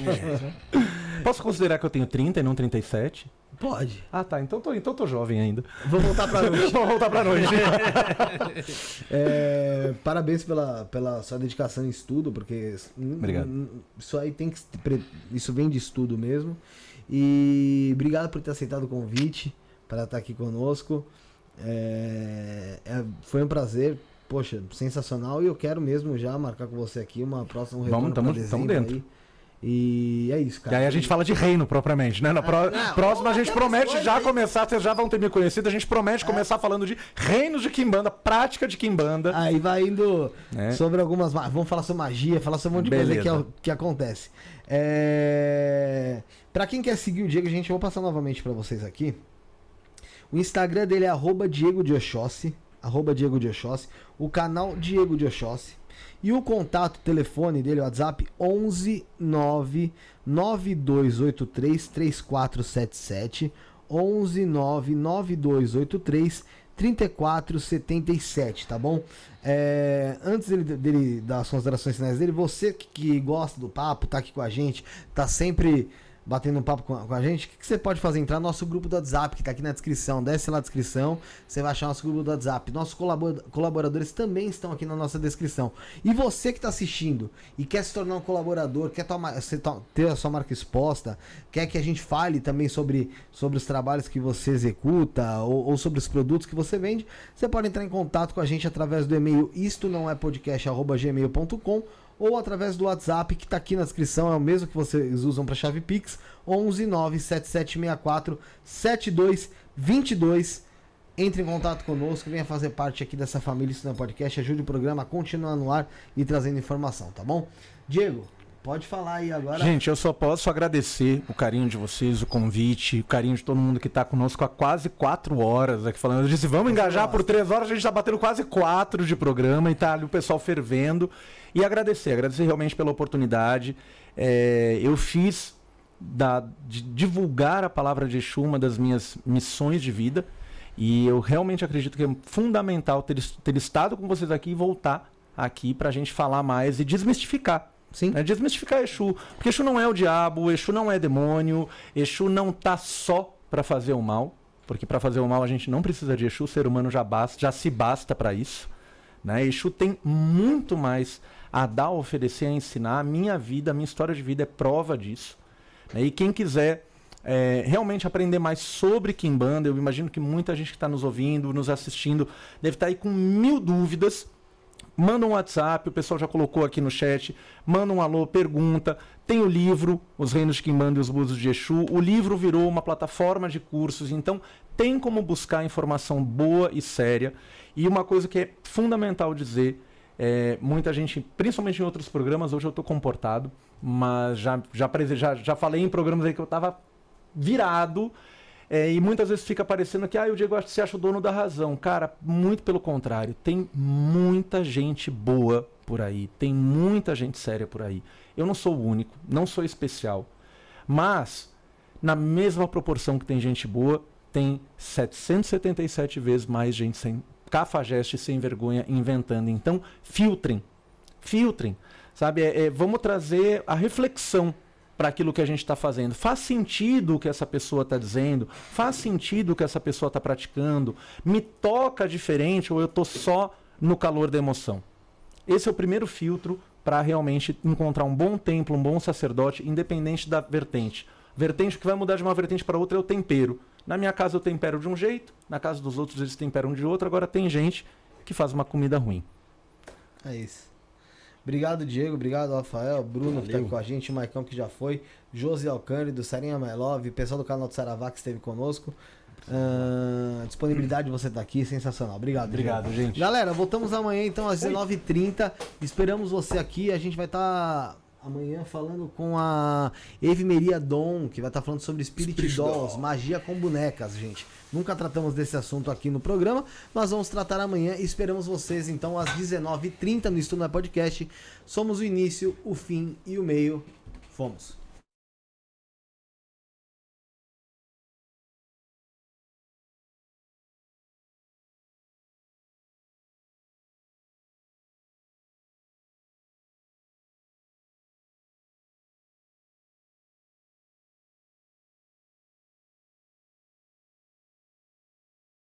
*laughs* Posso considerar que eu tenho 30 e não 37? Pode. Ah, tá. Então tô, então tô jovem ainda. Vou voltar pra *laughs* noite. Vamos voltar pra noite. *laughs* É, parabéns pela, pela sua dedicação em estudo, porque Obrigado. isso aí tem que isso vem de estudo mesmo. E obrigado por ter aceitado o convite para estar aqui conosco. É, é, foi um prazer, poxa, sensacional. E eu quero mesmo já marcar com você aqui uma próxima um Vamos, dezembro dentro. aí. E é isso, E cara. aí a gente fala de reino propriamente, né? Na pró- não, próxima a gente promete já aí. começar, vocês já vão ter me conhecido, a gente promete começar falando de reinos de Kimbanda, prática de Kimbanda. Aí vai indo É. sobre algumas. ma- Vamos falar sobre magia, falar sobre um monte de coisa que, Beleza. é- que acontece. É... Pra quem quer seguir o Diego, gente, eu vou passar novamente pra vocês aqui. O Instagram dele é arroba Diego de Oxóssi, arroba Diego de Oxóssi, o canal Diego de Oxóssi. E o contato, telefone dele, WhatsApp, 11 9 9283 3477. 11 9 9283 3477, tá bom? É, antes dele, dele dar as considerações finais dele, você que, que gosta do papo, tá aqui com a gente, tá sempre batendo um papo com a, com a gente, o que, que, você pode fazer? Entrar no nosso grupo do WhatsApp, que está aqui na descrição. Desce lá na descrição, você vai achar nosso grupo do WhatsApp. Nossos colaboradores também estão aqui na nossa descrição. E você que está assistindo e quer se tornar um colaborador, quer tomar, ter a sua marca exposta, quer que a gente fale também sobre, sobre os trabalhos que você executa ou, ou sobre os produtos que você vende, você pode entrar em contato com a gente através do e-mail isto não é podcast@gmail.com ou através do WhatsApp que está aqui na descrição, é o mesmo que vocês usam para chave Pix, 11 97764 7222. Entre em contato conosco, venha fazer parte aqui dessa família Isso Podcast, ajude o programa a continuar no ar e trazendo informação, tá bom? Diego, Pode falar aí agora. Gente, eu só posso agradecer o carinho de vocês, o convite, o carinho de todo mundo que está conosco há quase quatro horas aqui falando. Eu disse, vamos engajar por três horas, a gente está batendo quase quatro de programa e tá ali o pessoal fervendo. E agradecer, agradecer realmente pela oportunidade. É, eu fiz da, de divulgar a palavra de Exu uma das minhas missões de vida. E eu realmente acredito que é fundamental ter, ter estado com vocês aqui e voltar aqui para a gente falar mais e desmistificar Sim. Né? Desmistificar Exu. Porque Exu não é o diabo, Exu não é demônio, Exu não tá só para fazer o mal. Porque para fazer o mal a gente não precisa de Exu, o ser humano já, basta, já se basta para isso. Né? Exu tem muito mais a dar, a oferecer, a ensinar. A minha vida, a minha história de vida é prova disso. Né? E quem quiser é, realmente aprender mais sobre Kimbanda, eu imagino que muita gente que está nos ouvindo, nos assistindo, deve estar tá aí com mil dúvidas manda um WhatsApp, o pessoal já colocou aqui no chat, manda um alô, pergunta. Tem o livro, Os Reinos de Kimbanda e os Búzios de Exu. O livro virou uma plataforma de cursos, então tem como buscar informação boa e séria. E uma coisa que é fundamental dizer, é, muita gente, principalmente em outros programas, hoje eu estou comportado, mas já, já, já, já falei em programas aí que eu estava virado é, e muitas vezes fica parecendo que ah, o Diego se acha o dono da razão. Cara, muito pelo contrário. Tem muita gente boa por aí. Tem muita gente séria por aí. Eu não sou o único, não sou especial. Mas, na mesma proporção que tem gente boa, tem 777 vezes mais gente sem cafajeste, sem vergonha, inventando. Então, filtrem. Filtrem. Sabe, é, é, vamos trazer a reflexão para aquilo que a gente está fazendo. Faz sentido o que essa pessoa está dizendo? Faz sentido o que essa pessoa está praticando? Me toca diferente ou eu estou só no calor da emoção? Esse é o primeiro filtro para realmente encontrar um bom templo, um bom sacerdote, independente da vertente. Vertente que vai mudar de uma vertente para outra é o tempero. Na minha casa eu tempero de um jeito, na casa dos outros eles temperam de outro. Agora tem gente que faz uma comida ruim. É isso. Obrigado, Diego. Obrigado, Rafael. Bruno, Valeu. que tá aqui com a gente. Maicão, que já foi. Josi Alcântara, Sarinha My Love. Pessoal do canal do Saravá, que esteve conosco. Uh, disponibilidade de você estar tá aqui, sensacional. Obrigado, Obrigado, Diego. gente. Galera, voltamos amanhã, então, às 19h30. Esperamos você aqui. A gente vai estar. Tá amanhã falando com a Evimeria Dom, que vai estar tá falando sobre Spirit, Spirit Dolls, Doll. magia com bonecas, gente. Nunca tratamos desse assunto aqui no programa, mas vamos tratar amanhã e esperamos vocês então às 19h30 no Estudo Podcast. Somos o início, o fim e o meio. Fomos.